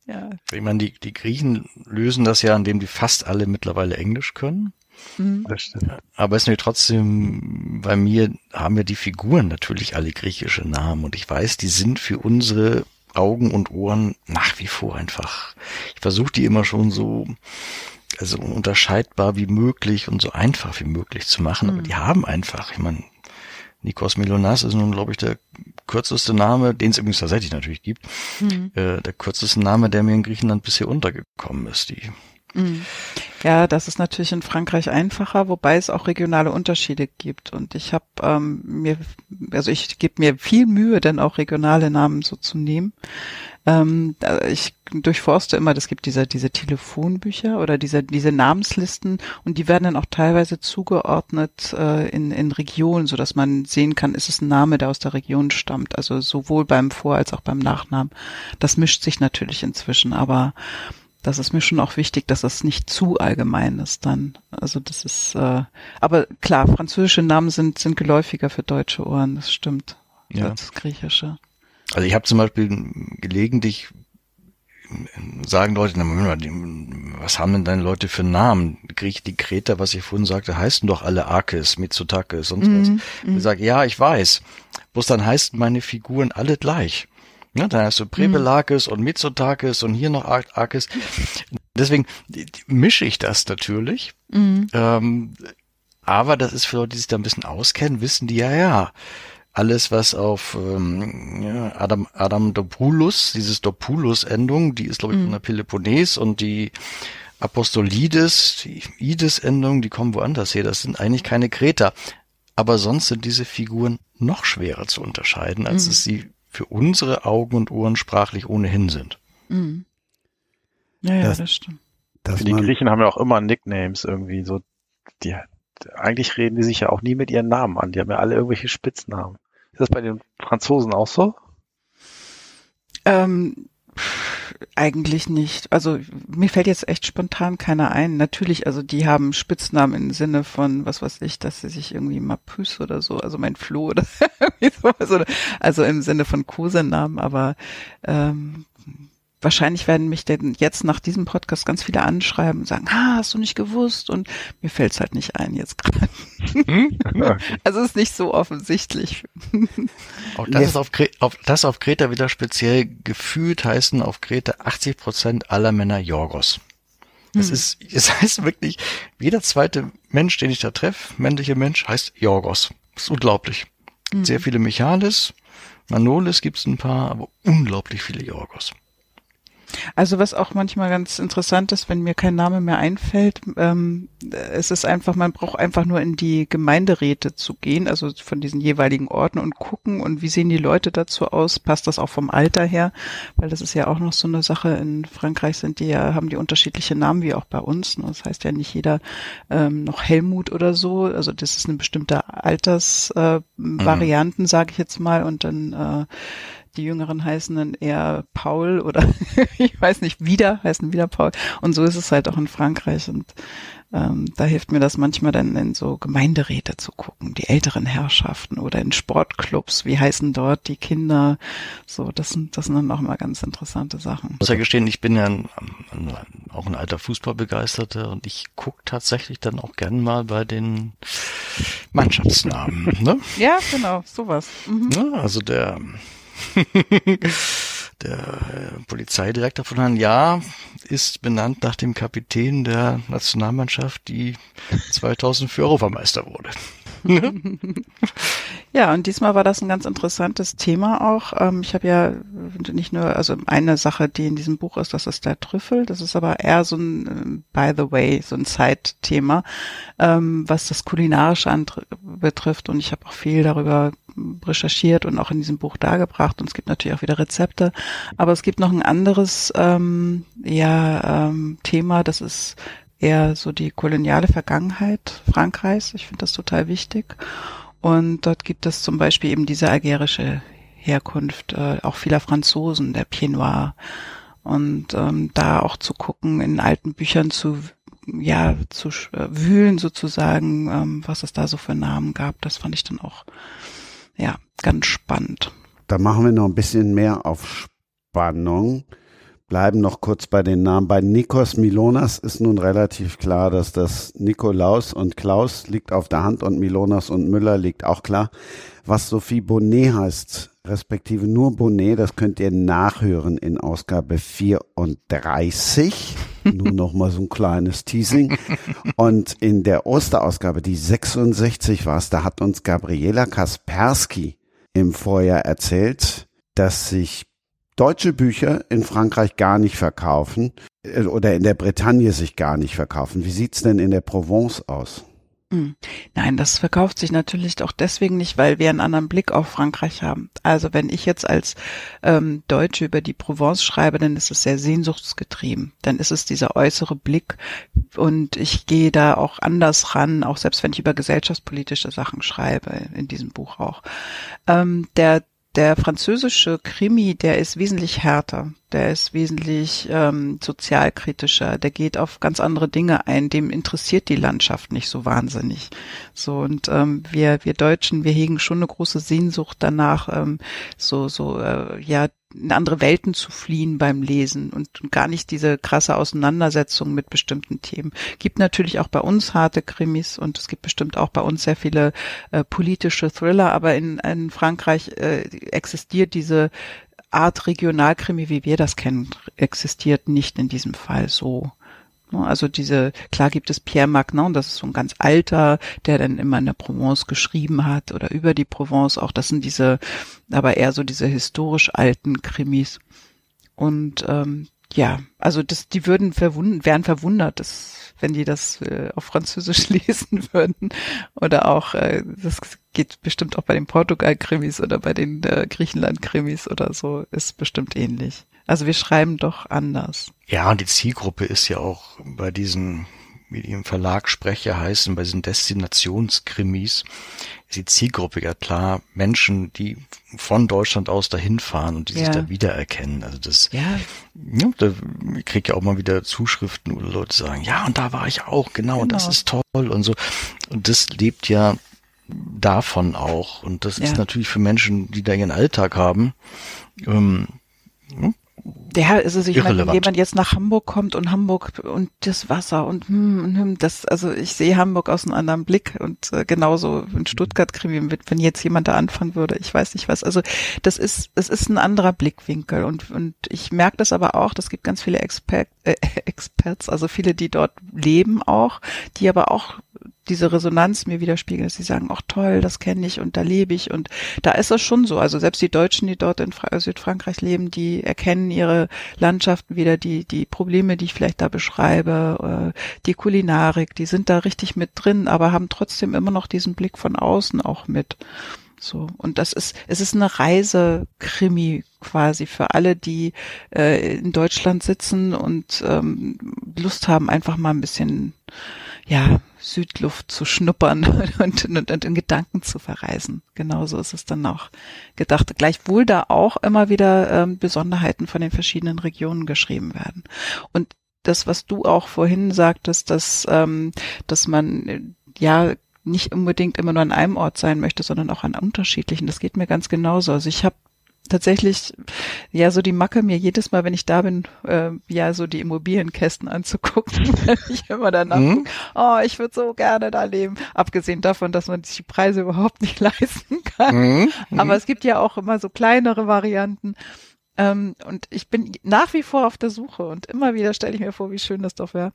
ja. Ich meine, die, die Griechen lösen das ja, indem die fast alle mittlerweile Englisch können. Mhm. Das stimmt. Aber es ist mir trotzdem, bei mir haben ja die Figuren natürlich alle griechische Namen und ich weiß, die sind für unsere Augen und Ohren nach wie vor einfach. Ich versuche die immer schon so also unterscheidbar wie möglich und so einfach wie möglich zu machen. Mhm. Aber die haben einfach, ich meine, Nikos Milonas ist nun, glaube ich, der kürzeste Name, den es übrigens tatsächlich natürlich gibt, mhm. äh, der kürzeste Name, der mir in Griechenland bisher untergekommen ist. Die. Ja, das ist natürlich in Frankreich einfacher, wobei es auch regionale Unterschiede gibt. Und ich habe ähm, mir, also ich gebe mir viel Mühe, denn auch regionale Namen so zu nehmen. Ähm, ich durchforste immer, es gibt diese, diese Telefonbücher oder diese, diese Namenslisten und die werden dann auch teilweise zugeordnet äh, in, in Regionen, so dass man sehen kann, ist es ein Name, der aus der Region stammt. Also sowohl beim Vor- als auch beim Nachnamen. Das mischt sich natürlich inzwischen, aber das ist mir schon auch wichtig, dass das nicht zu allgemein ist dann. Also das ist, äh, aber klar, französische Namen sind, sind geläufiger für deutsche Ohren, das stimmt. Ja. Als griechische. Also ich habe zum Beispiel gelegentlich sagen Leute, was haben denn deine Leute für Namen? Griech, die Kreter, was ich vorhin sagte, heißen doch alle Arkes, Mitsotakis, sonst was. Mm. Ich sage, ja, ich weiß. Bloß dann heißen meine Figuren alle gleich. Ja, dann hast du Prebelakis mhm. und Mitsotakis und hier noch Arkis. Deswegen mische ich das natürlich. Mhm. Ähm, aber das ist für Leute, die sich da ein bisschen auskennen, wissen die ja, ja. Alles, was auf ähm, ja, Adam, Adam Dopoulos, dieses Dopoulos-Endung, die ist, glaube ich, mhm. von der Peloponnes und die Apostolides, die Ides-Endung, die kommen woanders her. Das sind eigentlich keine Kreter. Aber sonst sind diese Figuren noch schwerer zu unterscheiden, als mhm. es sie für unsere Augen und Ohren sprachlich ohnehin sind. Mhm. Ja, ja, das, das stimmt. Das die Griechen haben ja auch immer Nicknames irgendwie so. Die, eigentlich reden die sich ja auch nie mit ihren Namen an. Die haben ja alle irgendwelche Spitznamen. Ist das bei den Franzosen auch so? Ähm, eigentlich nicht. Also mir fällt jetzt echt spontan keiner ein. Natürlich, also die haben Spitznamen im Sinne von, was weiß ich, dass sie sich irgendwie Mapus oder so, also mein Floh oder so, also im Sinne von Kosenamen, aber ähm, wahrscheinlich werden mich denn jetzt nach diesem Podcast ganz viele anschreiben und sagen, ah, hast du nicht gewusst? Und mir fällt's halt nicht ein jetzt gerade. Hm? also ist nicht so offensichtlich. Auch das, ist auf, auf, das auf Kreta wieder speziell gefühlt heißen auf Kreta 80 Prozent aller Männer Jorgos. Das hm. ist, es heißt wirklich, jeder zweite Mensch, den ich da treffe, männliche Mensch, heißt Jorgos. Das ist unglaublich. Hm. Sehr viele Michalis, Manolis gibt's ein paar, aber unglaublich viele Jorgos. Also was auch manchmal ganz interessant ist, wenn mir kein Name mehr einfällt, ähm, es ist einfach, man braucht einfach nur in die Gemeinderäte zu gehen, also von diesen jeweiligen Orten und gucken. Und wie sehen die Leute dazu aus, passt das auch vom Alter her, weil das ist ja auch noch so eine Sache, in Frankreich sind die ja, haben die unterschiedliche Namen wie auch bei uns, ne? das heißt ja nicht jeder ähm, noch Helmut oder so, also das ist eine bestimmte Altersvarianten, äh, mhm. sage ich jetzt mal. Und dann äh, die Jüngeren heißen dann eher Paul oder ich weiß nicht, wieder heißen wieder Paul. Und so ist es halt auch in Frankreich. Und ähm, da hilft mir das manchmal dann in so Gemeinderäte zu gucken, die älteren Herrschaften oder in Sportclubs, wie heißen dort die Kinder. So, das sind, das sind dann auch immer ganz interessante Sachen. Ich muss ja gestehen, ich bin ja ein, ein, auch ein alter Fußballbegeisterter und ich gucke tatsächlich dann auch gern mal bei den Mannschaftsnamen. Ne? ja, genau, sowas. Mhm. Ja, also der der äh, Polizeidirektor von Herrn Jahr ist benannt nach dem Kapitän der Nationalmannschaft, die 2004 Europameister wurde. ja, und diesmal war das ein ganz interessantes Thema auch. Ähm, ich habe ja nicht nur, also eine Sache, die in diesem Buch ist, das ist der Trüffel. Das ist aber eher so ein, äh, by the way, so ein Zeitthema, ähm, was das Kulinarische betrifft. Und ich habe auch viel darüber recherchiert und auch in diesem Buch dargebracht und es gibt natürlich auch wieder Rezepte. Aber es gibt noch ein anderes ähm, ja, ähm, Thema, das ist eher so die koloniale Vergangenheit Frankreichs. Ich finde das total wichtig. Und dort gibt es zum Beispiel eben diese algerische Herkunft, äh, auch vieler Franzosen, der Pied. Und ähm, da auch zu gucken, in alten Büchern zu ja zu äh, wühlen sozusagen, ähm, was es da so für Namen gab, das fand ich dann auch ja ganz spannend. Da machen wir noch ein bisschen mehr auf Spannung bleiben noch kurz bei den Namen. Bei Nikos Milonas ist nun relativ klar, dass das Nikolaus und Klaus liegt auf der Hand und Milonas und Müller liegt auch klar. Was Sophie Bonnet heißt, respektive nur Bonnet, das könnt ihr nachhören in Ausgabe 34. Nur noch mal so ein kleines Teasing. Und in der Osterausgabe, die 66 war es, da hat uns Gabriela Kaspersky im Vorjahr erzählt, dass sich deutsche Bücher in Frankreich gar nicht verkaufen äh, oder in der Bretagne sich gar nicht verkaufen. Wie sieht's denn in der Provence aus? Hm. Nein, das verkauft sich natürlich auch deswegen nicht, weil wir einen anderen Blick auf Frankreich haben. Also wenn ich jetzt als ähm, Deutsche über die Provence schreibe, dann ist es sehr sehnsuchtsgetrieben. Dann ist es dieser äußere Blick und ich gehe da auch anders ran, auch selbst wenn ich über gesellschaftspolitische Sachen schreibe, in diesem Buch auch. Ähm, der der französische Krimi, der ist wesentlich härter, der ist wesentlich ähm, sozialkritischer, der geht auf ganz andere Dinge ein, dem interessiert die Landschaft nicht so wahnsinnig. So und ähm, wir wir Deutschen, wir hegen schon eine große Sehnsucht danach, ähm, so so äh, ja in andere Welten zu fliehen beim Lesen und gar nicht diese krasse Auseinandersetzung mit bestimmten Themen. Gibt natürlich auch bei uns harte Krimis und es gibt bestimmt auch bei uns sehr viele äh, politische Thriller, aber in, in Frankreich äh, existiert diese Art Regionalkrimi, wie wir das kennen, existiert nicht in diesem Fall so. Ne, also diese, klar gibt es Pierre Magnan, das ist so ein ganz alter, der dann immer in der Provence geschrieben hat oder über die Provence auch. Das sind diese, aber eher so diese historisch alten Krimis. Und ähm, ja, also das, die würden verwundert, wären verwundert, dass, wenn die das äh, auf Französisch lesen würden. Oder auch, äh, das geht bestimmt auch bei den Portugal-Krimis oder bei den äh, Griechenland-Krimis oder so, ist bestimmt ähnlich. Also wir schreiben doch anders. Ja, und die Zielgruppe ist ja auch bei diesen, wie die im Verlag Sprecher heißen, bei diesen Destinationskrimis, die Zielgruppe ja klar Menschen, die von Deutschland aus dahin fahren und die ja. sich da wiedererkennen. Also das, ja. ja da krieg ja auch mal wieder Zuschriften, wo Leute sagen, ja, und da war ich auch, genau, genau. und das genau. ist toll und so. Und das lebt ja davon auch. Und das ja. ist natürlich für Menschen, die da ihren Alltag haben, ähm, ja, also ich meine, wenn jemand jetzt nach Hamburg kommt und Hamburg und das Wasser und hm, hm, das, also ich sehe Hamburg aus einem anderen Blick und äh, genauso in Stuttgart Krimi, wenn jetzt jemand da anfangen würde, ich weiß nicht was. Also das ist, es ist ein anderer Blickwinkel und und ich merke das aber auch, das gibt ganz viele Expert, äh, Experts, also viele, die dort leben auch, die aber auch diese Resonanz mir widerspiegeln, dass sie sagen, ach toll, das kenne ich und da lebe ich und da ist es schon so. Also selbst die Deutschen, die dort in Fra Südfrankreich leben, die erkennen ihre Landschaften wieder, die, die Probleme, die ich vielleicht da beschreibe, äh, die Kulinarik, die sind da richtig mit drin, aber haben trotzdem immer noch diesen Blick von außen auch mit. So. Und das ist, es ist eine Reisekrimi quasi für alle, die äh, in Deutschland sitzen und ähm, Lust haben, einfach mal ein bisschen ja, Südluft zu schnuppern und, und, und in Gedanken zu verreisen. Genauso ist es dann auch gedacht. Gleichwohl da auch immer wieder ähm, Besonderheiten von den verschiedenen Regionen geschrieben werden. Und das, was du auch vorhin sagtest, dass, ähm, dass man äh, ja nicht unbedingt immer nur an einem Ort sein möchte, sondern auch an unterschiedlichen. Das geht mir ganz genauso. Also ich habe tatsächlich ja so die Macke mir jedes Mal, wenn ich da bin, äh, ja so die Immobilienkästen anzugucken, wenn ich immer danach mhm. oh, ich würde so gerne da leben. Abgesehen davon, dass man sich die Preise überhaupt nicht leisten kann. Mhm. mhm. Aber es gibt ja auch immer so kleinere Varianten. Ähm, und ich bin nach wie vor auf der Suche und immer wieder stelle ich mir vor, wie schön das doch wäre.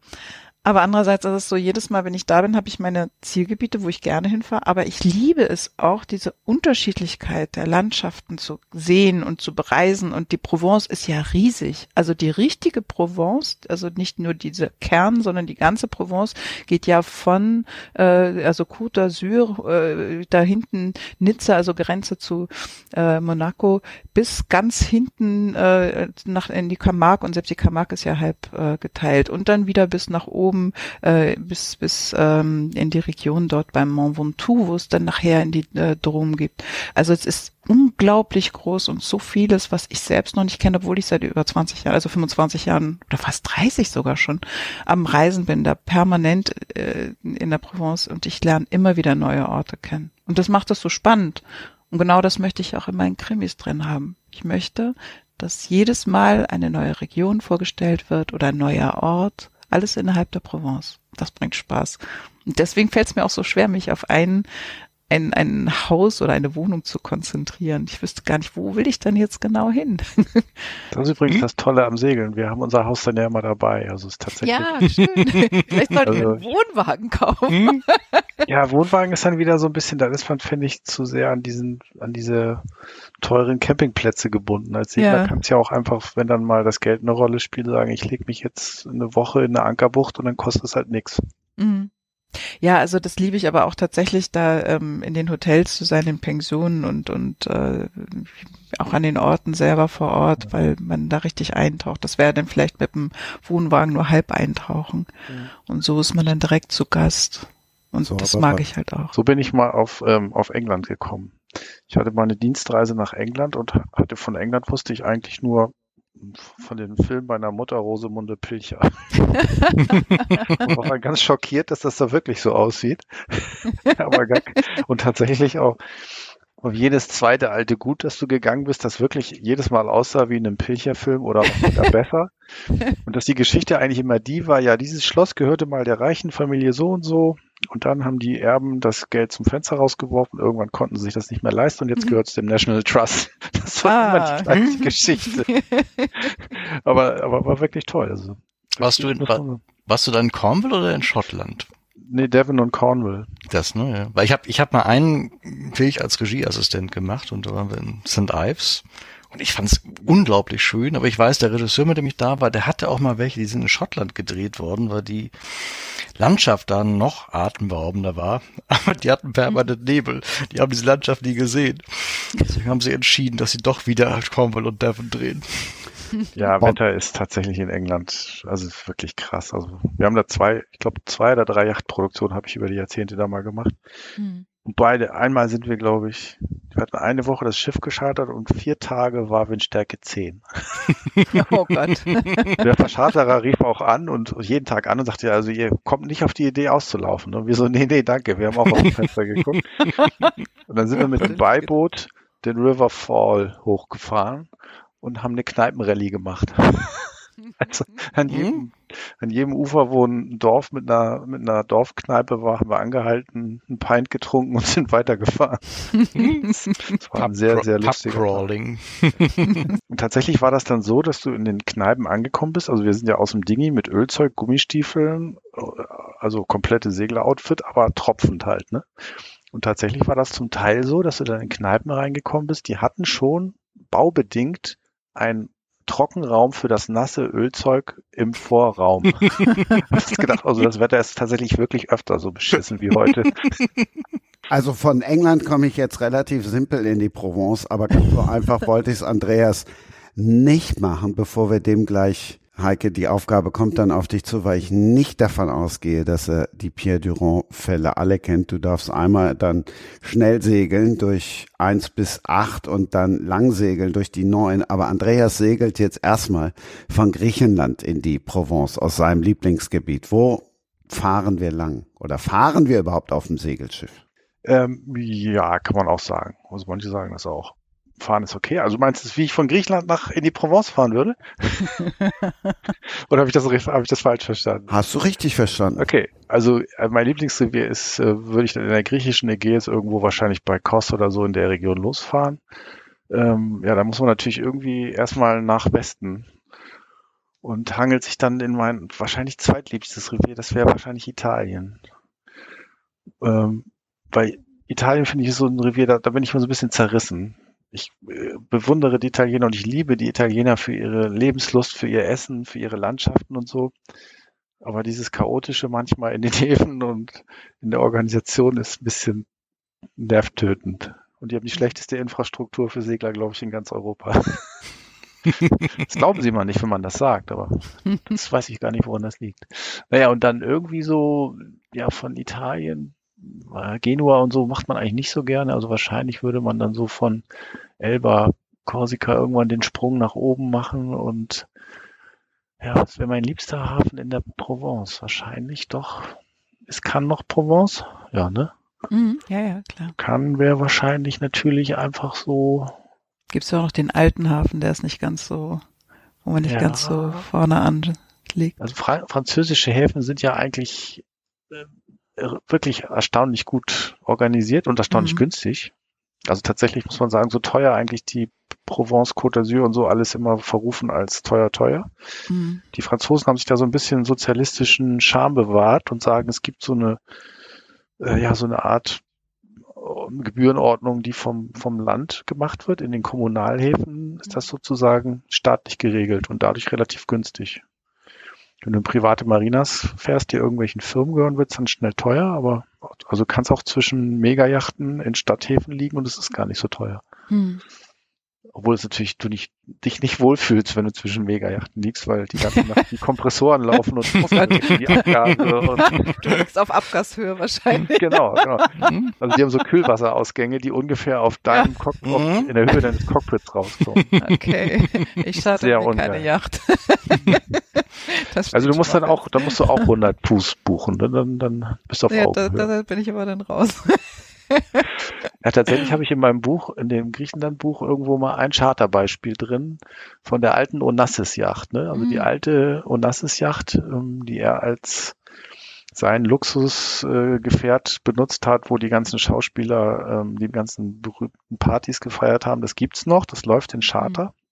Aber andererseits ist es so, jedes Mal, wenn ich da bin, habe ich meine Zielgebiete, wo ich gerne hinfahre. Aber ich liebe es auch, diese Unterschiedlichkeit der Landschaften zu sehen und zu bereisen. Und die Provence ist ja riesig. Also die richtige Provence, also nicht nur diese Kern, sondern die ganze Provence geht ja von, äh, also Côte d'Azur, äh, da hinten Nizza, also Grenze zu äh, Monaco, bis ganz hinten äh, nach in die Camargue. Und selbst die Camargue ist ja halb äh, geteilt. Und dann wieder bis nach oben oben äh, bis bis ähm, in die Region dort beim Mont Ventoux, wo es dann nachher in die äh, Drom gibt. Also es ist unglaublich groß und so vieles, was ich selbst noch nicht kenne, obwohl ich seit über 20 Jahren, also 25 Jahren oder fast 30 sogar schon am Reisen bin, da permanent äh, in der Provence und ich lerne immer wieder neue Orte kennen. Und das macht es so spannend. Und genau das möchte ich auch in meinen Krimis drin haben. Ich möchte, dass jedes Mal eine neue Region vorgestellt wird oder ein neuer Ort, alles innerhalb der Provence. Das bringt Spaß. Und deswegen fällt es mir auch so schwer, mich auf einen ein, ein Haus oder eine Wohnung zu konzentrieren. Ich wüsste gar nicht, wo will ich denn jetzt genau hin? Das ist übrigens hm? das Tolle am Segeln. Wir haben unser Haus dann ja immer dabei. Also es ist tatsächlich. Ja, schön. Vielleicht sollten also, wir einen Wohnwagen kaufen. Hm? Ja, Wohnwagen ist dann wieder so ein bisschen, da ist man, finde ich, zu sehr an diesen, an diese teuren Campingplätze gebunden. Als Segler ja. kannst ja auch einfach, wenn dann mal das Geld eine Rolle spielt, sagen, ich lege mich jetzt eine Woche in eine Ankerbucht und dann kostet es halt nichts. Mhm. Ja, also das liebe ich aber auch tatsächlich, da ähm, in den Hotels zu sein, in Pensionen und und äh, auch an den Orten selber vor Ort, weil man da richtig eintaucht. Das wäre dann vielleicht mit dem Wohnwagen nur halb eintauchen. Mhm. Und so ist man dann direkt zu Gast. Und so, das mag ich halt auch. So bin ich mal auf, ähm, auf England gekommen. Ich hatte mal eine Dienstreise nach England und hatte von England wusste ich eigentlich nur von dem Film meiner Mutter Rosemunde Pilcher. war ganz schockiert, dass das da wirklich so aussieht. Aber gar, und tatsächlich auch und jedes zweite alte Gut, das du gegangen bist, das wirklich jedes Mal aussah wie in einem Pilcherfilm oder besser. Und dass die Geschichte eigentlich immer die war, ja, dieses Schloss gehörte mal der reichen Familie so und so und dann haben die Erben das Geld zum Fenster rausgeworfen. Irgendwann konnten sie sich das nicht mehr leisten und jetzt mhm. gehört es dem National Trust. Das war ah. immer die gleiche Geschichte. aber, aber war wirklich toll. Also, warst, du in, war, warst du dann in Cornwall oder in Schottland? Nee, Devon und Cornwall. Das, ne? Ja. Weil ich habe ich hab mal einen Film als Regieassistent gemacht und da waren wir in St. Ives. Und ich fand es unglaublich schön, aber ich weiß, der Regisseur, mit dem ich da war, der hatte auch mal welche, die sind in Schottland gedreht worden, weil die Landschaft da noch atemberaubender war. Aber die hatten permanent Nebel. Die haben diese Landschaft nie gesehen. Deswegen haben sie entschieden, dass sie doch wieder Cornwall und Devon drehen. Ja, Wetter ist tatsächlich in England, also ist wirklich krass. Also wir haben da zwei, ich glaube zwei oder drei Yachtproduktionen habe ich über die Jahrzehnte da mal gemacht. Hm. Und beide, einmal sind wir, glaube ich, wir hatten eine Woche das Schiff geschartert und vier Tage war Windstärke 10. oh Gott. Der Verscharterer rief auch an und jeden Tag an und sagte, also ihr kommt nicht auf die Idee auszulaufen. Und wir so, nee, nee, danke, wir haben auch auf dem Fenster geguckt. Und dann sind wir mit dem Beiboot den River Fall hochgefahren und haben eine Kneipenrallye gemacht. Also an jedem, mhm. An jedem Ufer, wo ein Dorf mit einer, mit einer Dorfkneipe war, haben wir angehalten, ein Pint getrunken und sind weitergefahren. das war ein sehr, sehr lustiger Crawling. Und tatsächlich war das dann so, dass du in den Kneipen angekommen bist. Also wir sind ja aus dem Dingi mit Ölzeug, Gummistiefeln, also komplette Segleroutfit, aber tropfend halt, ne? Und tatsächlich war das zum Teil so, dass du dann in Kneipen reingekommen bist, die hatten schon baubedingt ein Trockenraum für das nasse Ölzeug im Vorraum. Hast gedacht, also das Wetter ist tatsächlich wirklich öfter so beschissen wie heute. Also von England komme ich jetzt relativ simpel in die Provence, aber ganz so einfach wollte ich es Andreas nicht machen, bevor wir dem gleich Heike, die Aufgabe kommt dann auf dich zu, weil ich nicht davon ausgehe, dass er die Pierre Durand-Fälle alle kennt. Du darfst einmal dann schnell segeln durch eins bis acht und dann lang segeln durch die neun. Aber Andreas segelt jetzt erstmal von Griechenland in die Provence aus seinem Lieblingsgebiet. Wo fahren wir lang? Oder fahren wir überhaupt auf dem Segelschiff? Ähm, ja, kann man auch sagen. Also manche sagen das auch fahren ist okay. Also meinst du, wie ich von Griechenland nach in die Provence fahren würde? Oder habe ich das habe ich das falsch verstanden? Hast du richtig verstanden? Okay, also äh, mein Lieblingsrevier ist, äh, würde ich dann in der griechischen Ägäis irgendwo wahrscheinlich bei Kos oder so in der Region losfahren. Ähm, ja, da muss man natürlich irgendwie erstmal nach Westen und hangelt sich dann in mein wahrscheinlich zweitliebstes Revier, das wäre wahrscheinlich Italien. Ähm, bei Italien finde ich so ein Revier, da, da bin ich mal so ein bisschen zerrissen ich äh, bewundere die Italiener und ich liebe die Italiener für ihre Lebenslust, für ihr Essen, für ihre Landschaften und so. Aber dieses Chaotische manchmal in den Häfen und in der Organisation ist ein bisschen nervtötend. Und die haben die schlechteste Infrastruktur für Segler, glaube ich, in ganz Europa. das glauben sie mal nicht, wenn man das sagt, aber das weiß ich gar nicht, woran das liegt. Naja, und dann irgendwie so, ja, von Italien, Genua und so macht man eigentlich nicht so gerne. Also wahrscheinlich würde man dann so von Elba, Korsika irgendwann den Sprung nach oben machen und ja, was wäre mein liebster Hafen in der Provence? Wahrscheinlich doch. Es kann noch Provence? Ja, ne? Mhm, ja, ja, klar. Kann wäre wahrscheinlich natürlich einfach so. Gibt es ja auch noch den alten Hafen, der ist nicht ganz so, wo man nicht ja. ganz so vorne anliegt. Also Fra französische Häfen sind ja eigentlich äh, wirklich erstaunlich gut organisiert und erstaunlich mhm. günstig. Also tatsächlich muss man sagen, so teuer eigentlich die Provence, Côte d'Azur und so alles immer verrufen als teuer, teuer. Mhm. Die Franzosen haben sich da so ein bisschen sozialistischen Charme bewahrt und sagen, es gibt so eine, äh, ja, so eine Art äh, Gebührenordnung, die vom, vom Land gemacht wird. In den Kommunalhäfen ist das sozusagen staatlich geregelt und dadurch relativ günstig. Wenn du in private Marinas fährst, die irgendwelchen Firmen gehören, wird es dann schnell teuer, aber also kannst auch zwischen Megajachten in Stadthäfen liegen und es ist gar nicht so teuer. Hm. Obwohl es natürlich du nicht, dich nicht wohlfühlst, wenn du zwischen Megajachten liegst, weil die ganze Nacht die Kompressoren laufen und die Abgase. Und du liegst auf Abgashöhe wahrscheinlich. genau, genau. Also die haben so Kühlwasserausgänge, die ungefähr auf deinem ja. Cockpit, mhm. in der Höhe deines Cockpits rauskommen. Okay, ich starte mir keine Yacht. also du musst dann auch, da musst du auch 100 Fuß buchen, ne? dann, dann bist du auf ja, Augenhöhe. Da, da bin ich aber dann raus. Ja, tatsächlich habe ich in meinem Buch, in dem Griechenland-Buch, irgendwo mal ein Charterbeispiel drin von der alten Onassis-Yacht. Ne? Also mhm. die alte Onassis-Yacht, ähm, die er als sein Luxusgefährt äh, benutzt hat, wo die ganzen Schauspieler ähm, die ganzen berühmten Partys gefeiert haben. Das gibt's noch, das läuft in Charter. Mhm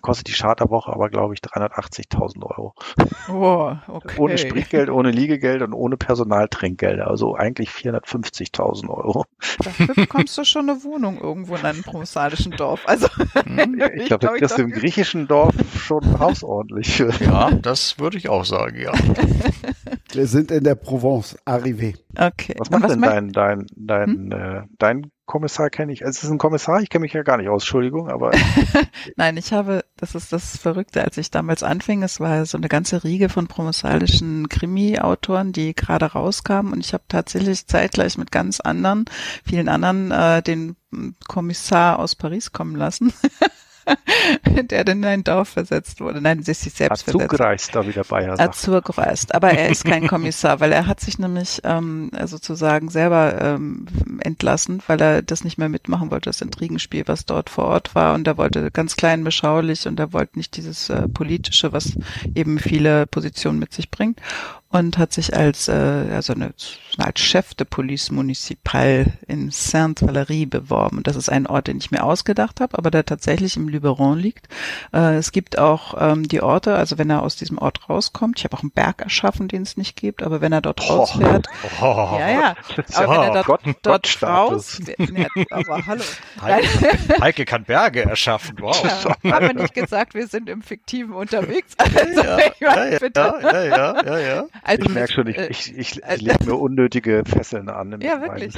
kostet die Charterwoche aber, glaube ich, 380.000 Euro. Oh, okay. Ohne Spritgeld, ohne Liegegeld und ohne Personaltrinkgelder. Also eigentlich 450.000 Euro. Dafür bekommst du schon eine Wohnung irgendwo in einem provençalischen Dorf. Also, hm, ich, glaube, glaub, das ist im griechischen Dorf schon hausordentlich. Ja, das würde ich auch sagen, ja. Wir sind in der Provence, arrivé. Okay. Was macht was denn dein, dein, dein, hm? äh, dein Kommissar kenne ich. Also es ist ein Kommissar, ich kenne mich ja gar nicht aus, Entschuldigung, aber. Nein, ich habe, das ist das Verrückte, als ich damals anfing, es war so eine ganze Riege von provençalischen Krimi-Autoren, die gerade rauskamen und ich habe tatsächlich zeitgleich mit ganz anderen, vielen anderen, äh, den Kommissar aus Paris kommen lassen. der dann in ein Dorf versetzt wurde. Nein, sie ist sich selbst Azug versetzt. Azurgereist da wieder bei. Azug reist. Aber er ist kein Kommissar, weil er hat sich nämlich ähm, sozusagen selber ähm, entlassen, weil er das nicht mehr mitmachen wollte, das Intrigenspiel, was dort vor Ort war. Und er wollte ganz klein beschaulich und er wollte nicht dieses äh, politische, was eben viele Positionen mit sich bringt und hat sich als äh, also eine, als Chef de Police Municipal in Sainte-Valerie beworben. Und das ist ein Ort, den ich mir ausgedacht habe, aber der tatsächlich im Luberon liegt. Äh, es gibt auch ähm, die Orte, also wenn er aus diesem Ort rauskommt, ich habe auch einen Berg erschaffen, den es nicht gibt, aber wenn er dort oh, rausfährt, oh, ja, ja, aber oh, wenn er dort, Gott, dort Gott raus, ja, aber hallo. Heike, Heike kann Berge erschaffen, wow. Ja, haben wir nicht gesagt, wir sind im Fiktiven unterwegs. Also, ja, ja, ja, ja, ja, ja, ja. Also, ich merke schon, ich, ich, ich, ich äh, lege mir unnötige Fesseln an. Ja, wirklich.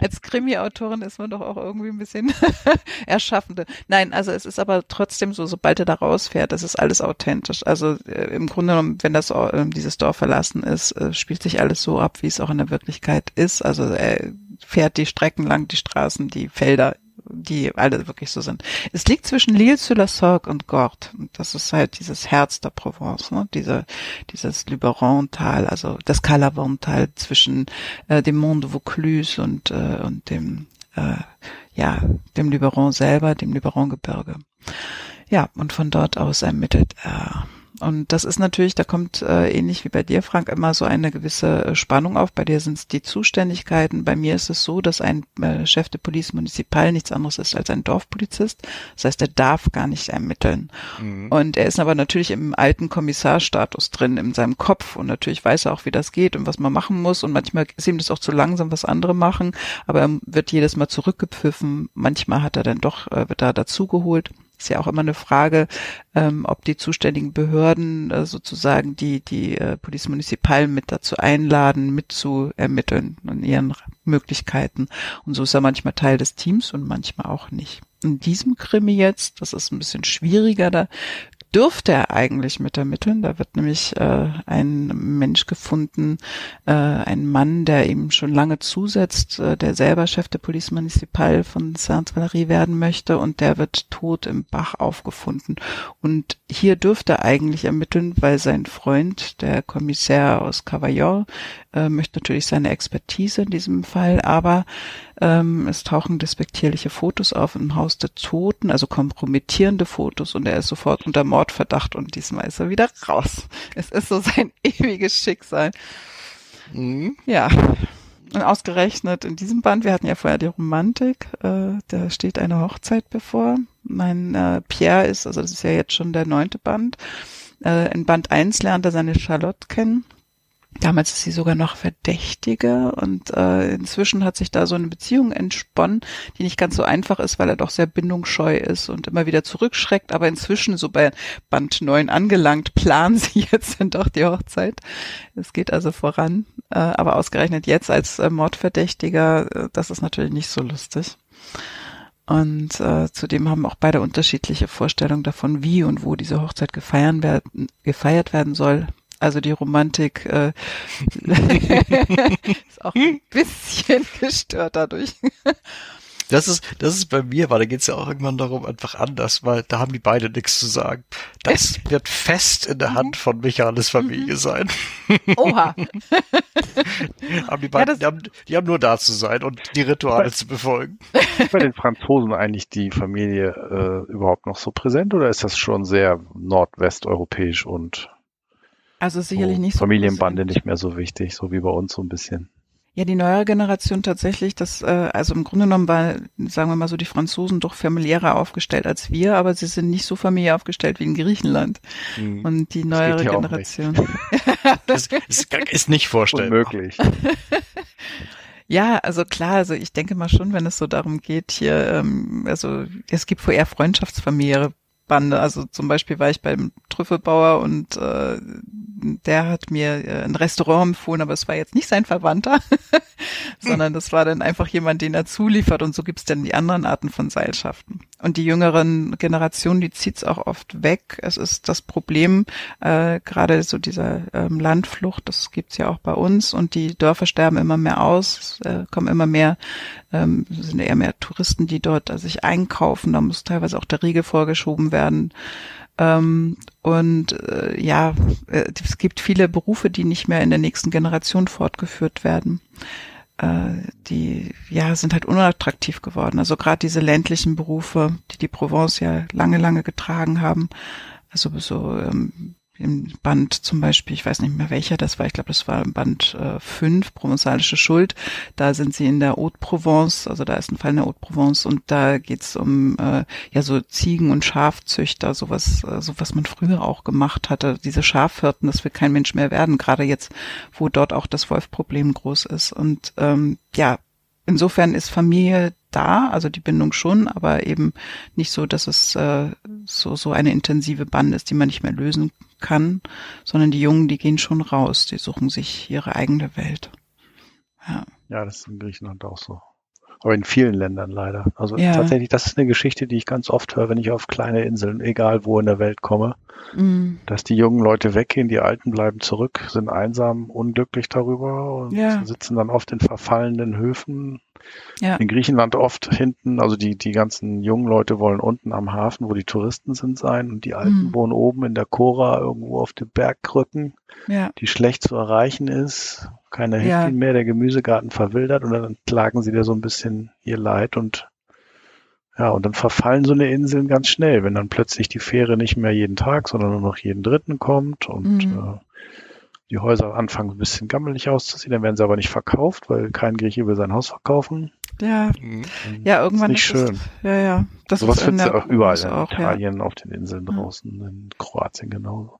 Als Krimi-Autorin ist man doch auch irgendwie ein bisschen erschaffende. Nein, also es ist aber trotzdem so, sobald er da rausfährt, das ist alles authentisch. Also äh, im Grunde genommen, wenn das äh, dieses Dorf verlassen ist, äh, spielt sich alles so ab, wie es auch in der Wirklichkeit ist. Also er fährt die Strecken lang, die Straßen, die Felder die alle wirklich so sind. Es liegt zwischen Lille, sur la Sorgue und Gordes. Das ist halt dieses Herz der Provence, ne? Diese, dieses Luberon-Tal, also das Calavon-Tal zwischen äh, dem Mont de Vaucluse und, äh, und dem, äh, ja, dem Luberon selber, dem Luberon-Gebirge. Ja, und von dort aus ermittelt er und das ist natürlich, da kommt äh, ähnlich wie bei dir, Frank, immer so eine gewisse äh, Spannung auf. Bei dir sind es die Zuständigkeiten. Bei mir ist es so, dass ein äh, Chef de Police Municipal nichts anderes ist als ein Dorfpolizist. Das heißt, er darf gar nicht ermitteln. Mhm. Und er ist aber natürlich im alten Kommissarstatus drin, in seinem Kopf. Und natürlich weiß er auch, wie das geht und was man machen muss. Und manchmal ist ihm das auch zu langsam, was andere machen. Aber er wird jedes Mal zurückgepfiffen. Manchmal hat er dann doch, äh, wird er dazugeholt. Ist ja auch immer eine Frage, ähm, ob die zuständigen Behörden äh, sozusagen die, die äh, Police Municipal mit dazu einladen, mit zu ermitteln und ihren Möglichkeiten. Und so ist er manchmal Teil des Teams und manchmal auch nicht. In diesem Krimi jetzt, das ist ein bisschen schwieriger, da dürfte er eigentlich mit ermitteln. Da wird nämlich äh, ein Mensch gefunden, äh, ein Mann, der ihm schon lange zusetzt, äh, der selber Chef der Police Municipal von Saint-Valery werden möchte und der wird tot im Bach aufgefunden. Und hier dürfte er eigentlich ermitteln, weil sein Freund, der Kommissär aus Cavaillon, äh, möchte natürlich seine Expertise in diesem Fall, aber ähm, es tauchen despektierliche Fotos auf im Haus der Toten, also kompromittierende Fotos und er ist sofort unter Mordverdacht und diesmal ist er wieder raus. Es ist so sein ewiges Schicksal. Mhm. Ja. Und ausgerechnet in diesem Band, wir hatten ja vorher die Romantik, äh, da steht eine Hochzeit bevor. Mein äh, Pierre ist, also das ist ja jetzt schon der neunte Band. Äh, in Band eins lernt er seine Charlotte kennen Damals ist sie sogar noch Verdächtige und äh, inzwischen hat sich da so eine Beziehung entsponnen, die nicht ganz so einfach ist, weil er doch sehr bindungsscheu ist und immer wieder zurückschreckt. Aber inzwischen, so bei Band 9 angelangt, planen sie jetzt dann doch die Hochzeit. Es geht also voran. Äh, aber ausgerechnet jetzt als äh, Mordverdächtiger, äh, das ist natürlich nicht so lustig. Und äh, zudem haben auch beide unterschiedliche Vorstellungen davon, wie und wo diese Hochzeit gefeiert werden, gefeiert werden soll. Also die Romantik äh, ist auch ein bisschen gestört dadurch. Das ist, das ist bei mir, weil da geht es ja auch irgendwann darum, einfach anders, weil da haben die beide nichts zu sagen. Das wird fest in der Hand mhm. von Michaelis Familie mhm. sein. Oha. haben die, beiden, ja, die, haben, die haben nur da zu sein und die Rituale bei, zu befolgen. Ist bei den Franzosen eigentlich die Familie äh, überhaupt noch so präsent oder ist das schon sehr nordwesteuropäisch und also sicherlich so nicht so. Familienbande nicht mehr so wichtig, so wie bei uns so ein bisschen. Ja, die neuere Generation tatsächlich, das, äh, also im Grunde genommen war, sagen wir mal so, die Franzosen doch familiärer aufgestellt als wir, aber sie sind nicht so familiär aufgestellt wie in Griechenland. Mhm. Und die neuere Generation. das ist, ist nicht vorstellbar. Unmöglich. Ja, also klar, also ich denke mal schon, wenn es so darum geht, hier, ähm, also es gibt eher Freundschaftsfamiliäre Bande. Also zum Beispiel war ich beim Trüffelbauer und äh, der hat mir äh, ein Restaurant empfohlen, aber es war jetzt nicht sein Verwandter, sondern das war dann einfach jemand, den er zuliefert und so gibt's dann die anderen Arten von Seilschaften. Und die jüngeren Generationen, die zieht's auch oft weg. Es ist das Problem, äh, gerade so dieser ähm, Landflucht, das gibt's ja auch bei uns und die Dörfer sterben immer mehr aus, äh, kommen immer mehr, ähm, sind eher mehr Touristen, die dort äh, sich einkaufen, da muss teilweise auch der Riegel vorgeschoben werden. Ähm, und äh, ja, äh, es gibt viele Berufe, die nicht mehr in der nächsten Generation fortgeführt werden. Äh, die ja sind halt unattraktiv geworden. Also gerade diese ländlichen Berufe, die die Provence ja lange, lange getragen haben. Also so ähm, im Band zum Beispiel, ich weiß nicht mehr welcher das war, ich glaube, das war im Band äh, 5, Provenzalische Schuld. Da sind sie in der Haute Provence, also da ist ein Fall in der Haute Provence und da geht's um äh, ja so Ziegen- und Schafzüchter, sowas, äh, so was man früher auch gemacht hatte. Diese Schafhirten, das will kein Mensch mehr werden, gerade jetzt, wo dort auch das Wolfproblem groß ist. Und ähm, ja, insofern ist Familie da, also die Bindung schon, aber eben nicht so, dass es äh, so so eine intensive Band ist, die man nicht mehr lösen kann, sondern die Jungen, die gehen schon raus, die suchen sich ihre eigene Welt. Ja, ja das ist in Griechenland auch so. Aber in vielen Ländern leider. Also ja. tatsächlich, das ist eine Geschichte, die ich ganz oft höre, wenn ich auf kleine Inseln, egal wo in der Welt komme, mhm. dass die jungen Leute weggehen, die Alten bleiben zurück, sind einsam, unglücklich darüber und ja. sitzen dann oft in verfallenen Höfen, ja. In Griechenland oft hinten, also die, die ganzen jungen Leute wollen unten am Hafen, wo die Touristen sind, sein und die Alten mhm. wohnen oben in der Chora irgendwo auf den Bergkrücken, ja. die schlecht zu erreichen ist. Keine Häftling ja. mehr, der Gemüsegarten verwildert und dann klagen sie da so ein bisschen ihr Leid und ja, und dann verfallen so eine Inseln ganz schnell, wenn dann plötzlich die Fähre nicht mehr jeden Tag, sondern nur noch jeden dritten kommt und mhm. äh, die Häuser anfangen ein bisschen gammelig auszusehen, dann werden sie aber nicht verkauft, weil kein Grieche will sein Haus verkaufen. Ja, mhm. ja, irgendwann ist nicht ist schön. Es, ja, ja. Das Sowas findest du auch überall in auch, Italien, ja. auf den Inseln draußen, in Kroatien genauso.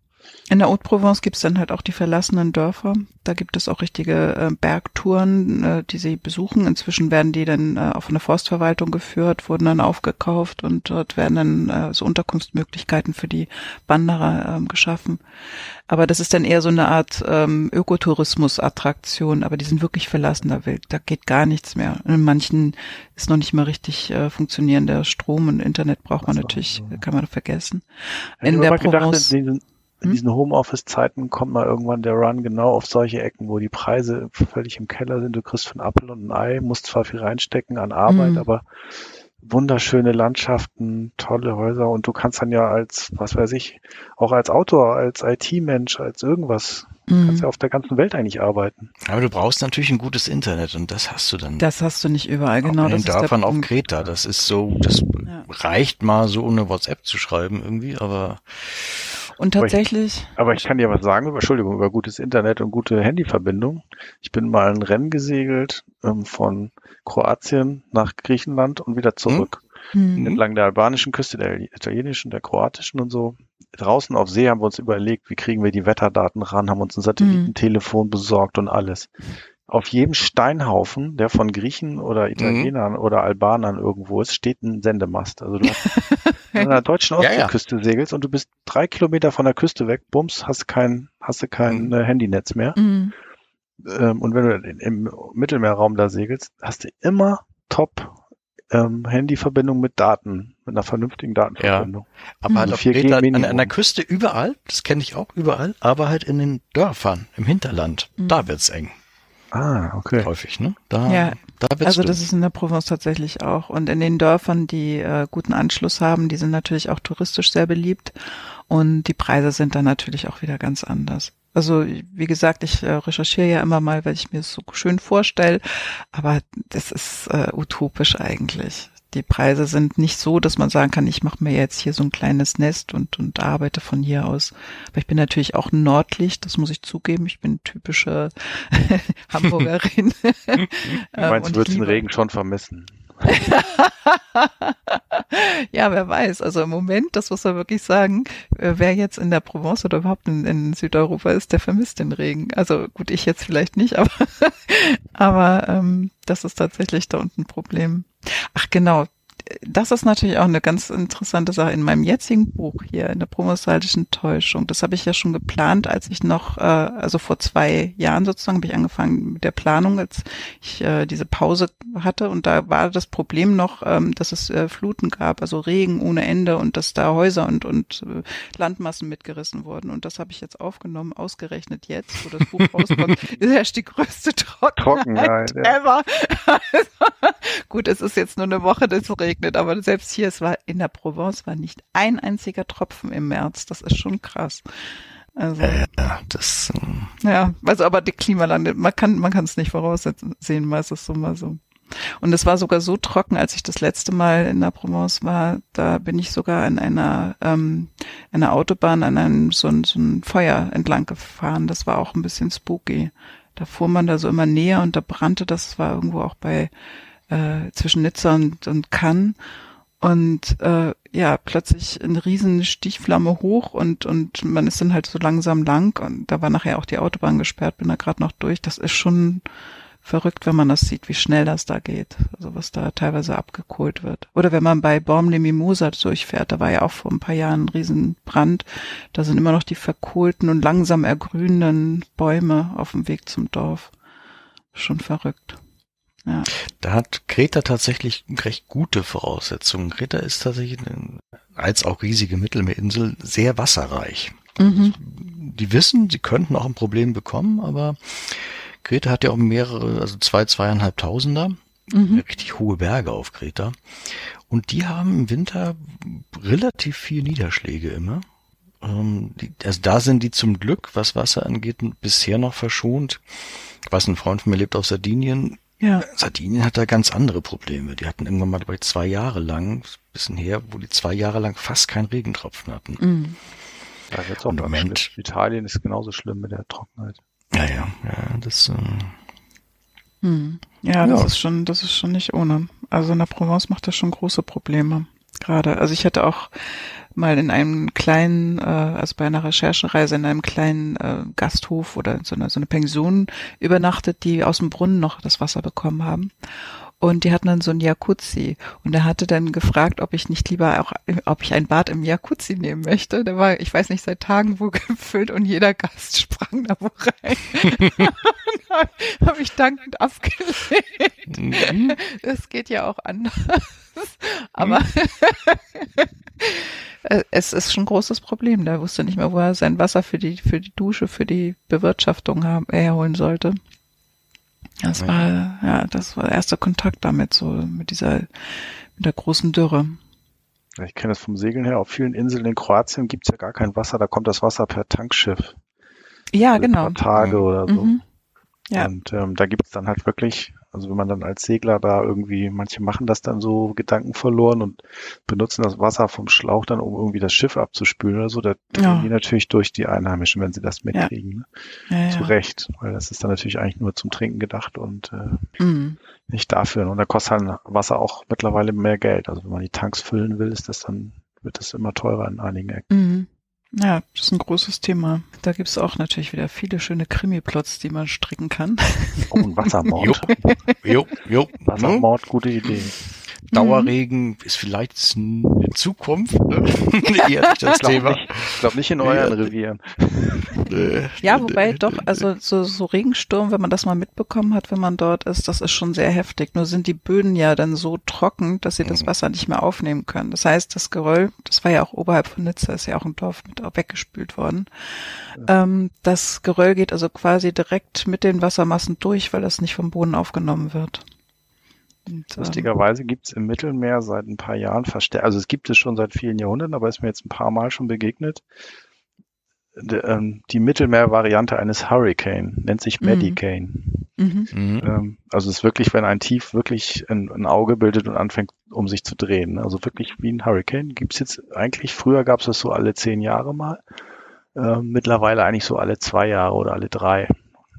In der Haute-Provence gibt es dann halt auch die verlassenen Dörfer. Da gibt es auch richtige äh, Bergtouren, äh, die sie besuchen. Inzwischen werden die dann äh, auch von der Forstverwaltung geführt, wurden dann aufgekauft und dort werden dann äh, so Unterkunftsmöglichkeiten für die Wanderer äh, geschaffen. Aber das ist dann eher so eine Art ähm, Ökotourismus-Attraktion, aber die sind wirklich verlassen, da, will, da geht gar nichts mehr. In manchen ist noch nicht mal richtig äh, funktionierender Strom und Internet braucht man natürlich, kann man vergessen. In der Provence, gedacht, in hm? diesen Homeoffice-Zeiten kommt mal irgendwann der Run genau auf solche Ecken, wo die Preise völlig im Keller sind. Du kriegst für einen Apfel und ein Ei, musst zwar viel reinstecken an Arbeit, mhm. aber wunderschöne Landschaften, tolle Häuser und du kannst dann ja als, was weiß ich, auch als Autor, als IT-Mensch, als irgendwas, mhm. kannst ja auf der ganzen Welt eigentlich arbeiten. Aber du brauchst natürlich ein gutes Internet und das hast du dann. Das hast du nicht überall, genau. Den Dörfern auf Kreta, das ist so, das ja. reicht mal so ohne WhatsApp zu schreiben irgendwie, aber und tatsächlich. Aber ich, aber ich kann dir was sagen über, Entschuldigung, über gutes Internet und gute Handyverbindung. Ich bin mal ein Rennen gesegelt ähm, von Kroatien nach Griechenland und wieder zurück. Mhm. Entlang der albanischen Küste, der italienischen, der kroatischen und so. Draußen auf See haben wir uns überlegt, wie kriegen wir die Wetterdaten ran, haben uns ein Satellitentelefon mhm. besorgt und alles auf jedem Steinhaufen, der von Griechen oder Italienern mhm. oder Albanern irgendwo ist, steht ein Sendemast. Also du hast an der deutschen Ostseeküste ja, ja. segelst und du bist drei Kilometer von der Küste weg, bums, hast kein, hast du kein mhm. Äh, Handynetz mehr. Mhm. Ähm, und wenn du im Mittelmeerraum da segelst, hast du immer top ähm, Handyverbindung mit Daten, mit einer vernünftigen Datenverbindung. Ja, aber halt auf an, an, der Küste überall, das kenne ich auch überall, aber halt in den Dörfern, im Hinterland, mhm. da wird's eng. Ah, okay. Häufig, ne? Da, ja, da also du. das ist in der Provence tatsächlich auch. Und in den Dörfern, die äh, guten Anschluss haben, die sind natürlich auch touristisch sehr beliebt. Und die Preise sind dann natürlich auch wieder ganz anders. Also wie gesagt, ich äh, recherchiere ja immer mal, weil ich mir es so schön vorstelle, aber das ist äh, utopisch eigentlich die Preise sind nicht so, dass man sagen kann, ich mache mir jetzt hier so ein kleines Nest und, und arbeite von hier aus. Aber ich bin natürlich auch ein Nordlicht, das muss ich zugeben. Ich bin typische Hamburgerin. du meinst, du würdest den Regen schon vermissen? ja, wer weiß. Also im Moment, das muss man wirklich sagen, äh, wer jetzt in der Provence oder überhaupt in, in Südeuropa ist, der vermisst den Regen. Also gut, ich jetzt vielleicht nicht, aber, aber ähm, das ist tatsächlich da unten ein Problem. Ach genau, das ist natürlich auch eine ganz interessante Sache in meinem jetzigen Buch hier, in der promosaltischen Täuschung. Das habe ich ja schon geplant, als ich noch, äh, also vor zwei Jahren sozusagen, habe ich angefangen mit der Planung, als ich äh, diese Pause hatte. Und da war das Problem noch, ähm, dass es äh, Fluten gab, also Regen ohne Ende und dass da Häuser und, und äh, Landmassen mitgerissen wurden. Und das habe ich jetzt aufgenommen, ausgerechnet jetzt, wo das Buch rauskommt, ist erst die größte Trockenheit, Trockenheit ever. Ja. gut, es ist jetzt nur eine Woche des Regens geregnet, aber selbst hier, es war in der Provence, war nicht ein einziger Tropfen im März. Das ist schon krass. Also, ja, das. Ähm, ja, also aber die Klimalande, man kann, man kann es nicht voraussehen, mal ist es so mal so. Und es war sogar so trocken, als ich das letzte Mal in der Provence war, da bin ich sogar an einer, ähm, einer Autobahn an einem so, ein, so ein Feuer entlang gefahren. Das war auch ein bisschen spooky. Da fuhr man da so immer näher und da brannte das, war irgendwo auch bei äh, zwischen Nizza und, und Cannes und äh, ja, plötzlich eine riesen Stichflamme hoch und, und man ist dann halt so langsam lang und da war nachher auch die Autobahn gesperrt, bin da gerade noch durch. Das ist schon verrückt, wenn man das sieht, wie schnell das da geht. Also was da teilweise abgekohlt wird. Oder wenn man bei Baumle Mimosa durchfährt, da war ja auch vor ein paar Jahren ein Riesenbrand. Da sind immer noch die verkohlten und langsam ergrünenden Bäume auf dem Weg zum Dorf. Schon verrückt. Ja. Da hat Kreta tatsächlich recht gute Voraussetzungen. Kreta ist tatsächlich als auch riesige Mittelmeerinsel sehr wasserreich. Mhm. Die wissen, sie könnten auch ein Problem bekommen, aber Kreta hat ja auch mehrere, also zwei, zweieinhalbtausender, mhm. richtig hohe Berge auf Kreta. Und die haben im Winter relativ viel Niederschläge immer. Ähm, also da sind die zum Glück, was Wasser angeht, bisher noch verschont. Was ein Freund von mir lebt auf Sardinien, ja. Sardinien hat da ganz andere Probleme. Die hatten irgendwann mal bei zwei Jahre lang, bisschen her, wo die zwei Jahre lang fast keinen Regentropfen hatten. Mhm. Da wird's auch Und Moment, Italien ist genauso schlimm mit der Trockenheit. Ja, ja, ja, das. Äh, mhm. Ja, das ja. ist schon, das ist schon nicht ohne. Also in der Provence macht das schon große Probleme. gerade. Also ich hatte auch mal in einem kleinen, äh, also bei einer Recherchereise in einem kleinen äh, Gasthof oder so eine, so eine Pension übernachtet, die aus dem Brunnen noch das Wasser bekommen haben. Und die hatten dann so ein Jacuzzi. Und er hatte dann gefragt, ob ich nicht lieber auch, ob ich ein Bad im Jacuzzi nehmen möchte. Der war, ich weiß nicht, seit Tagen wo gefüllt und jeder Gast sprang da wo rein. habe ich dankend abgelehnt. Mhm. Das geht ja auch anders. Aber mhm. es ist schon ein großes Problem. Der wusste nicht mehr, wo er sein Wasser für die, für die Dusche, für die Bewirtschaftung haben, herholen sollte. Das war, ja, das war der erste Kontakt damit, so mit dieser, mit der großen Dürre. Ich kenne das vom Segeln her. Auf vielen Inseln in Kroatien gibt's ja gar kein Wasser, da kommt das Wasser per Tankschiff. Ja, also genau. Tage oder so. Mhm. Ja. Und ähm, da gibt's dann halt wirklich also wenn man dann als Segler da irgendwie, manche machen das dann so Gedanken verloren und benutzen das Wasser vom Schlauch dann, um irgendwie das Schiff abzuspülen oder so, da ja. die natürlich durch die Einheimischen, wenn sie das mitkriegen. Ja. Ne? Ja, Zu Recht, weil das ist dann natürlich eigentlich nur zum Trinken gedacht und äh, mhm. nicht dafür. Und da kostet halt Wasser auch mittlerweile mehr Geld. Also wenn man die Tanks füllen will, ist das dann, wird das immer teurer in einigen Ecken. Mhm. Ja, das ist ein großes Thema. Da gibt's auch natürlich wieder viele schöne Krimi-Plots, die man stricken kann. Oh, ein Wassermord. jo, jo, Wassermord, gute Idee. Dauerregen mhm. ist vielleicht in Zukunft ne? eher nicht das ich Thema. Nicht, ich glaube nicht in euren Revieren. ja, wobei doch, also so, so Regensturm, wenn man das mal mitbekommen hat, wenn man dort ist, das ist schon sehr heftig. Nur sind die Böden ja dann so trocken, dass sie das mhm. Wasser nicht mehr aufnehmen können. Das heißt, das Geröll, das war ja auch oberhalb von Nizza, ist ja auch ein Dorf mit weggespült worden. Ja. Ähm, das Geröll geht also quasi direkt mit den Wassermassen durch, weil das nicht vom Boden aufgenommen wird. Und, Lustigerweise gibt es im Mittelmeer seit ein paar Jahren verstärkt, also es gibt es schon seit vielen Jahrhunderten, aber ist mir jetzt ein paar Mal schon begegnet. Die, ähm, die Mittelmeer-Variante eines Hurricane nennt sich mhm. Medicane. Mhm. Mhm. Ähm, also es ist wirklich, wenn ein Tief wirklich ein, ein, Auge bildet und anfängt, um sich zu drehen. Also wirklich wie ein Hurricane. Gibt es jetzt eigentlich, früher gab es das so alle zehn Jahre mal. Ähm, mittlerweile eigentlich so alle zwei Jahre oder alle drei.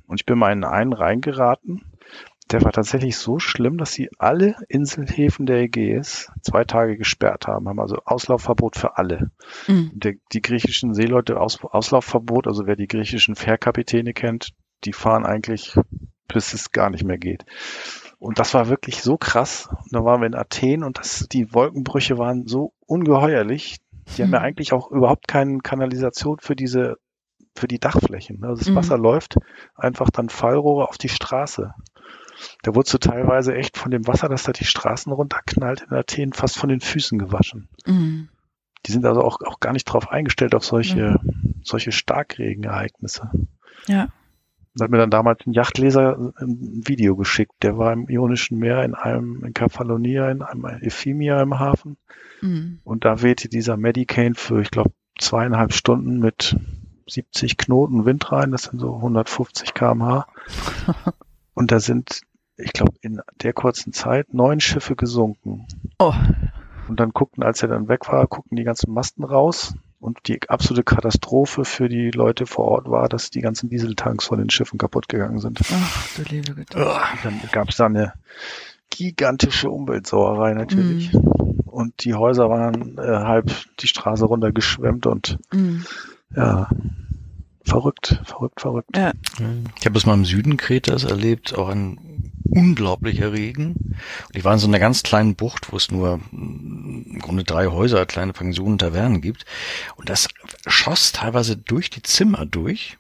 Und ich bin mal in einen reingeraten der war tatsächlich so schlimm, dass sie alle Inselhäfen der Ägäis zwei Tage gesperrt haben, haben also Auslaufverbot für alle. Mhm. Der, die griechischen Seeleute Aus, Auslaufverbot, also wer die griechischen Fährkapitäne kennt, die fahren eigentlich, bis es gar nicht mehr geht. Und das war wirklich so krass. Und da waren wir in Athen und das, die Wolkenbrüche waren so ungeheuerlich. Die mhm. haben ja eigentlich auch überhaupt keine Kanalisation für diese, für die Dachflächen. Also das mhm. Wasser läuft einfach dann Fallrohre auf die Straße. Da wurdest du teilweise echt von dem Wasser, das da die Straßen runterknallt in Athen, fast von den Füßen gewaschen. Mhm. Die sind also auch, auch gar nicht drauf eingestellt auf solche, mhm. solche Starkregenereignisse. Ja. Da hat mir dann damals ein Yachtleser ein Video geschickt. Der war im Ionischen Meer in einem, in Kefalonia, in einem Ephemia im Hafen. Mhm. Und da wehte dieser Medicane für, ich glaube, zweieinhalb Stunden mit 70 Knoten Wind rein. Das sind so 150 kmh. Und da sind, ich glaube, in der kurzen Zeit neun Schiffe gesunken. Oh. Und dann guckten, als er dann weg war, guckten die ganzen Masten raus. Und die absolute Katastrophe für die Leute vor Ort war, dass die ganzen Dieseltanks von den Schiffen kaputt gegangen sind. Ach, du liebe Güte. Dann gab es da eine gigantische Umweltsauerei natürlich. Mm. Und die Häuser waren äh, halb die Straße runtergeschwemmt und mm. ja, verrückt, verrückt, verrückt. Ja. Ich habe es mal im Süden Kretas erlebt, auch ein unglaublicher Regen. Und ich war in so einer ganz kleinen Bucht, wo es nur im Grunde drei Häuser, kleine Pensionen, Tavernen gibt. Und das schoss teilweise durch die Zimmer durch.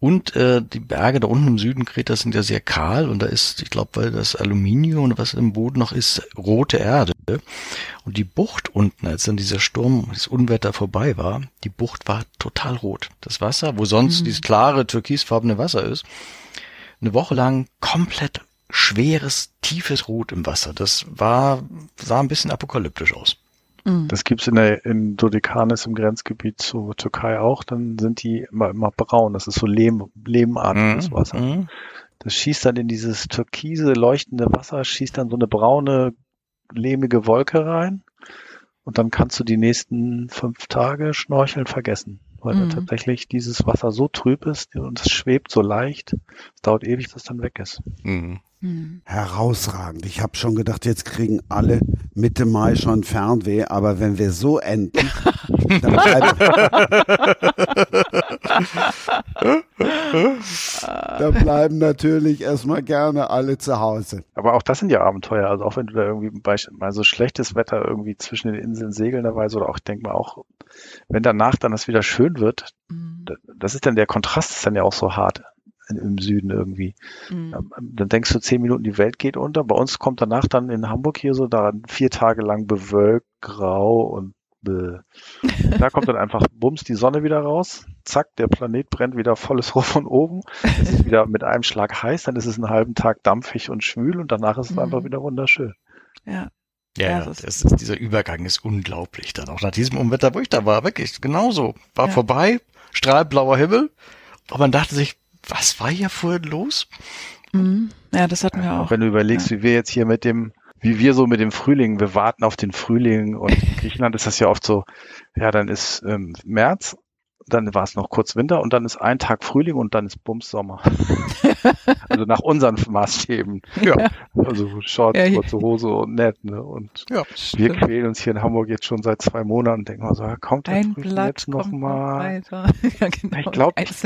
Und äh, die Berge da unten im Süden Kretas sind ja sehr kahl und da ist, ich glaube, weil das Aluminium und was im Boden noch ist, rote Erde. Und die Bucht unten, als dann dieser Sturm, das Unwetter vorbei war, die Bucht war total rot. Das Wasser, wo sonst mhm. dieses klare türkisfarbene Wasser ist, eine Woche lang komplett schweres, tiefes Rot im Wasser. Das war, sah ein bisschen apokalyptisch aus. Mhm. Das gibt's in der in Dodekanes im Grenzgebiet zur Türkei auch. Dann sind die immer, immer braun. Das ist so Lehm, lehmartiges mhm. Wasser. Mhm. Das schießt dann in dieses türkise leuchtende Wasser, schießt dann so eine braune lehmige Wolke rein. Und dann kannst du die nächsten fünf Tage Schnorcheln vergessen, weil mhm. tatsächlich dieses Wasser so trüb ist und es schwebt so leicht. Es dauert ewig, bis es dann weg ist. Mhm. Mhm. Herausragend. Ich habe schon gedacht, jetzt kriegen alle Mitte Mai schon Fernweh, aber wenn wir so enden, dann bleiben, da bleiben natürlich erstmal gerne alle zu Hause. Aber auch das sind ja Abenteuer. Also auch wenn du da irgendwie mal so schlechtes Wetter irgendwie zwischen den Inseln segeln dabei oder auch, ich denke mal auch, wenn danach dann das wieder schön wird, mhm. das ist dann der Kontrast ist dann ja auch so hart im Süden irgendwie. Mhm. Ähm, dann denkst du zehn Minuten, die Welt geht unter. Bei uns kommt danach dann in Hamburg hier so da vier Tage lang bewölkt, grau und bäh. da kommt dann einfach bums die Sonne wieder raus. Zack, der Planet brennt wieder volles Rohr von oben. Es ist wieder mit einem Schlag heiß, dann ist es einen halben Tag dampfig und schwül und danach ist es mhm. einfach wieder wunderschön. Ja. Ja, ja das ist, ist, dieser Übergang ist unglaublich dann. Auch nach diesem Umwetter, wo ich da war, wirklich genauso. War ja. vorbei, strahlblauer Himmel. Aber man dachte sich, was war hier vorhin los? Mhm. Ja, das hatten wir auch. Wenn du überlegst, ja. wie wir jetzt hier mit dem, wie wir so mit dem Frühling, wir warten auf den Frühling und in Griechenland ist das ja oft so, ja, dann ist ähm, März dann war es noch kurz Winter und dann ist ein Tag Frühling und dann ist Bums Sommer. also nach unseren Maßstäben. Ja. Also Shorts, ja, kurze Hose und nett, ne? Und ja, wir quälen uns hier in Hamburg jetzt schon seit zwei Monaten und denken mal so, kommt der ein Frühling jetzt noch mal? ja, genau. Ich glaube, ich,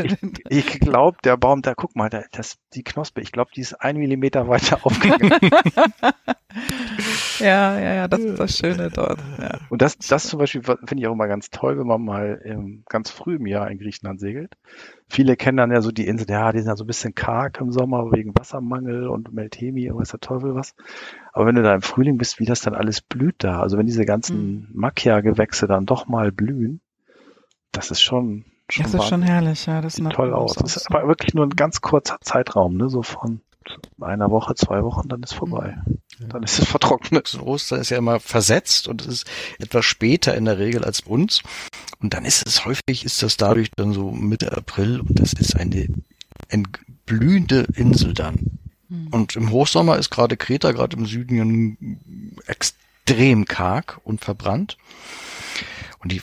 ich glaube, der Baum, da guck mal, da, das, die Knospe, ich glaube, die ist ein Millimeter weiter aufgegangen. ja, ja, ja, das ist das Schöne dort. Ja. Und das, das zum Beispiel finde ich auch immer ganz toll, wenn man mal ähm, ganz früh im Jahr in Griechenland segelt. Viele kennen dann ja so die Insel, ja, die sind ja so ein bisschen karg im Sommer wegen Wassermangel und Meltemi und weiß der Teufel was. Aber wenn du da im Frühling bist, wie das dann alles blüht da, also wenn diese ganzen mhm. Macchia-Gewächse dann doch mal blühen, das ist schon, schon das ist schon herrlich, ja, das sieht toll aus. Das ist aber wirklich nur ein ganz kurzer Zeitraum, ne, so von einer Woche, zwei Wochen, dann ist vorbei. Ja. Dann ist es vertrocknet. So Ostern ist ja immer versetzt und es ist etwas später in der Regel als uns. Und dann ist es häufig, ist das dadurch dann so Mitte April und das ist eine, eine blühende Insel dann. Mhm. Und im Hochsommer ist gerade Kreta, gerade im Süden, ja extrem karg und verbrannt. Und die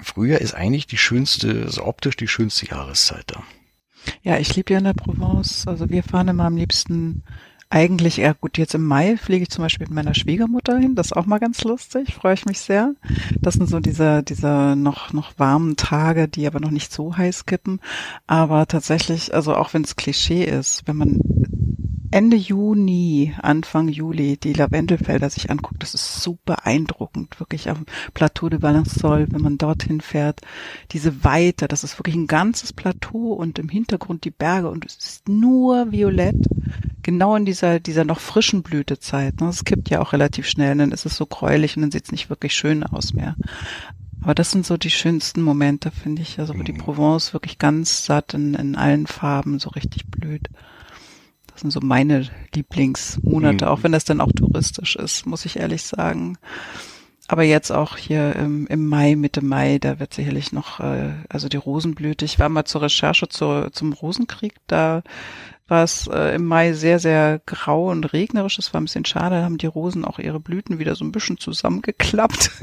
Frühjahr ist eigentlich die schönste, also optisch die schönste Jahreszeit da. Ja, ich lebe ja in der Provence. Also wir fahren immer am liebsten eigentlich eher gut. Jetzt im Mai fliege ich zum Beispiel mit meiner Schwiegermutter hin. Das ist auch mal ganz lustig. Freue ich mich sehr. Das sind so diese, diese noch, noch warmen Tage, die aber noch nicht so heiß kippen. Aber tatsächlich, also auch wenn es Klischee ist, wenn man Ende Juni, Anfang Juli die Lavendelfelder sich anguckt, das ist super beeindruckend, wirklich am Plateau de Balançol, wenn man dorthin fährt, diese Weite, das ist wirklich ein ganzes Plateau und im Hintergrund die Berge und es ist nur violett, genau in dieser, dieser noch frischen Blütezeit. Ne? Es kippt ja auch relativ schnell, dann ist es so gräulich und dann sieht es nicht wirklich schön aus mehr. Aber das sind so die schönsten Momente, finde ich. Also wo die mhm. Provence wirklich ganz satt in, in allen Farben so richtig blüht sind so meine Lieblingsmonate, mhm. auch wenn das dann auch touristisch ist, muss ich ehrlich sagen. Aber jetzt auch hier im, im Mai, Mitte Mai, da wird sicherlich noch, äh, also die Rosenblüte. Ich war mal zur Recherche zur, zum Rosenkrieg, da war es äh, im Mai sehr, sehr grau und regnerisch. Das war ein bisschen schade, da haben die Rosen auch ihre Blüten wieder so ein bisschen zusammengeklappt.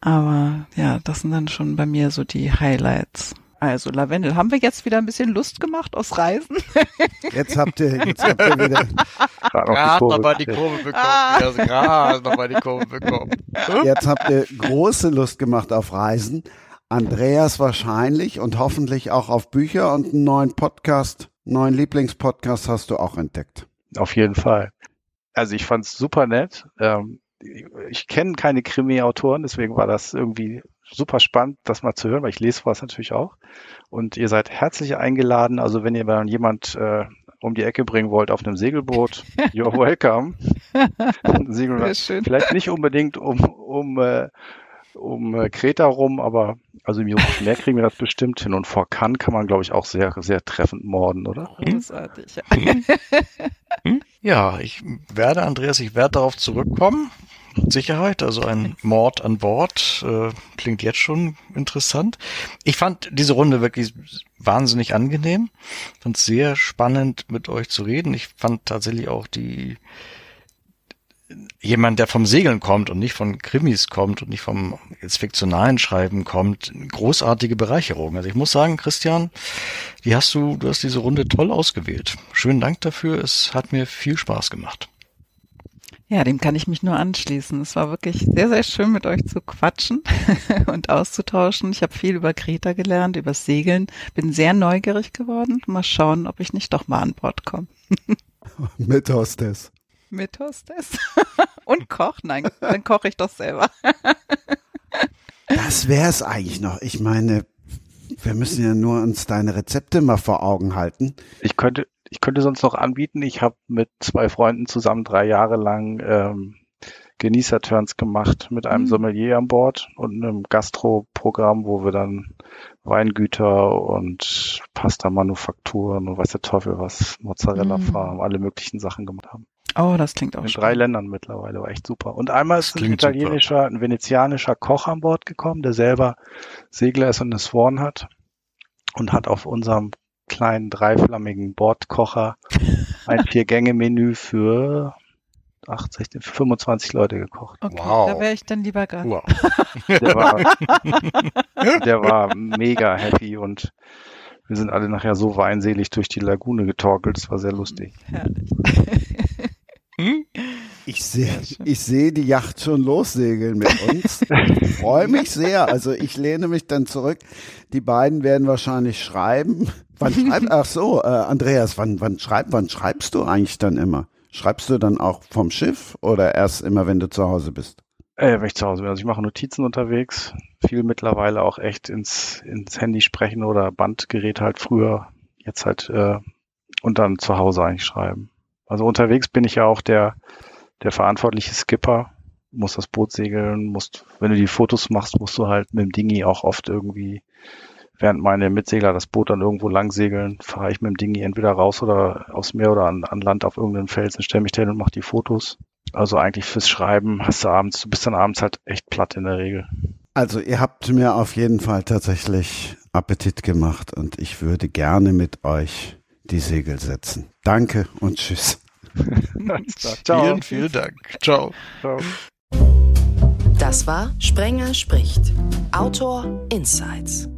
Aber ja, das sind dann schon bei mir so die Highlights. Also Lavendel, haben wir jetzt wieder ein bisschen Lust gemacht aus Reisen? Jetzt habt ihr, jetzt habt ihr wieder gerade nochmal die Kurve bekommen. Ah. Also gerade nochmal die Kurve bekommen. Jetzt habt ihr große Lust gemacht auf Reisen. Andreas wahrscheinlich und hoffentlich auch auf Bücher und einen neuen Podcast, neuen Lieblingspodcast hast du auch entdeckt. Auf jeden Fall. Also ich fand es super nett. Ähm, ich kenne keine Krimi-Autoren, deswegen war das irgendwie super spannend, das mal zu hören, weil ich lese was natürlich auch. Und ihr seid herzlich eingeladen. Also wenn ihr mal jemand äh, um die Ecke bringen wollt auf einem Segelboot, you're welcome. Vielleicht nicht unbedingt um, um, äh, um äh, Kreta rum, aber also im Jungfrau Meer kriegen wir das bestimmt hin. Und vor Cannes kann man, glaube ich, auch sehr, sehr treffend morden, oder? Großartig. ja, ich werde, Andreas, ich werde darauf zurückkommen. Sicherheit, also ein Mord an Bord, äh, klingt jetzt schon interessant. Ich fand diese Runde wirklich wahnsinnig angenehm, fand es sehr spannend mit euch zu reden. Ich fand tatsächlich auch die jemand, der vom Segeln kommt und nicht von Krimis kommt und nicht vom jetzt fiktionalen Schreiben kommt, großartige Bereicherung. Also ich muss sagen, Christian, die hast du, du hast diese Runde toll ausgewählt. Schönen Dank dafür. Es hat mir viel Spaß gemacht. Ja, dem kann ich mich nur anschließen. Es war wirklich sehr, sehr schön, mit euch zu quatschen und auszutauschen. Ich habe viel über Kreta gelernt, über Segeln. Bin sehr neugierig geworden. Mal schauen, ob ich nicht doch mal an Bord komme. mit Hostess. Mit Hostess. und Koch? Nein, dann koche ich doch selber. das wäre es eigentlich noch. Ich meine, wir müssen ja nur uns deine Rezepte mal vor Augen halten. Ich könnte, ich könnte sonst noch anbieten, ich habe mit zwei Freunden zusammen drei Jahre lang ähm, Genießer-Turns gemacht mit einem mhm. Sommelier an Bord und einem Gastro-Programm, wo wir dann Weingüter und Pasta-Manufakturen und weiß der Teufel was, Mozzarella-Farm, mhm. alle möglichen Sachen gemacht haben. Oh, das klingt auch In drei Ländern mittlerweile, war echt super. Und einmal ist ein italienischer, super. ein venezianischer Koch an Bord gekommen, der selber Segler ist und eine Sworn hat und hat auf unserem kleinen dreiflammigen Bordkocher ein Vier-Gänge-Menü für 8, 16, 25 Leute gekocht. Okay, wow. da wäre ich dann lieber gar wow. der, war, der war mega happy und wir sind alle nachher so weinselig durch die Lagune getorkelt. Es war sehr lustig. Herrlich. Hm? Ich sehe ich sehe die Yacht schon lossegeln mit uns. Ich freue mich sehr. Also ich lehne mich dann zurück. Die beiden werden wahrscheinlich schreiben. Wann schreibt, ach so, äh, Andreas, wann, wann, schreib, wann schreibst du eigentlich dann immer? Schreibst du dann auch vom Schiff oder erst immer, wenn du zu Hause bist? Äh, wenn ich zu Hause bin. Also ich mache Notizen unterwegs. Viel mittlerweile auch echt ins, ins Handy sprechen oder Bandgerät halt früher. Jetzt halt, äh, und dann zu Hause eigentlich schreiben. Also unterwegs bin ich ja auch der, der verantwortliche Skipper, muss das Boot segeln, musst, wenn du die Fotos machst, musst du halt mit dem Dingi auch oft irgendwie, während meine Mitsegler das Boot dann irgendwo lang segeln, fahre ich mit dem Dingi entweder raus oder aufs Meer oder an, an Land auf irgendeinen Felsen, stelle mich dahin und mache die Fotos. Also eigentlich fürs Schreiben hast du abends, du bist dann abends halt echt platt in der Regel. Also ihr habt mir auf jeden Fall tatsächlich Appetit gemacht und ich würde gerne mit euch die Segel setzen. Danke und tschüss. Ciao. Vielen, vielen Dank. Ciao. Ciao. Das war Sprenger spricht. Autor Insights.